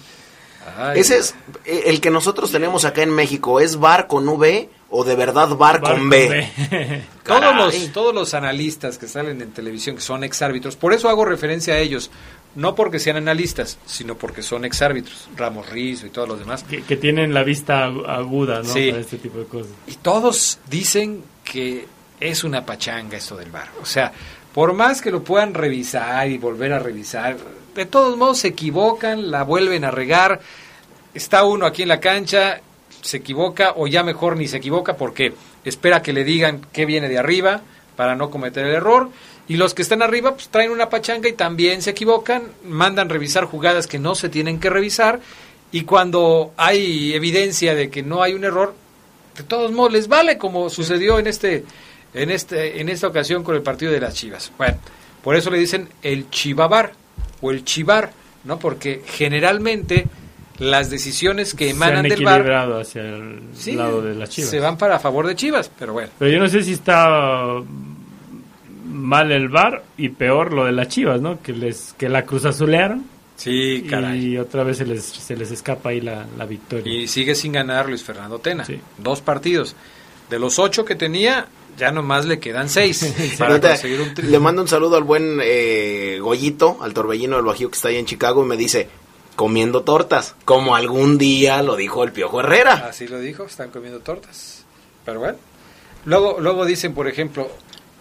Ese es eh, el que nosotros tenemos acá en México. ¿Es bar con V o de verdad bar, con B? todos, los, todos los analistas que salen en televisión que son exárbitros, por eso hago referencia a ellos. No porque sean analistas, sino porque son exárbitros. Ramos Rizo y todos los demás. Que, tienen la vista aguda, ¿no? Para este tipo de cosas. Y todos dicen que es una pachanga esto del bar. O sea, por más que lo puedan revisar y volver a revisar, de todos modos se equivocan, la vuelven a regar. Está uno aquí en la cancha, se equivoca o ya mejor ni se equivoca porque espera que le digan qué viene de arriba para no cometer el error Y los que están arriba pues traen una pachanga y también se equivocan, mandan revisar jugadas que no se tienen que revisar y cuando hay evidencia de que no hay un error, de todos modos les vale como sucedió en este en este en esta ocasión con el partido de las Chivas. Bueno, por eso le dicen el chivabar o el chivar, ¿no? Porque generalmente las decisiones que emanan se del bar hacia el lado de las Chivas. se van para favor de Chivas, pero bueno. Pero yo no sé si está mal el bar y peor lo de las Chivas, ¿no? Que les que la cruz azulearon. Sí, caray. Y otra vez se les, se les escapa ahí la, la victoria. Y sigue sin ganar Luis Fernando Tena. Dos partidos. De los ocho que tenía, ya nomás le quedan seis para conseguir un Le mando un saludo al buen eh, Goyito, al torbellino del Bajío que está ahí en Chicago y me dice, comiendo tortas, como algún día lo dijo el Piojo Herrera. Así lo dijo, están comiendo tortas. Pero bueno. Luego, luego dicen, por ejemplo,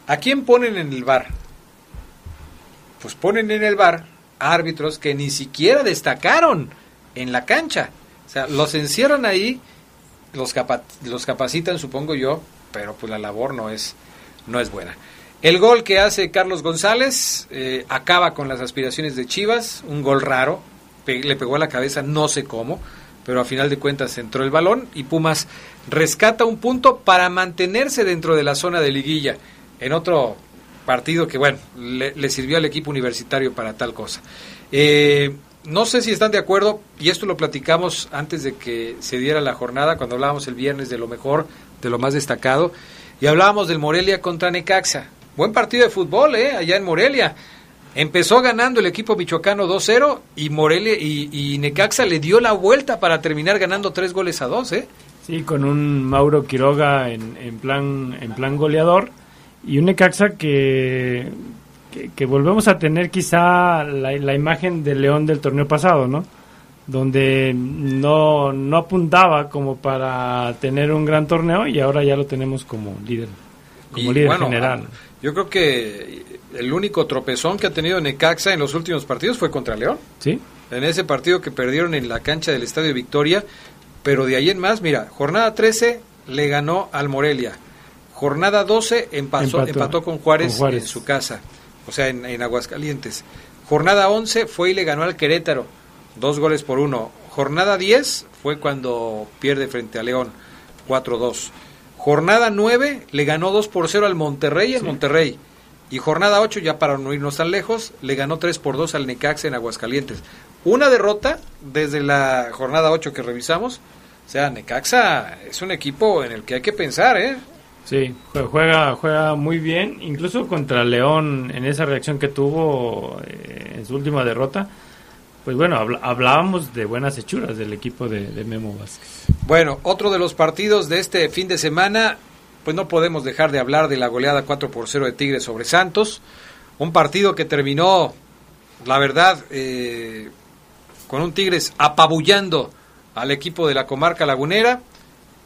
¿a quién ponen en el bar? Pues ponen en el bar árbitros que ni siquiera destacaron en la cancha. O sea, los encierran ahí, los, capa- los capacitan, supongo yo, pero pues la labor no es, no es buena. El gol que hace Carlos González eh, acaba con las aspiraciones de Chivas, un gol raro, le pegó a la cabeza, no sé cómo, pero a final de cuentas entró el balón y Pumas rescata un punto para mantenerse dentro de la zona de liguilla en otro partido que, bueno, le, le sirvió al equipo universitario para tal cosa. Eh, no sé si están de acuerdo, y esto lo platicamos antes de que se diera la jornada, cuando hablábamos el viernes de lo mejor, de lo más destacado, y hablábamos del Morelia contra Necaxa. Buen partido de fútbol, ¿eh? Allá en Morelia. Empezó ganando el equipo michoacano 2-0 y Morelia y, y Necaxa le dio la vuelta para terminar ganando tres goles a dos, ¿eh? Sí, con un Mauro Quiroga en, en plan en plan goleador y un Necaxa que, que, que volvemos a tener quizá la, la imagen del León del torneo pasado, ¿no? Donde no, no apuntaba como para tener un gran torneo y ahora ya lo tenemos como líder, como Y, líder bueno, general. Yo creo que el único tropezón que ha tenido Necaxa en los últimos partidos fue contra León. Sí. En ese partido que perdieron en la cancha del Estadio Victoria, pero de ahí en más, mira, jornada 13 le ganó al Morelia. Jornada 12 empató, Empató. empató con, Juárez Con Juárez. en su casa, o sea, en, en Aguascalientes. Jornada 11 fue y le ganó al Querétaro, dos goles por uno. Jornada 10 fue cuando pierde frente a León, 4-2. Jornada 9 le ganó 2 por 0 al Monterrey en Monterrey. Y jornada 8, ya para no irnos tan lejos, le ganó 3 por 2 al Necaxa en Aguascalientes. Una derrota desde la jornada 8 que revisamos. O sea, Necaxa es un equipo en el que hay que pensar, ¿eh? Sí, jue- juega, juega muy bien, incluso contra León en esa reacción que tuvo eh, en su última derrota. Pues bueno, hablábamos de buenas hechuras del equipo de, Memo Vázquez. Bueno, otro de los partidos de este fin de semana, pues no podemos dejar de hablar de la goleada 4 por 0 de Tigres sobre Santos. Un partido que terminó, la verdad, eh, con un Tigres apabullando al equipo de la comarca lagunera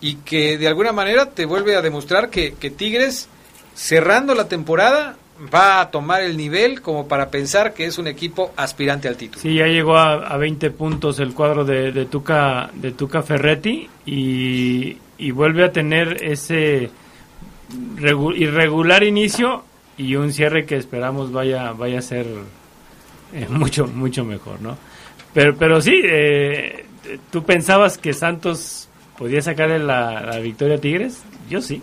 y que de alguna manera te vuelve a demostrar que Tigres, cerrando la temporada, va a tomar el nivel como para pensar que es un equipo aspirante al título. Sí, ya llegó a, a 20 puntos el cuadro de, de Tuca de Tuca Ferretti y, vuelve a tener ese regu- irregular inicio y un cierre que esperamos vaya vaya a ser eh, mucho mucho mejor, ¿no? Pero pero sí, eh, tú pensabas que Santos podía sacarle la, la victoria a Tigres, yo sí.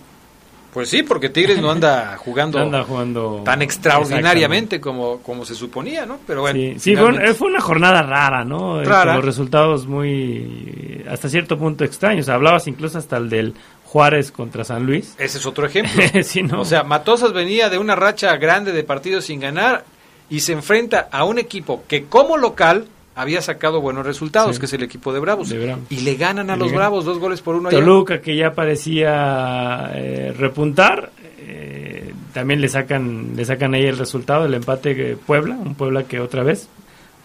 Pues sí, porque Tigres no anda jugando, No anda jugando tan extraordinariamente como, como se suponía, ¿no? Pero bueno, Sí, sí, fue, una jornada rara, ¿no? Eh, Rara. Con los resultados muy, hasta cierto punto extraños. Hablabas incluso hasta el del Juárez contra San Luis. ese es otro ejemplo. Sí, ¿no? O sea, Matosas venía de una racha grande de partidos sin ganar y se enfrenta a un equipo que como local había sacado buenos resultados, Sí. que es el equipo de Bravos. De Bravos. Y le ganan a los ganan. Bravos dos goles por uno allá. Toluca, que ya parecía eh, repuntar, eh, también le sacan, le sacan ahí el resultado, el empate de Puebla, un Puebla que otra vez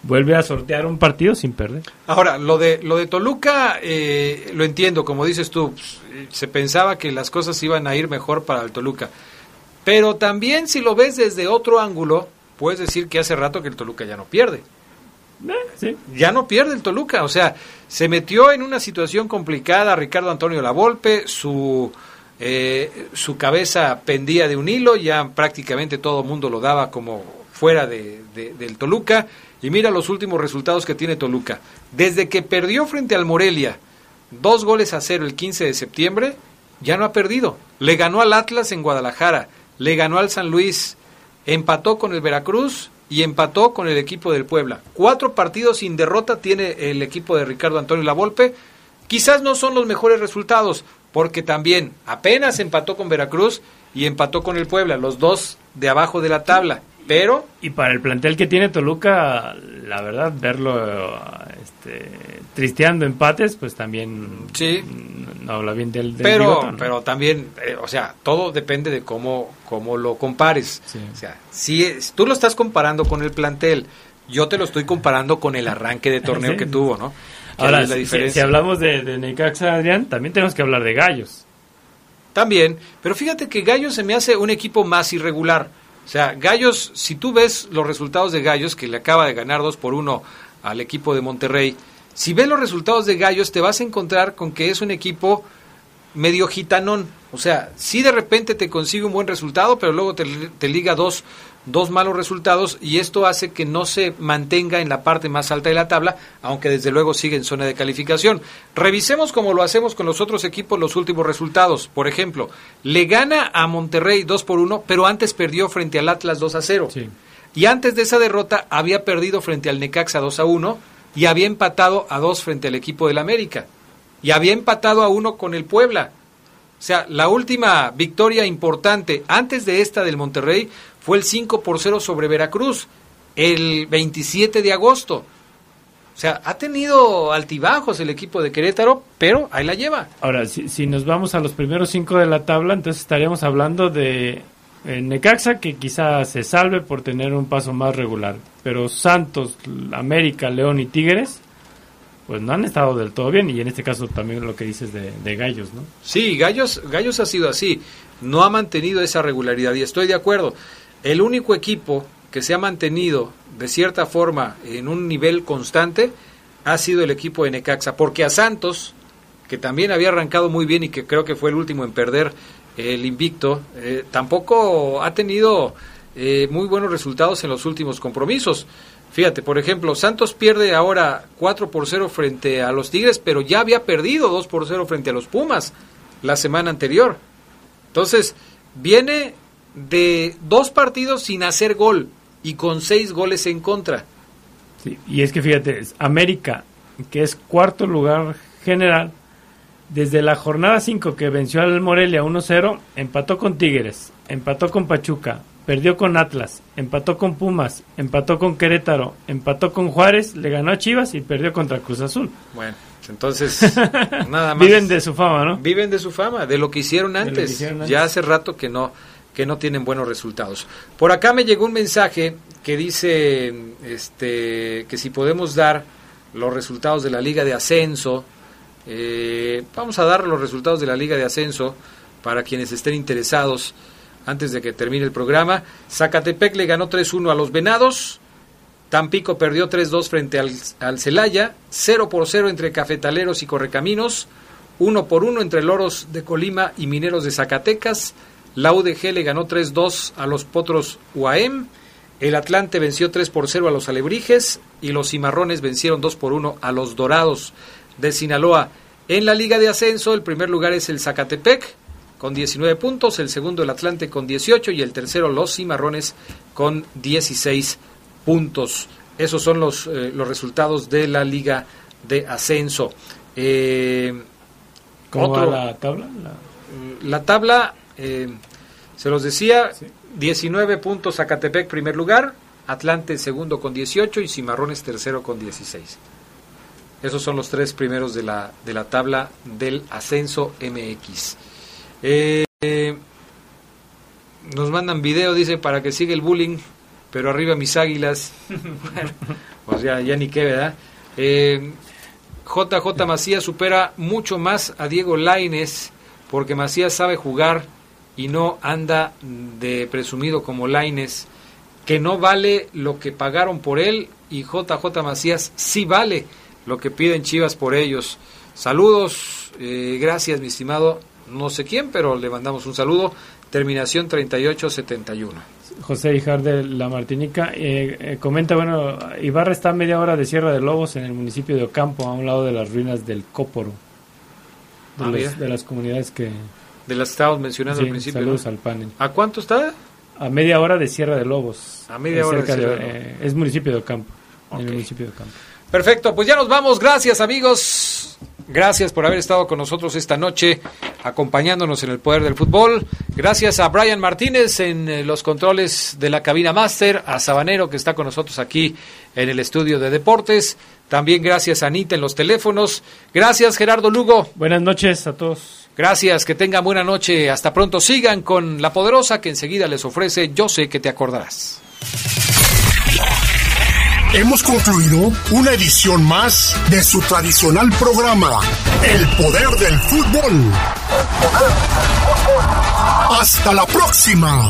vuelve a sortear un partido sin perder. Ahora, lo de, lo de Toluca, eh, lo entiendo, como dices tú, pues, eh, se pensaba que las cosas iban a ir mejor para el Toluca. Pero también si lo ves desde otro ángulo, puedes decir que hace rato que el Toluca ya no pierde. Sí. Ya no pierde el Toluca, o sea, se metió en una situación complicada Ricardo Antonio Lavolpe, su eh, su cabeza pendía de un hilo, ya prácticamente todo el mundo lo daba como fuera de, del Toluca. Y mira los últimos resultados que tiene Toluca. Desde que perdió frente al Morelia, dos goles a cero el 15 de septiembre, ya no ha perdido. Le ganó al Atlas en Guadalajara, le ganó al San Luis, empató con el Veracruz y empató con el equipo del Puebla. Cuatro partidos sin derrota tiene el equipo de Ricardo Antonio Lavolpe. Quizás no son los mejores resultados, porque también apenas empató con Veracruz y empató con el Puebla, los dos de abajo de la tabla. Pero y para el plantel que tiene Toluca, la verdad verlo este, tristeando empates, pues también sí. no habla bien del, pero pero también, eh, o sea, todo depende de cómo cómo lo compares. O sea, si tú lo estás comparando con el plantel, yo te lo estoy comparando con el arranque de torneo que tuvo, ¿no? Ahora, la diferencia. Si, hablamos de, de Necaxa, Adrián, también tenemos que hablar de Gallos. También, pero fíjate que Gallos se me hace un equipo más irregular. O sea, Gallos, si tú ves los resultados de Gallos, que le acaba de ganar 2 por 1 al equipo de Monterrey, si ves los resultados de Gallos, te vas a encontrar con que es un equipo medio gitanón. O sea, si de repente te consigue un buen resultado, pero luego te, te liga dos dos malos resultados y esto hace que no se mantenga en la parte más alta de la tabla, aunque desde luego sigue en zona de calificación. Revisemos como lo hacemos con los otros equipos los últimos resultados. Por ejemplo, le gana a Monterrey 2 por 1, pero antes perdió frente al Atlas 2 a 0. Y antes de esa derrota había perdido frente al Necaxa 2 a 1 y había empatado a 2 frente al equipo del América. Y había empatado a 1 con el Puebla. O sea, la última victoria importante antes de esta del Monterrey fue el 5 por 0 sobre Veracruz el 27 de agosto. O sea, ha tenido altibajos el equipo de Querétaro, pero ahí la lleva. Ahora, si, nos vamos a los primeros cinco de la tabla, entonces estaríamos hablando de eh, Necaxa, que quizá se salve por tener un paso más regular. Pero Santos, América, León y Tigres, pues no han estado del todo bien. Y en este caso también lo que dices de, de Gallos, ¿no? Sí, Gallos, Gallos ha sido así. No ha mantenido esa regularidad y estoy de acuerdo. El único equipo que se ha mantenido de cierta forma en un nivel constante ha sido el equipo de Necaxa, porque a Santos, que también había arrancado muy bien y que creo que fue el último en perder el invicto, eh, tampoco ha tenido eh, muy buenos resultados en los últimos compromisos. Fíjate, por ejemplo, Santos pierde ahora 4 por 0 frente a los Tigres, pero ya había perdido 2 por 0 frente a los Pumas la semana anterior. Entonces, viene de dos partidos sin hacer gol y con seis goles en contra. y es que fíjate, América, que es cuarto lugar general, desde la jornada 5 que venció al Morelia 1-0, empató con Tigres, empató con Pachuca, perdió con Atlas, empató con Pumas, empató con Querétaro, empató con Juárez, le ganó a Chivas y perdió contra Cruz Azul. Bueno, entonces nada más. Viven de su fama, ¿no? Viven de su fama, de lo que hicieron antes. hicieron antes. Ya hace rato que no que no tienen buenos resultados. Por acá me llegó un mensaje que dice este, que si podemos dar los resultados de la Liga de Ascenso, eh, vamos a dar los resultados de la Liga de Ascenso para quienes estén interesados antes de que termine el programa. Zacatepec le ganó 3-1 a los Venados. Tampico perdió 3-2 frente al, al Celaya, 0 por 0 entre Cafetaleros y Correcaminos, 1 por 1 entre Loros de Colima y Mineros de Zacatecas, la UDG le ganó 3-2 a los Potros UAM. El Atlante venció 3 por 0 a los Alebrijes y los Cimarrones vencieron 2 por 1 a los Dorados de Sinaloa. En la Liga de Ascenso, el primer lugar es el Zacatepec con 19 puntos, el segundo el Atlante con 18 y el tercero los Cimarrones con 16 puntos. Esos son los, eh, los resultados de la Liga de Ascenso. Eh, ¿Cómo va la tabla? la tabla eh, se los decía, 19 puntos Zacatepec primer lugar, Atlante segundo con 18 y Cimarrones tercero con 16. Esos son los tres primeros de la, de la tabla del ascenso MX. Eh, nos mandan video, dice, para que siga el bullying, pero arriba mis águilas. pues ya, ya ni qué, ¿verdad? Eh, JJ Macías supera mucho más a Diego Laines porque Macías sabe jugar y no anda de presumido como Laines, que no vale lo que pagaron por él y JJ Macías sí vale lo que piden Chivas por ellos. Saludos, eh, gracias mi estimado no sé quién, pero le mandamos un saludo. Terminación 3871. José Hijar de La Martinica eh, eh, comenta, bueno, Ibarra está a media hora de Sierra de Lobos en el municipio de Ocampo, a un lado de las ruinas del Cóporo, de, Ah, los- mira. de las comunidades que... De las que estábamos mencionando Sí, al principio. saludos ¿no? al panel. ¿A cuánto está? A media hora de Sierra de Lobos. A media hora de Sierra de eh, es municipio de Ocampo. En el municipio de Ocampo. Perfecto, pues ya nos vamos. Gracias amigos. Gracias por haber estado con nosotros esta noche acompañándonos en el poder del fútbol. Gracias a Brian Martínez en eh, los controles de la cabina máster, a Sabanero que está con nosotros aquí en el estudio de deportes. También gracias a Anita en los teléfonos. Gracias Gerardo Lugo. Buenas noches a todos. Gracias, que tengan buena noche. Hasta pronto. Sigan con La Poderosa que enseguida les ofrece Yo sé que te acordarás. Hemos concluido una edición más de su tradicional programa, El Poder del Fútbol. Hasta la próxima.